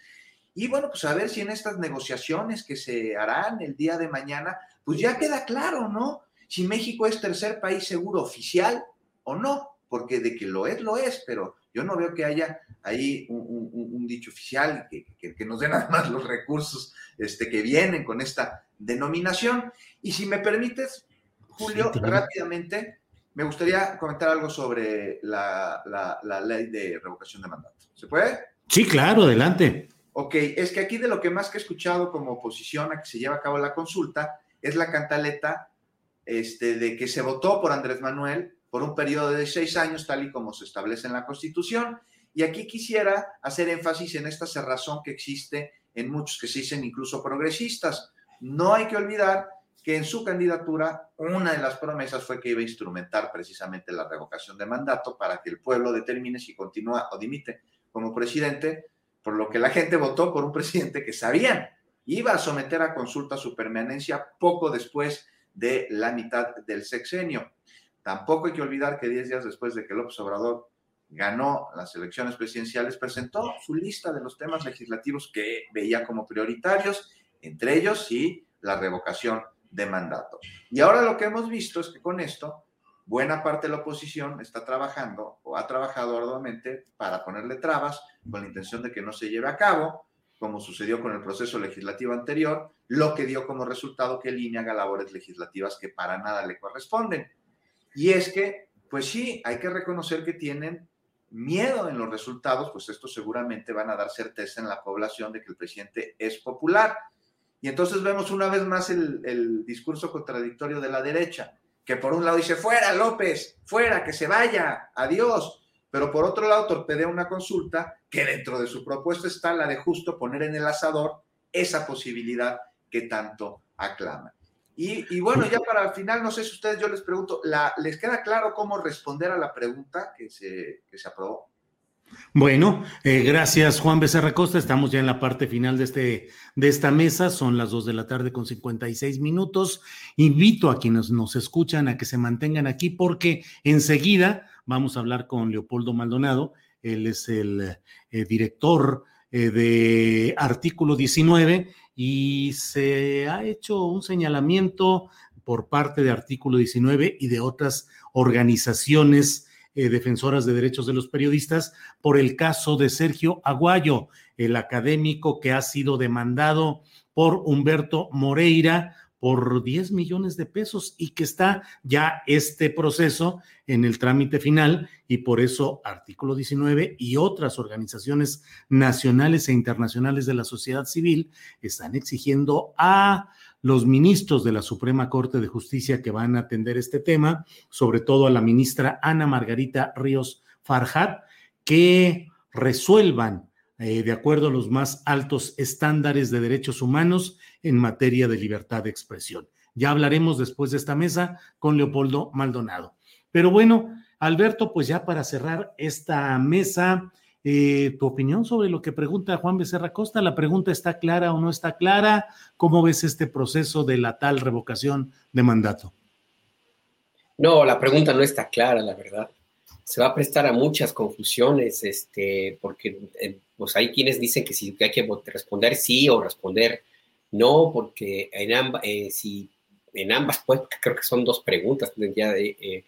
Y bueno, pues a ver si en estas negociaciones que se harán el día de mañana, pues ya queda claro, ¿no? Si México es tercer país seguro oficial o no, porque de que lo es, lo es, pero yo no veo que haya ahí un, dicho oficial que, que, nos den además los recursos este, que vienen con esta denominación. Y si me permites, Julio, rápidamente, me gustaría comentar algo sobre la, ley de revocación de mandato. ¿Se puede? Sí, claro, adelante. Ok, es que aquí de lo que más que he escuchado como oposición a que se lleve a cabo la consulta es la cantaleta este, de que se votó por Andrés Manuel por un periodo de seis años, tal y como se establece en la Constitución. Y aquí quisiera hacer énfasis en esta cerrazón que existe en muchos que se dicen incluso progresistas. No hay que olvidar que en su candidatura una de las promesas fue que iba a instrumentar precisamente la revocación de mandato para que el pueblo determine si continúa o dimite como presidente, por lo que la gente votó por un presidente que sabían iba a someter a consulta su permanencia poco después de la mitad del sexenio. Tampoco hay que olvidar que diez días después de que López Obrador ganó las elecciones presidenciales, presentó su lista de los temas legislativos que veía como prioritarios, entre ellos sí la revocación de mandato. Y ahora lo que hemos visto es que con esto, buena parte de la oposición está trabajando o ha trabajado arduamente para ponerle trabas con la intención de que no se lleve a cabo, como sucedió con el proceso legislativo anterior, lo que dio como resultado que el INE haga labores legislativas que para nada le corresponden. Y es que, pues sí, hay que reconocer que tienen miedo en los resultados, pues esto seguramente van a dar certeza en la población de que el presidente es popular. Y entonces vemos una vez más el, discurso contradictorio de la derecha, que por un lado dice, fuera López, fuera, que se vaya, adiós, pero por otro lado torpedea una consulta que dentro de su propuesta está la de justo poner en el asador esa posibilidad que tanto aclaman. Y, bueno, ya para el final, no sé si ustedes, yo les pregunto, ¿les queda claro cómo responder a la pregunta que se, que se aprobó? Bueno, eh, gracias Juan Becerra Costa. Estamos ya en la parte final de, este, de esta mesa. Son las dos de la tarde con 56 minutos. Invito a quienes nos escuchan a que se mantengan aquí porque enseguida vamos a hablar con Leopoldo Maldonado. Él es el eh, director eh, de artículo 19 y se ha hecho un señalamiento por parte de artículo 19 y de otras organizaciones eh, defensoras de derechos de los periodistas por el caso de Sergio Aguayo, el académico que ha sido demandado por Humberto Moreira por 10 millones de pesos y que está ya este proceso en el trámite final y por eso artículo 19 y otras organizaciones nacionales e internacionales de la sociedad civil están exigiendo a los ministros de la Suprema Corte de Justicia que van a atender este tema, sobre todo a la ministra Ana Margarita Ríos Farjat, que resuelvan eh, de acuerdo a los más altos estándares de derechos humanos en materia de libertad de expresión. Ya hablaremos después de esta mesa con Leopoldo Maldonado. Pero bueno, Alberto, pues ya para cerrar esta mesa, eh, tu opinión sobre lo que pregunta Juan Becerra Costa. ¿La pregunta está clara o no está clara? ¿Cómo ves este proceso de la tal revocación de mandato? No, la pregunta no está clara, la verdad. Se va a prestar a muchas confusiones, este, porque eh, pues hay quienes dicen que si hay que responder sí o responder no, porque en ambas, eh, si en ambas, pues creo que son dos preguntas, ya de,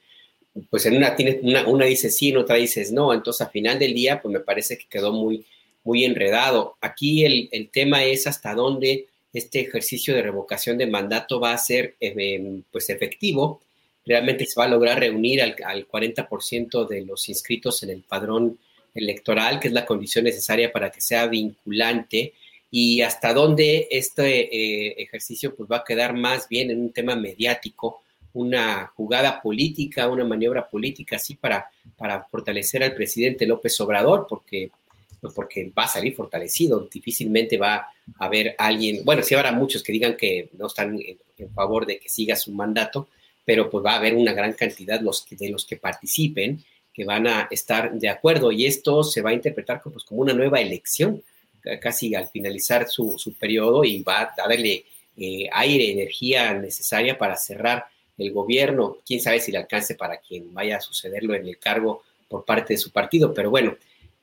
pues en una, tiene, una, dice sí, en otra dices no, entonces al final del día, pues me parece que quedó muy, muy enredado. Aquí el, el tema es hasta dónde este ejercicio de revocación de mandato va a ser em, pues efectivo. Realmente se va a lograr reunir al, al 40% de los inscritos en el padrón electoral, que es la condición necesaria para que sea vinculante, y hasta dónde este eh, ejercicio pues va a quedar más bien en un tema mediático, una jugada política, una maniobra política así para, para fortalecer al presidente López Obrador, porque, pues, porque va a salir fortalecido, difícilmente va a haber alguien, bueno, sí habrá muchos que digan que no están en, favor de que siga su mandato, pero pues va a haber una gran cantidad los de los que participen que van a estar de acuerdo. Y esto se va a interpretar como, pues, como una nueva elección, casi al finalizar su, su periodo y va a darle eh, aire, energía necesaria para cerrar el gobierno, quién sabe si le alcance para quien vaya a sucederlo en el cargo por parte de su partido, pero bueno,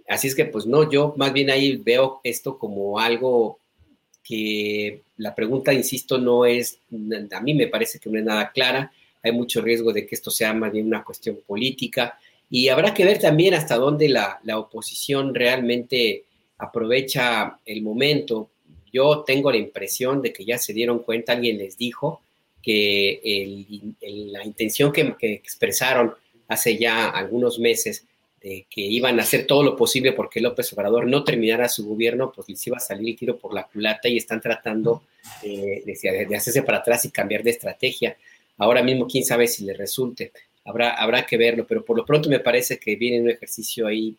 así es que pues no, yo más bien ahí veo esto como algo que la pregunta, insisto, no es, a mí me parece que no es nada clara, hay mucho riesgo de que esto sea más bien una cuestión política y habrá que ver también hasta dónde la, la oposición realmente aprovecha el momento. Yo tengo la impresión de que ya se dieron cuenta, alguien les dijo, que la intención que, expresaron hace ya algunos meses de que iban a hacer todo lo posible porque López Obrador no terminara su gobierno, pues les iba a salir el tiro por la culata y están tratando de, de, hacerse para atrás y cambiar de estrategia. Ahora mismo, quién sabe si les resulte. Habrá, habrá que verlo, pero por lo pronto me parece que viene un ejercicio ahí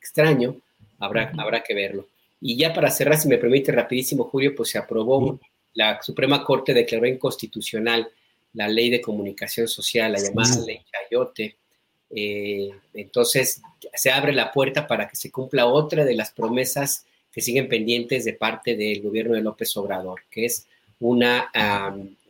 extraño. Habrá, habrá que verlo. Y ya para cerrar, si me permite rapidísimo, Julio, pues se aprobó la Suprema Corte declaró inconstitucional la ley de comunicación social, la llamada ley Chayote. Eh, entonces se abre la puerta para que se cumpla otra de las promesas que siguen pendientes de parte del gobierno de López Obrador, que es una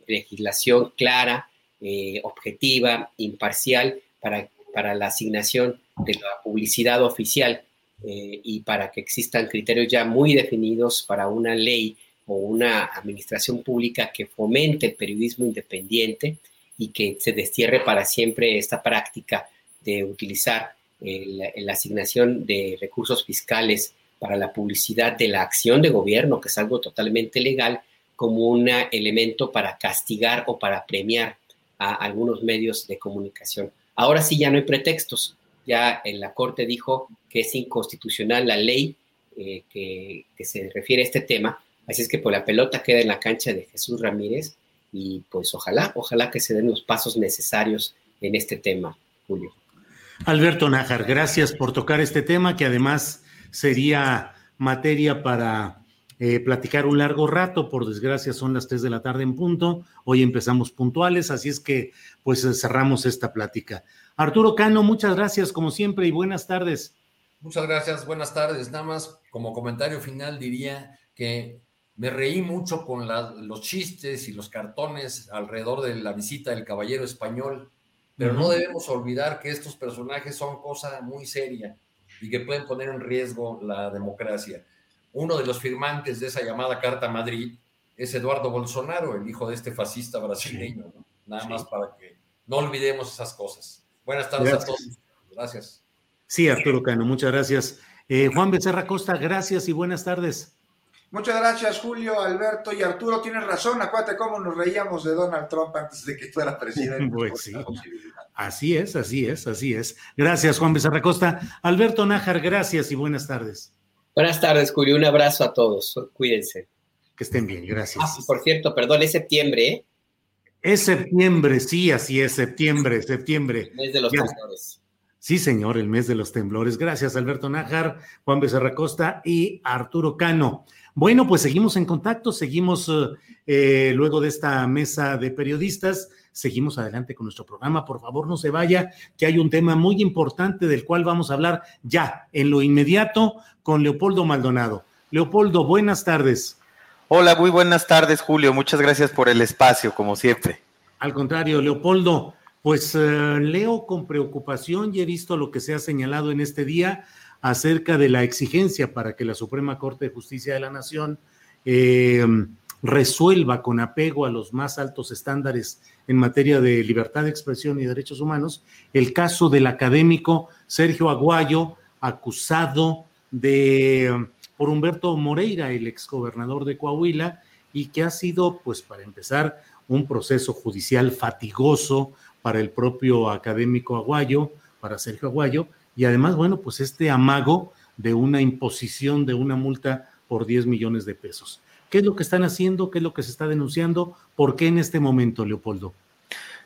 legislación clara, eh, objetiva, imparcial para, para la asignación de la publicidad oficial eh, y para que existan criterios ya muy definidos para una ley o una administración pública que fomente el periodismo independiente y que se destierre para siempre esta práctica de utilizar la asignación de recursos fiscales para la publicidad de la acción de gobierno, que es algo totalmente legal, como un elemento para castigar o para premiar a algunos medios de comunicación. Ahora sí ya no hay pretextos. Ya en la Corte dijo que es inconstitucional la ley eh, que, que, se refiere a este tema Así es que pues la pelota queda en la cancha de Jesús Ramírez y pues ojalá, ojalá que se den los pasos necesarios en este tema, Julio. Alberto Nájar, gracias por tocar este tema que además sería materia para eh, platicar un largo rato. Por desgracia son las tres de la tarde en punto. Hoy empezamos puntuales, así es que pues cerramos esta plática. Arturo Cano, muchas gracias como siempre y buenas tardes. Muchas gracias, buenas tardes. Nada más como comentario final diría que me reí mucho con los chistes y los cartones alrededor de la visita del caballero español, pero no debemos olvidar que estos personajes son cosa muy seria y que pueden poner en riesgo la democracia. uno de los firmantes de esa llamada Carta Madrid es Eduardo Bolsonaro, el hijo de este fascista brasileño. Nada más para que no olvidemos esas cosas. Buenas tardes a todos. Gracias. Sí, Arturo Cano, muchas gracias. Eh, Juan Becerra Costa, gracias y buenas tardes. Muchas gracias, Julio, Alberto y Arturo. Tienes razón. Acuérdate cómo nos reíamos de Donald Trump antes de que fuera presidente. Pues sí. Así es, así es, así es. Gracias, Juan Becerra Costa. Alberto Nájar, gracias y buenas tardes. Buenas tardes, Julio. Un abrazo a todos. Cuídense. Que estén bien, gracias. Ah, por cierto, perdón, es septiembre, ¿eh? Es septiembre, sí, así es, septiembre, septiembre. mes de los temblores. Sí, señor, el mes de los temblores. Gracias, Alberto Nájar, Juan Becerra Costa y Arturo Cano. Bueno, pues seguimos en contacto, seguimos eh, luego de esta mesa de periodistas, seguimos adelante con nuestro programa. Por favor, no se vaya, que hay un tema muy importante del cual vamos a hablar ya, en lo inmediato, con Leopoldo Maldonado. Leopoldo, buenas tardes. Hola, muy buenas tardes, Julio. Muchas gracias por el espacio, como siempre. Al contrario, Leopoldo, pues eh, leo con preocupación y he visto lo que se ha señalado en este día acerca de la exigencia para que la Suprema Corte de Justicia de la Nación eh, resuelva con apego a los más altos estándares en materia de libertad de expresión y derechos humanos el caso del académico Sergio Aguayo, acusado de por Humberto Moreira, el exgobernador de Coahuila, y que ha sido, pues para empezar, un proceso judicial fatigoso para el propio académico Aguayo, para Sergio Aguayo, y además, bueno, pues este amago de una imposición de una multa por 10 millones de pesos. ¿Qué es lo que están haciendo? ¿Qué es lo que se está denunciando? ¿Por qué en este momento, Leopoldo?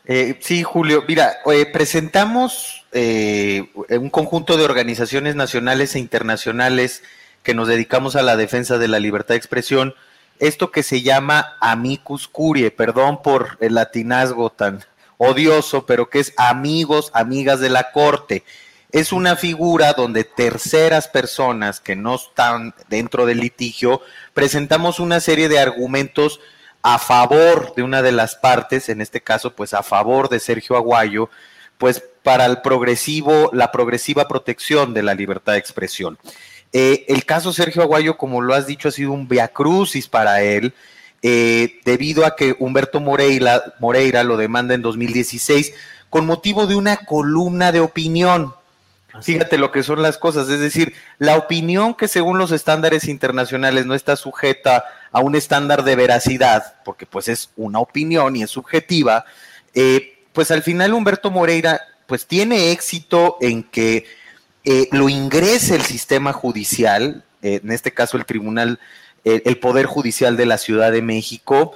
Eh, sí, Julio, mira, eh, presentamos eh, un conjunto de organizaciones nacionales e internacionales que nos dedicamos a la defensa de la libertad de expresión, esto que se llama amicus curie, perdón por el latinazgo tan odioso, pero que es amigos, amigas de la corte es una figura donde terceras personas que no están dentro del litigio presentamos una serie de argumentos a favor de una de las partes, en este caso, pues a favor de Sergio Aguayo, pues para el progresivo, la progresiva protección de la libertad de expresión. Eh, el caso Sergio Aguayo, como lo has dicho, ha sido un viacrucis para él, eh, debido a que Humberto Moreira, Moreira lo demanda en 2016 con motivo de una columna de opinión Fíjate lo que son las cosas, es decir, la opinión que según los estándares internacionales no está sujeta a un estándar de veracidad, porque pues es una opinión y es subjetiva, eh, pues al final Humberto Moreira pues tiene éxito en que eh, lo ingrese el sistema judicial, eh, en este caso el tribunal, el Poder Judicial de la Ciudad de México,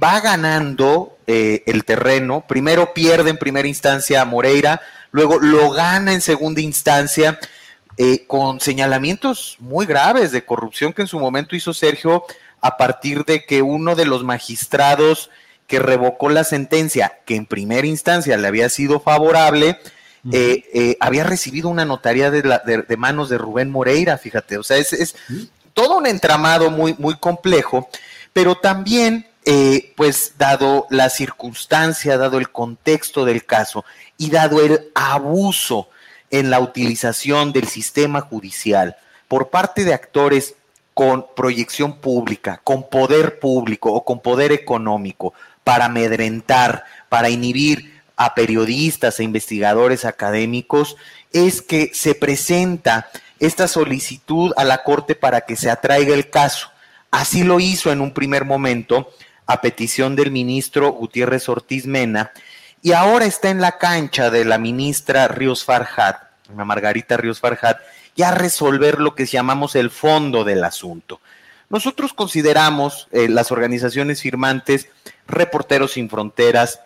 va ganando el terreno, primero pierde en primera instancia a Moreira, luego lo gana en segunda instancia eh, con señalamientos muy graves de corrupción que en su momento hizo Sergio a partir de que uno de los magistrados que revocó la sentencia, que en primera instancia le había sido favorable, eh, eh, había recibido una notaría de, manos de Rubén Moreira, fíjate, o sea, es, todo un entramado muy, muy complejo, pero también, pues, dado la circunstancia, dado el contexto del caso y dado el abuso en la utilización del sistema judicial por parte de actores con proyección pública, con poder público o con poder económico para amedrentar, para inhibir a periodistas e investigadores académicos, es que se presenta esta solicitud a la Corte para que se atraiga el caso. Así lo hizo en un primer momento a petición del ministro Gutiérrez Ortiz Mena, y ahora está en la cancha de la ministra Ríos Farjat, Margarita Ríos Farjat, ya resolver lo que llamamos el fondo del asunto. Nosotros consideramos eh, las organizaciones firmantes, Reporteros Sin Fronteras,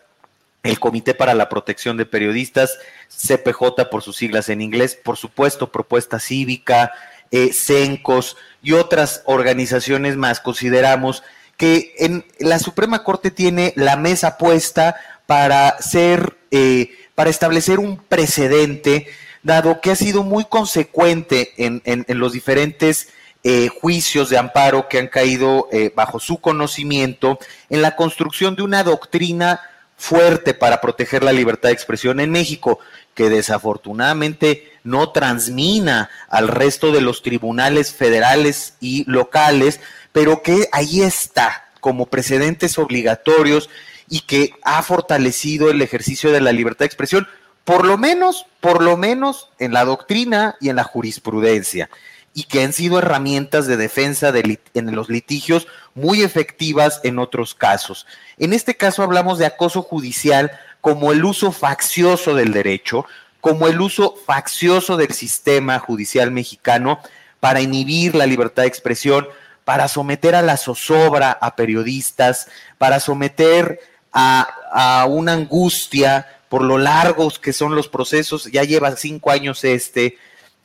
el Comité para la Protección de Periodistas, CPJ por sus siglas en inglés, por supuesto, Propuesta Cívica, eh, CENCOS y otras organizaciones más, consideramos que en la Suprema Corte tiene la mesa puesta para ser, eh, para establecer un precedente, dado que ha sido muy consecuente en, los diferentes eh, juicios de amparo que han caído eh, bajo su conocimiento en la construcción de una doctrina fuerte para proteger la libertad de expresión en México, que desafortunadamente no transmina al resto de los tribunales federales y locales, pero que ahí está como precedentes obligatorios y que ha fortalecido el ejercicio de la libertad de expresión, por lo menos, por lo menos en la doctrina y en la jurisprudencia, y que han sido herramientas de defensa de en los litigios muy efectivas en otros casos. En este caso hablamos de acoso judicial como el uso faccioso del derecho, como el uso faccioso del sistema judicial mexicano para inhibir la libertad de expresión, para someter a la zozobra a periodistas, para someter a, una angustia por lo largos que son los procesos, ya lleva cinco años este,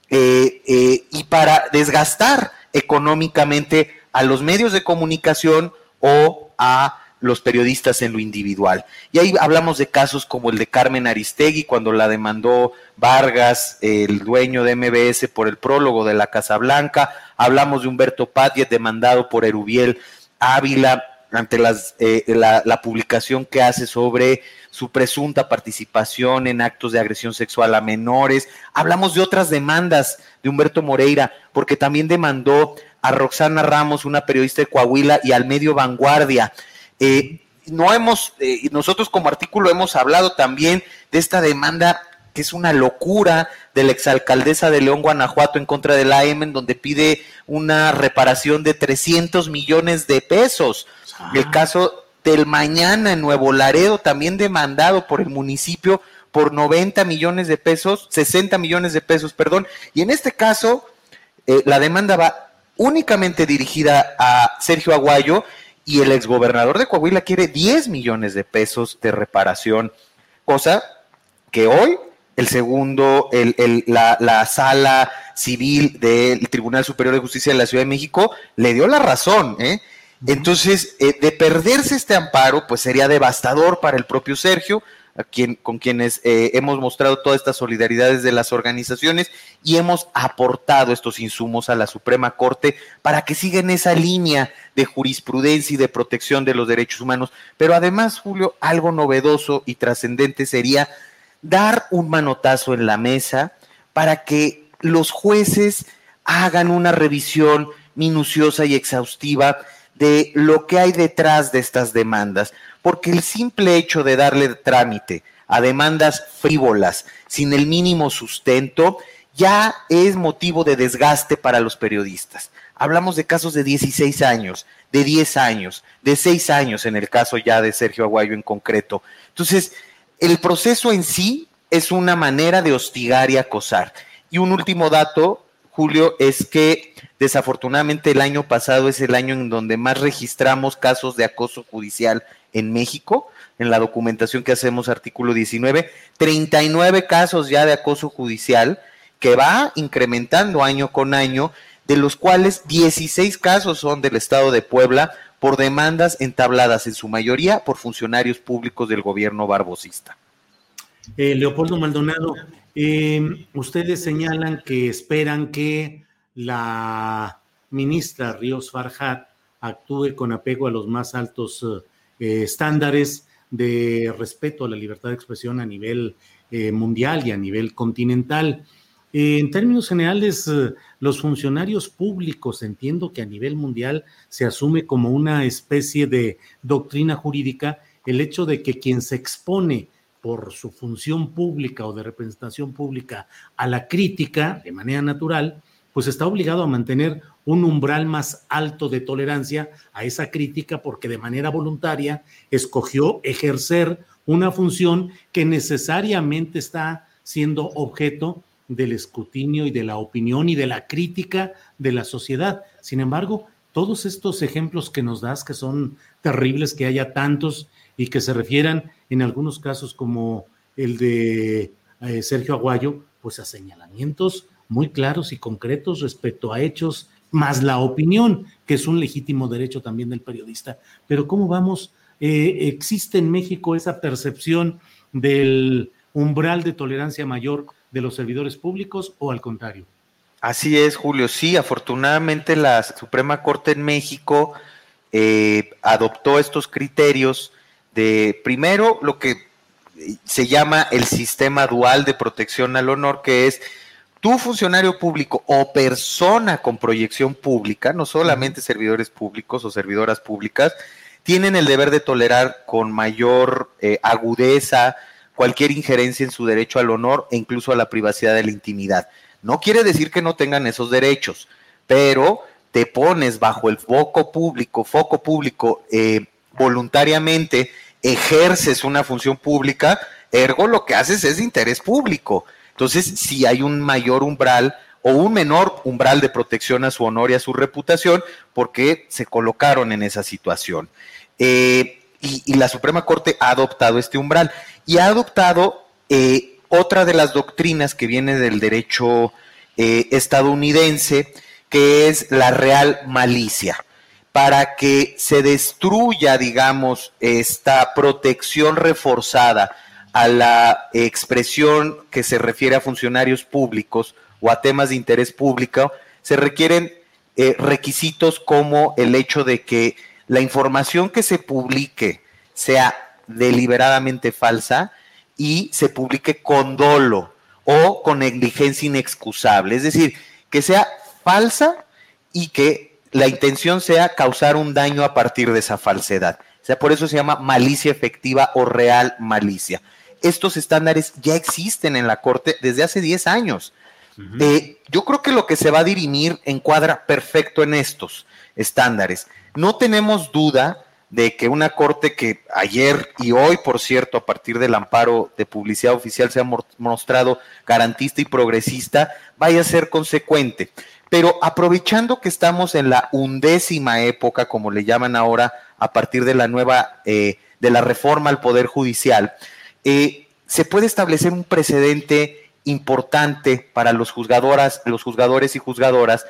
eh, eh, y para desgastar económicamente a los medios de comunicación o a los periodistas en lo individual. Y ahí hablamos de casos como el de Carmen Aristegui, cuando la demandó Vargas, el dueño de MBS, por el prólogo de la Casa Blanca. Hablamos de Humberto Padilla, demandado por Erubiel Ávila ante las, eh, la, la, publicación que hace sobre su presunta participación en actos de agresión sexual a menores. Hablamos de otras demandas de Humberto Moreira, porque también demandó a Roxana Ramos, una periodista de Coahuila, y al medio Vanguardia. Eh, no hemos, eh, nosotros como artículo hemos hablado también de esta demanda que es una locura de la exalcaldesa de León, Guanajuato, en contra de la AM, en donde pide una reparación de 300 millones de pesos. El ah. caso del mañana en Nuevo Laredo, también demandado por el municipio por 90 millones de pesos, 60 millones de pesos, perdón. Y en este caso, eh, la demanda va únicamente dirigida a Sergio Aguayo y el exgobernador de Coahuila quiere 10 millones de pesos de reparación, cosa que hoy el segundo, el, la, sala civil del Tribunal Superior de Justicia de la Ciudad de México le dio la razón. ¿eh? Entonces, eh, de perderse este amparo, pues sería devastador para el propio Sergio, quien, con quienes eh, hemos mostrado todas estas solidaridades de las organizaciones y hemos aportado estos insumos a la Suprema Corte para que siga en esa línea de jurisprudencia y de protección de los derechos humanos. Pero además, Julio, algo novedoso y trascendente sería dar un manotazo en la mesa para que los jueces hagan una revisión minuciosa y exhaustiva de lo que hay detrás de estas demandas, porque el simple hecho de darle trámite a demandas frívolas sin el mínimo sustento ya es motivo de desgaste para los periodistas. Hablamos de casos de 16 años, de 10 años, de 6 años en el caso ya de Sergio Aguayo en concreto. Entonces, el proceso en sí es una manera de hostigar y acosar. Y un último dato, Julio, es que desafortunadamente el año pasado es el año en donde más registramos casos de acoso judicial en México, en la documentación que hacemos, artículo 19, 39 casos ya de acoso judicial que va incrementando año con año, de los cuales 16 casos son del Estado de Puebla por demandas entabladas en su mayoría por funcionarios públicos del gobierno barbosista. Eh, Leopoldo Maldonado, eh, ustedes señalan que esperan que la ministra Ríos Farjat actúe con apego a los más altos eh, estándares de respeto a la libertad de expresión a nivel mundial y a nivel continental. En términos generales, los funcionarios públicos, entiendo que a nivel mundial se asume como una especie de doctrina jurídica el hecho de que quien se expone por su función pública o de representación pública a la crítica de manera natural, pues está obligado a mantener un umbral más alto de tolerancia a esa crítica porque de manera voluntaria escogió ejercer una función que necesariamente está siendo objeto del escrutinio y de la opinión y de la crítica de la sociedad. Sin embargo, todos estos ejemplos que nos das, que son terribles, que haya tantos y que se refieran en algunos casos como el de eh, Sergio Aguayo, pues a señalamientos muy claros y concretos respecto a hechos, más la opinión, que es un legítimo derecho también del periodista. Pero ¿cómo vamos? Eh, ¿Existe en México esa percepción del umbral de tolerancia mayor de los servidores públicos o al contrario? Así es, Julio. Sí, afortunadamente la Suprema Corte en México eh, adoptó estos criterios de primero lo que se llama el sistema dual de protección al honor, que es tu funcionario público o persona con proyección pública, no solamente servidores públicos o servidoras públicas, tienen el deber de tolerar con mayor eh, agudeza cualquier injerencia en su derecho al honor e incluso a la privacidad de la intimidad. No quiere decir que no tengan esos derechos, pero te pones bajo el foco público, foco público eh, voluntariamente, ejerces una función pública, ergo lo que haces es de interés público. Entonces, si hay un mayor umbral o un menor umbral de protección a su honor y a su reputación, porque se colocaron en esa situación. Eh, y, la Suprema Corte ha adoptado este umbral y ha adoptado eh, otra de las doctrinas que viene del derecho eh, estadounidense, que es la real malicia. Para que se destruya, digamos, esta protección reforzada a la expresión que se refiere a funcionarios públicos o a temas de interés público, se requieren eh, requisitos como el hecho de que la información que se publique sea deliberadamente falsa y se publique con dolo o con negligencia inexcusable, es decir, que sea falsa y que la intención sea causar un daño a partir de esa falsedad. O sea, por eso se llama malicia efectiva o real malicia. Estos estándares ya existen en la Corte desde hace 10 años. Eh, yo creo que lo que se va a dirimir encuadra perfecto en estos estándares. No tenemos duda de que una corte que ayer y hoy, por cierto, a partir del amparo de publicidad oficial se ha mostrado garantista y progresista, vaya a ser consecuente. Pero aprovechando que estamos en la undécima época, como le llaman ahora, a partir de la nueva, eh, de la reforma al Poder Judicial, eh, se puede establecer un precedente importante para los juzgadoras, los juzgadores y juzgadoras,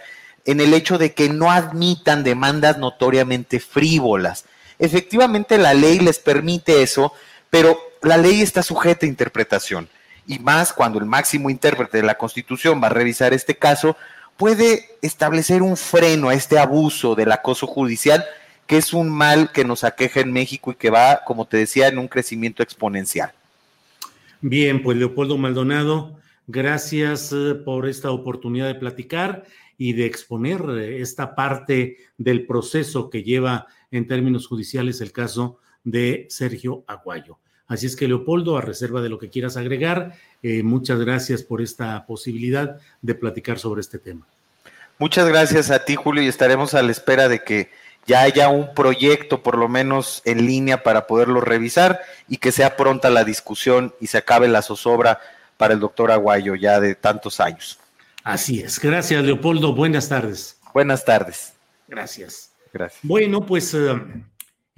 en el hecho de que no admitan demandas notoriamente frívolas. Efectivamente, la ley les permite eso, pero la ley está sujeta a interpretación. Y más cuando el máximo intérprete de la Constitución va a revisar este caso, puede establecer un freno a este abuso del acoso judicial, que es un mal que nos aqueja en México y que va, como te decía, en un crecimiento exponencial. Bien, pues Leopoldo Maldonado, gracias eh, por esta oportunidad de platicar y de exponer eh, esta parte del proceso que lleva en términos judiciales el caso de Sergio Aguayo. Así es que, Leopoldo, a reserva de lo que quieras agregar, eh, muchas gracias por esta posibilidad de platicar sobre este tema. Muchas gracias a ti, Julio, y estaremos a la espera de que ya haya un proyecto, por lo menos en línea, para poderlo revisar y que sea pronta la discusión y se acabe la zozobra para el doctor Aguayo ya de tantos años. Así es. Gracias, Leopoldo. Buenas tardes. Buenas tardes. Gracias. Gracias. Bueno, pues eh,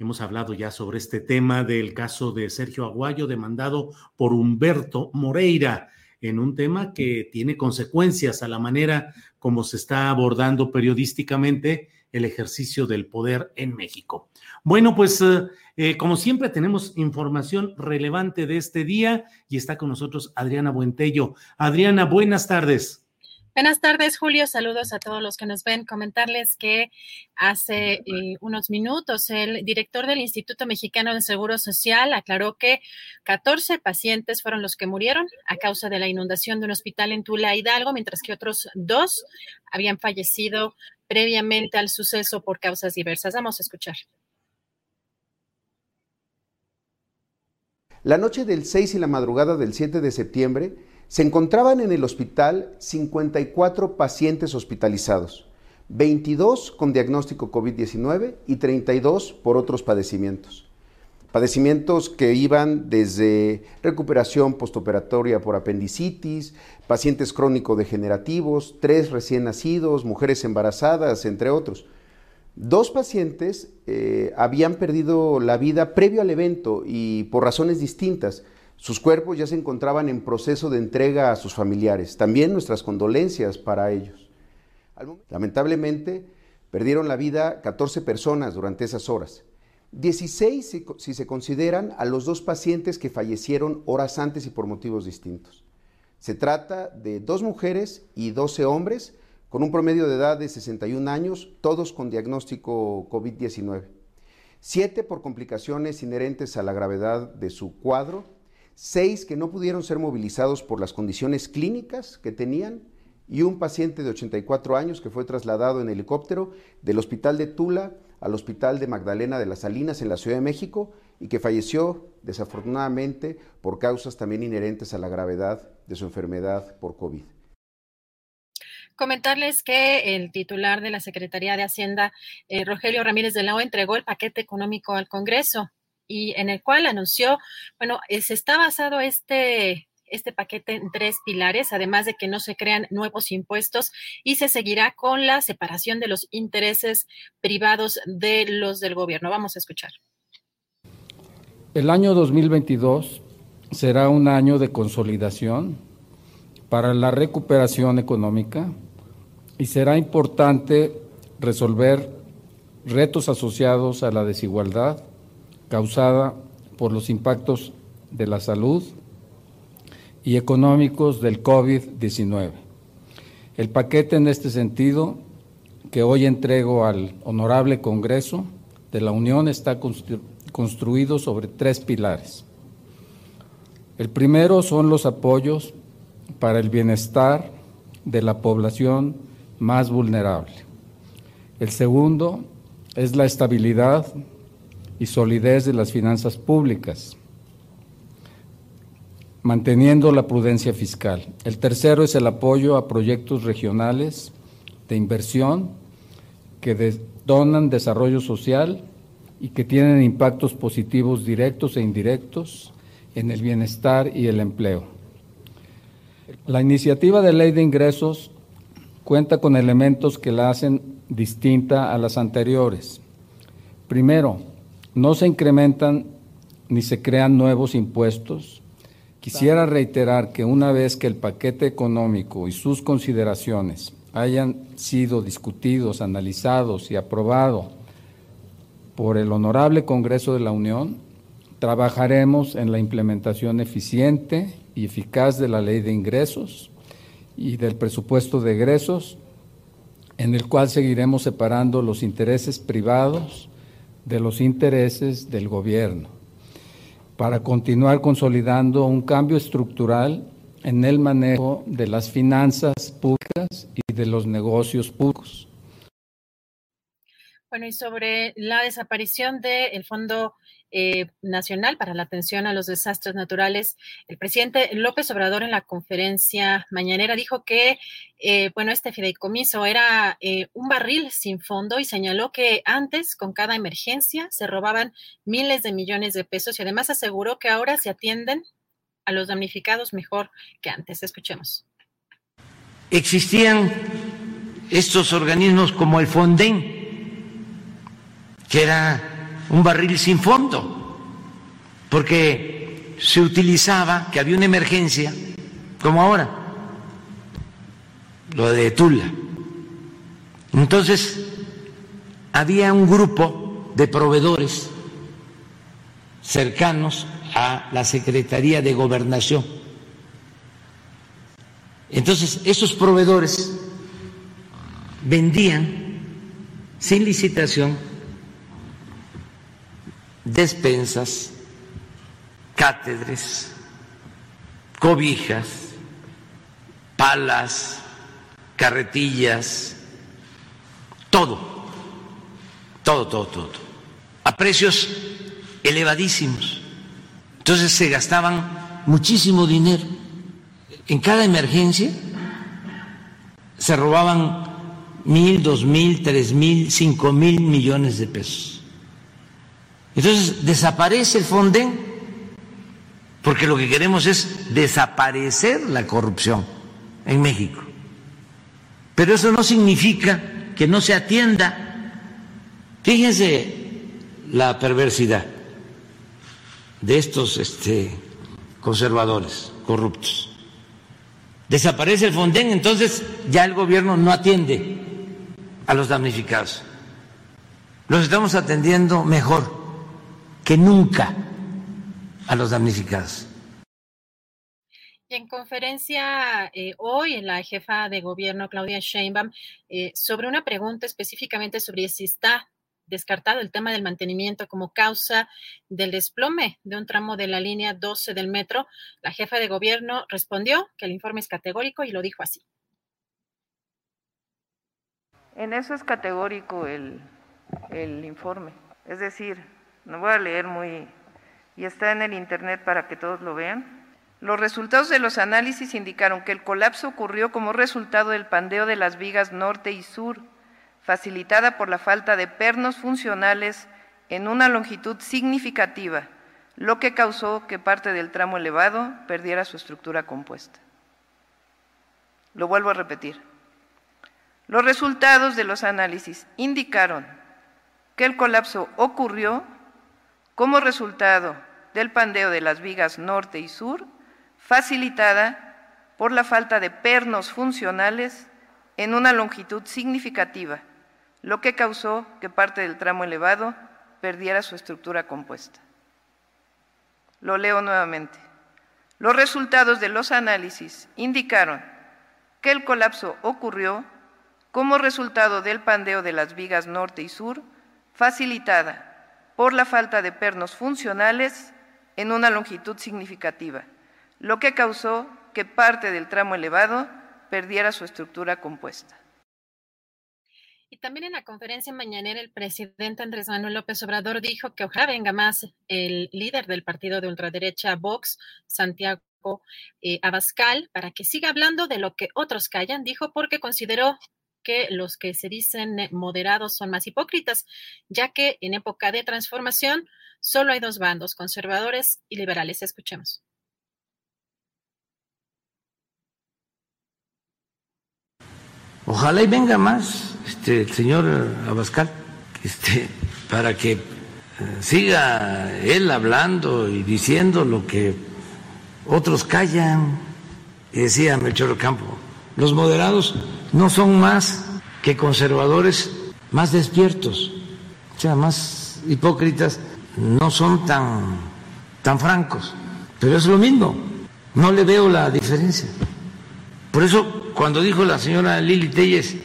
Hemos hablado ya sobre este tema del caso de Sergio Aguayo demandado por Humberto Moreira en un tema que tiene consecuencias a la manera como se está abordando periodísticamente el ejercicio del poder en México. Bueno, pues eh, eh, como siempre tenemos información relevante de este día y está con nosotros Adriana Buentello. Adriana, buenas tardes. Buenas tardes, Julio. Saludos a todos los que nos ven. Comentarles que hace eh, unos minutos el director del Instituto Mexicano de Seguro Social aclaró que 14 pacientes fueron los que murieron a causa de la inundación de un hospital en Tula, Hidalgo, mientras que otros dos habían fallecido previamente al suceso por causas diversas. Vamos a escuchar. La noche del 6 y la madrugada del 7 de septiembre, se encontraban en el hospital 54 pacientes hospitalizados, 22 con diagnóstico COVID-19 y 32 por otros padecimientos. Padecimientos que iban desde recuperación postoperatoria por apendicitis, pacientes crónico-degenerativos, tres recién nacidos, mujeres embarazadas, entre otros. Dos pacientes eh, habían perdido la vida previo al evento y por razones distintas. Sus cuerpos ya se encontraban en proceso de entrega a sus familiares. También nuestras condolencias para ellos. Lamentablemente, perdieron la vida 14 personas durante esas horas. 16 si, se consideran a los dos pacientes que fallecieron horas antes y por motivos distintos. Se trata de dos mujeres y 12 hombres con un promedio de edad de 61 años, todos con diagnóstico COVID-19. siete por complicaciones inherentes a la gravedad de su cuadro, seis que no pudieron ser movilizados por las condiciones clínicas que tenían y un paciente de 84 años que fue trasladado en helicóptero del hospital de Tula al hospital de Magdalena de las Salinas en la Ciudad de México y que falleció desafortunadamente por causas también inherentes a la gravedad de su enfermedad por COVID. Comentarles que el titular de la Secretaría de Hacienda, eh, Rogelio Ramírez de la entregó el paquete económico al Congreso y en el cual anunció, bueno, se está basado este este paquete en tres pilares, además de que no se crean nuevos impuestos y se seguirá con la separación de los intereses privados de los del gobierno. Vamos a escuchar. El año 2022 será un año de consolidación para la recuperación económica y será importante resolver retos asociados a la desigualdad causada por los impactos de la salud y económicos del COVID-19. El paquete en este sentido que hoy entrego al Honorable Congreso de la Unión está construido sobre tres pilares. El primero son los apoyos para el bienestar de la población más vulnerable. El segundo es la estabilidad y solidez de las finanzas públicas, manteniendo la prudencia fiscal. El tercero es el apoyo a proyectos regionales de inversión que donan desarrollo social y que tienen impactos positivos directos e indirectos en el bienestar y el empleo. La iniciativa de ley de ingresos cuenta con elementos que la hacen distinta a las anteriores. Primero, no se incrementan ni se crean nuevos impuestos. Quisiera reiterar que una vez que el paquete económico y sus consideraciones hayan sido discutidos, analizados y aprobados por el Honorable Congreso de la Unión, trabajaremos en la implementación eficiente y eficaz de la ley de ingresos y del presupuesto de egresos, en el cual seguiremos separando los intereses privados de los intereses del gobierno, para continuar consolidando un cambio estructural en el manejo de las finanzas públicas y de los negocios públicos. Bueno, y sobre la desaparición del Fondo eh, Nacional para la Atención a los Desastres Naturales, el presidente López Obrador en la conferencia mañanera dijo que, eh, bueno, este fideicomiso era eh, un barril sin fondo y señaló que antes, con cada emergencia, se robaban miles de millones de pesos y además aseguró que ahora se atienden a los damnificados mejor que antes. Escuchemos. Existían estos organismos como el Fonden que era un barril sin fondo, porque se utilizaba que había una emergencia, como ahora, lo de Tula. Entonces, había un grupo de proveedores cercanos a la Secretaría de Gobernación. Entonces, esos proveedores vendían sin licitación despensas, cátedres, cobijas, palas, carretillas, todo, todo, todo, todo, a precios elevadísimos. Entonces se gastaban muchísimo dinero. En cada emergencia se robaban mil, dos mil, tres mil, cinco mil millones de pesos. Entonces desaparece el Fonden porque lo que queremos es desaparecer la corrupción en México. Pero eso no significa que no se atienda. Fíjense la perversidad de estos este, conservadores corruptos. Desaparece el Fonden, entonces ya el gobierno no atiende a los damnificados. Los estamos atendiendo mejor que nunca a los damnificados. Y en conferencia eh, hoy, en la jefa de gobierno, Claudia Sheinbaum, eh, sobre una pregunta específicamente sobre si está descartado el tema del mantenimiento como causa del desplome de un tramo de la línea 12 del metro. La jefa de gobierno respondió que el informe es categórico y lo dijo así. En eso es categórico el, el informe. Es decir, no voy a leer muy... y está en el Internet para que todos lo vean. Los resultados de los análisis indicaron que el colapso ocurrió como resultado del pandeo de las vigas norte y sur, facilitada por la falta de pernos funcionales en una longitud significativa, lo que causó que parte del tramo elevado perdiera su estructura compuesta. Lo vuelvo a repetir. Los resultados de los análisis indicaron que el colapso ocurrió como resultado del pandeo de las vigas norte y sur, facilitada por la falta de pernos funcionales en una longitud significativa, lo que causó que parte del tramo elevado perdiera su estructura compuesta. Lo leo nuevamente. Los resultados de los análisis indicaron que el colapso ocurrió como resultado del pandeo de las vigas norte y sur, facilitada por la falta de pernos funcionales en una longitud significativa, lo que causó que parte del tramo elevado perdiera su estructura compuesta. Y también en la conferencia mañanera el presidente Andrés Manuel López Obrador dijo que ojalá venga más el líder del partido de ultraderecha Vox, Santiago eh, Abascal, para que siga hablando de lo que otros callan, dijo porque consideró que los que se dicen moderados son más hipócritas, ya que en época de transformación solo hay dos bandos, conservadores y liberales. Escuchemos. Ojalá y venga más este, el señor Abascal este, para que eh, siga él hablando y diciendo lo que otros callan. Decía Melchor Campo, los moderados no son más que conservadores más despiertos, o sea, más hipócritas, no son tan, tan francos, pero es lo mismo, no le veo la diferencia. Por eso, cuando dijo la señora Lili Telles,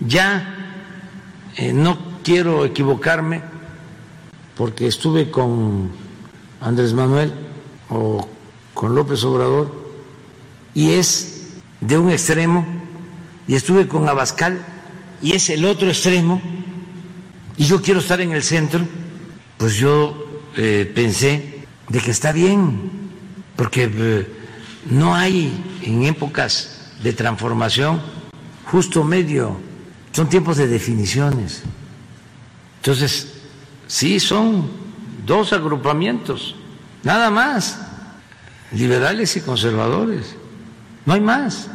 ya eh, no quiero equivocarme, porque estuve con Andrés Manuel o con López Obrador, y es de un extremo y estuve con Abascal y es el otro extremo y yo quiero estar en el centro, pues yo eh, pensé de que está bien, porque eh, no hay en épocas de transformación justo medio, son tiempos de definiciones. Entonces, sí, son dos agrupamientos, nada más, liberales y conservadores, no hay más.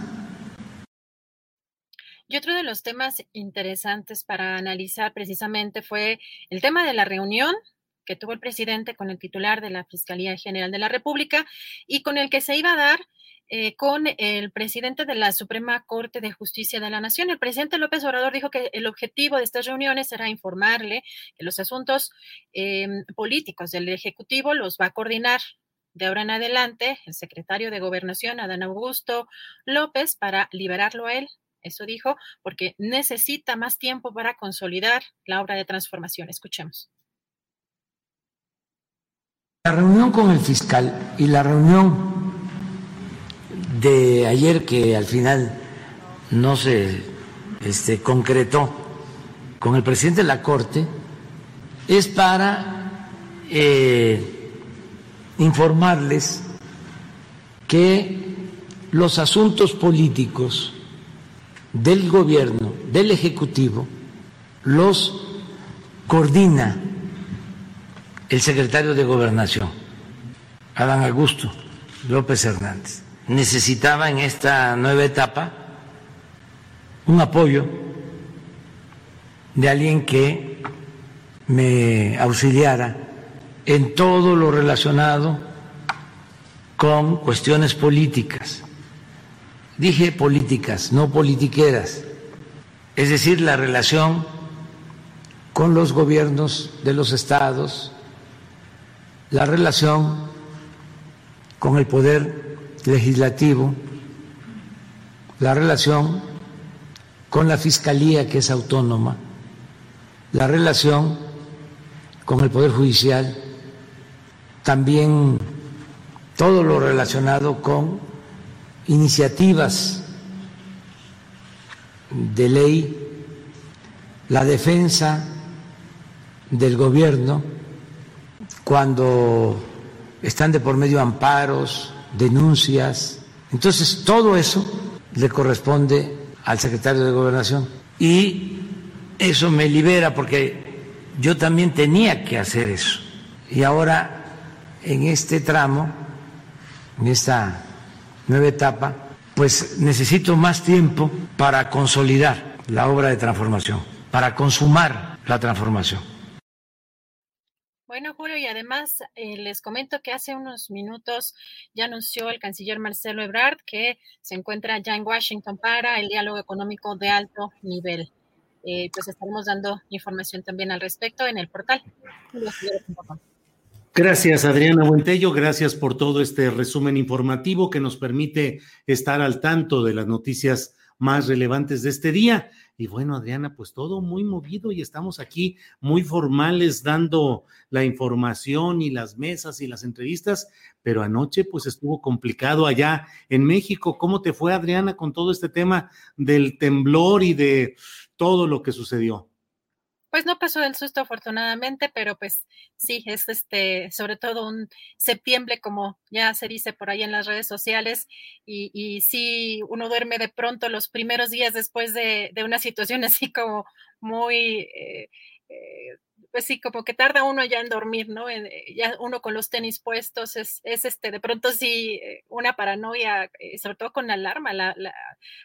Y otro de los temas interesantes para analizar precisamente fue el tema de la reunión que tuvo el presidente con el titular de la Fiscalía General de la República y con el que se iba a dar eh, con el presidente de la Suprema Corte de Justicia de la Nación. El presidente López Obrador dijo que el objetivo de estas reuniones será informarle que los asuntos em, políticos del Ejecutivo los va a coordinar de ahora en adelante el secretario de Gobernación, Adán Augusto López, para liberarlo a él eso dijo, porque necesita más tiempo para consolidar la obra de transformación. Escuchemos. La reunión con el fiscal y la reunión de ayer que al final no se este, concretó con el presidente de la Corte es para eh, informarles que los asuntos políticos del gobierno, del Ejecutivo, los coordina el secretario de Gobernación, Adán Augusto López Hernández. Necesitaba en esta nueva etapa un apoyo de alguien que me auxiliara en todo lo relacionado con cuestiones políticas Dije políticas, no politiqueras, es decir, la relación con los gobiernos de los estados, la relación con el poder legislativo, la relación con la fiscalía que es autónoma, la relación con el Poder Judicial, también todo lo relacionado con iniciativas de ley, la defensa del gobierno cuando están de por medio amparos, denuncias. Entonces, todo eso le corresponde al secretario de Gobernación. Y eso me libera porque yo también tenía que hacer eso. Y ahora, en este tramo, en esta nueva etapa, pues necesito más tiempo para consolidar la obra de transformación, para consumar la transformación. Bueno, Julio, y además eh, les comento que hace unos minutos ya anunció el canciller Marcelo Ebrard que se encuentra ya en Washington para el diálogo económico de alto nivel. Eh, pues estaremos dando información también al respecto en el portal. Gracias, Adriana Buentello. Gracias por todo este resumen informativo que nos permite estar al tanto de las noticias más relevantes de este día. Y bueno, Adriana, pues todo muy movido y estamos aquí muy formales dando la información y las mesas y las entrevistas, pero anoche pues estuvo complicado allá en México. ¿Cómo te fue, Adriana, con todo este tema del temblor y de todo lo que sucedió? Pues no pasó el susto afortunadamente, pero pues sí, es este, sobre todo un septiembre, como ya se dice por ahí en las redes sociales, y, y sí, uno duerme de pronto los primeros días después de, una situación así como muy, eh, eh, pues sí, como que tarda uno ya en dormir, ¿no? ya uno con los tenis puestos, es, es este, de pronto sí, eh, una paranoia, sobre todo con la alarma,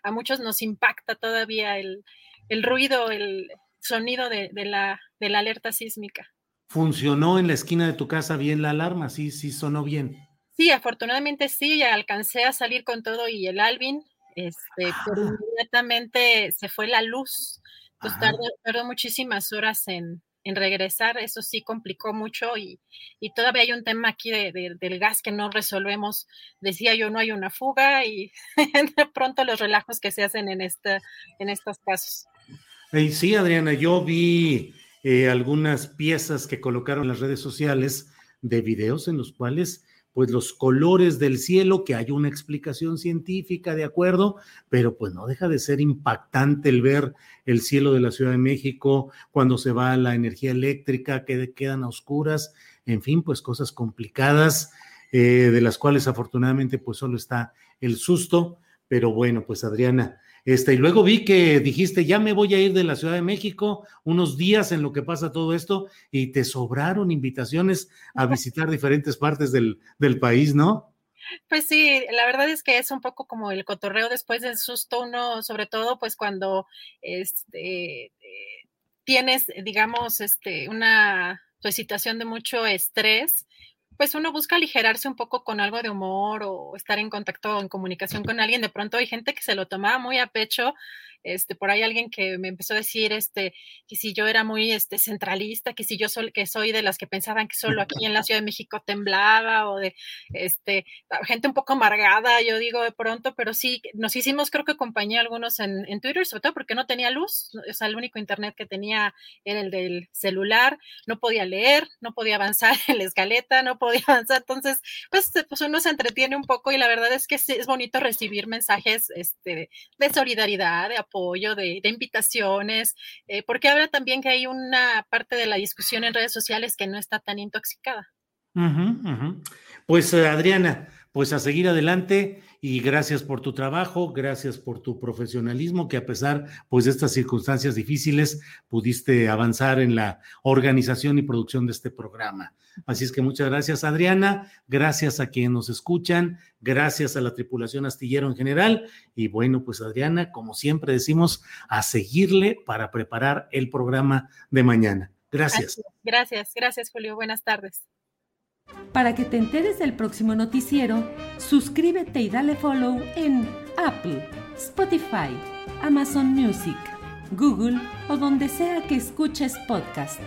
a muchos nos impacta todavía el, el ruido, el sonido de, la, de la alerta sísmica. ¿Funcionó en la esquina de tu casa bien la alarma? Sí, sí, sonó bien. Sí, afortunadamente sí, ya alcancé a salir con todo y el Alvin, este, pero ah. inmediatamente se fue la luz. Entonces tardó, muchísimas horas en, regresar, eso sí complicó mucho y, todavía hay un tema aquí de, del gas que no resolvemos. Decía yo, no hay una fuga y de pronto los relajos que se hacen en, esta, en estos casos sí, Adriana, yo vi eh, algunas piezas que colocaron en las redes sociales de videos en los cuales, pues los colores del cielo, que hay una explicación científica, de acuerdo, pero pues no deja de ser impactante el ver el cielo de la Ciudad de México cuando se va la energía eléctrica, que quedan a oscuras, en fin, pues cosas complicadas, eh, de las cuales afortunadamente pues solo está el susto, pero bueno, pues Adriana, este, y luego vi que dijiste, ya me voy a ir de la Ciudad de México unos días en lo que pasa todo esto y te sobraron invitaciones a visitar diferentes partes del, del país, ¿no? Pues sí, la verdad es que es un poco como el cotorreo después del susto, uno, sobre todo, pues cuando este, eh, tienes, digamos, este, una pues, situación de mucho estrés, pues uno busca aligerarse un poco con algo de humor o estar en contacto, en comunicación con alguien. De pronto hay gente que se lo tomaba muy a pecho este, por ahí alguien que me empezó a decir, este, que si yo era muy, este, centralista, que si yo soy, que soy de las que pensaban que solo aquí en la Ciudad de México temblaba, o de, este, gente un poco amargada, yo digo de pronto, pero sí, nos hicimos, creo que acompañé algunos en, en Twitter, sobre todo porque no tenía luz, o sea, el único internet que tenía era el del celular, no podía leer, no podía avanzar en la escaleta, no podía avanzar, entonces, pues, pues uno se entretiene un poco y la verdad es que es bonito recibir mensajes, este, de solidaridad, de apoyo, apoyo, de, invitaciones, eh, porque habla también que hay una parte de la discusión en redes sociales que no está tan intoxicada. Pues eh, Adriana, pues a seguir adelante y gracias por tu trabajo, gracias por tu profesionalismo, que a pesar pues de estas circunstancias difíciles pudiste avanzar en la organización y producción de este programa. Así es que muchas gracias, Adriana. Gracias a quienes nos escuchan. Gracias a la tripulación astillero en general. Y bueno, pues Adriana, como siempre decimos, a seguirle para preparar el programa de mañana. Gracias. Gracias, gracias, Julio. Buenas tardes. Para que te enteres del próximo noticiero, suscríbete y dale follow en Apple, Spotify, Amazon Music, Google o donde sea que escuches podcast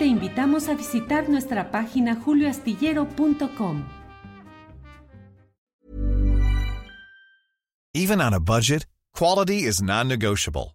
te invitamos a visitar nuestra página julioastillero.com. Even on a budget, quality is non-negotiable.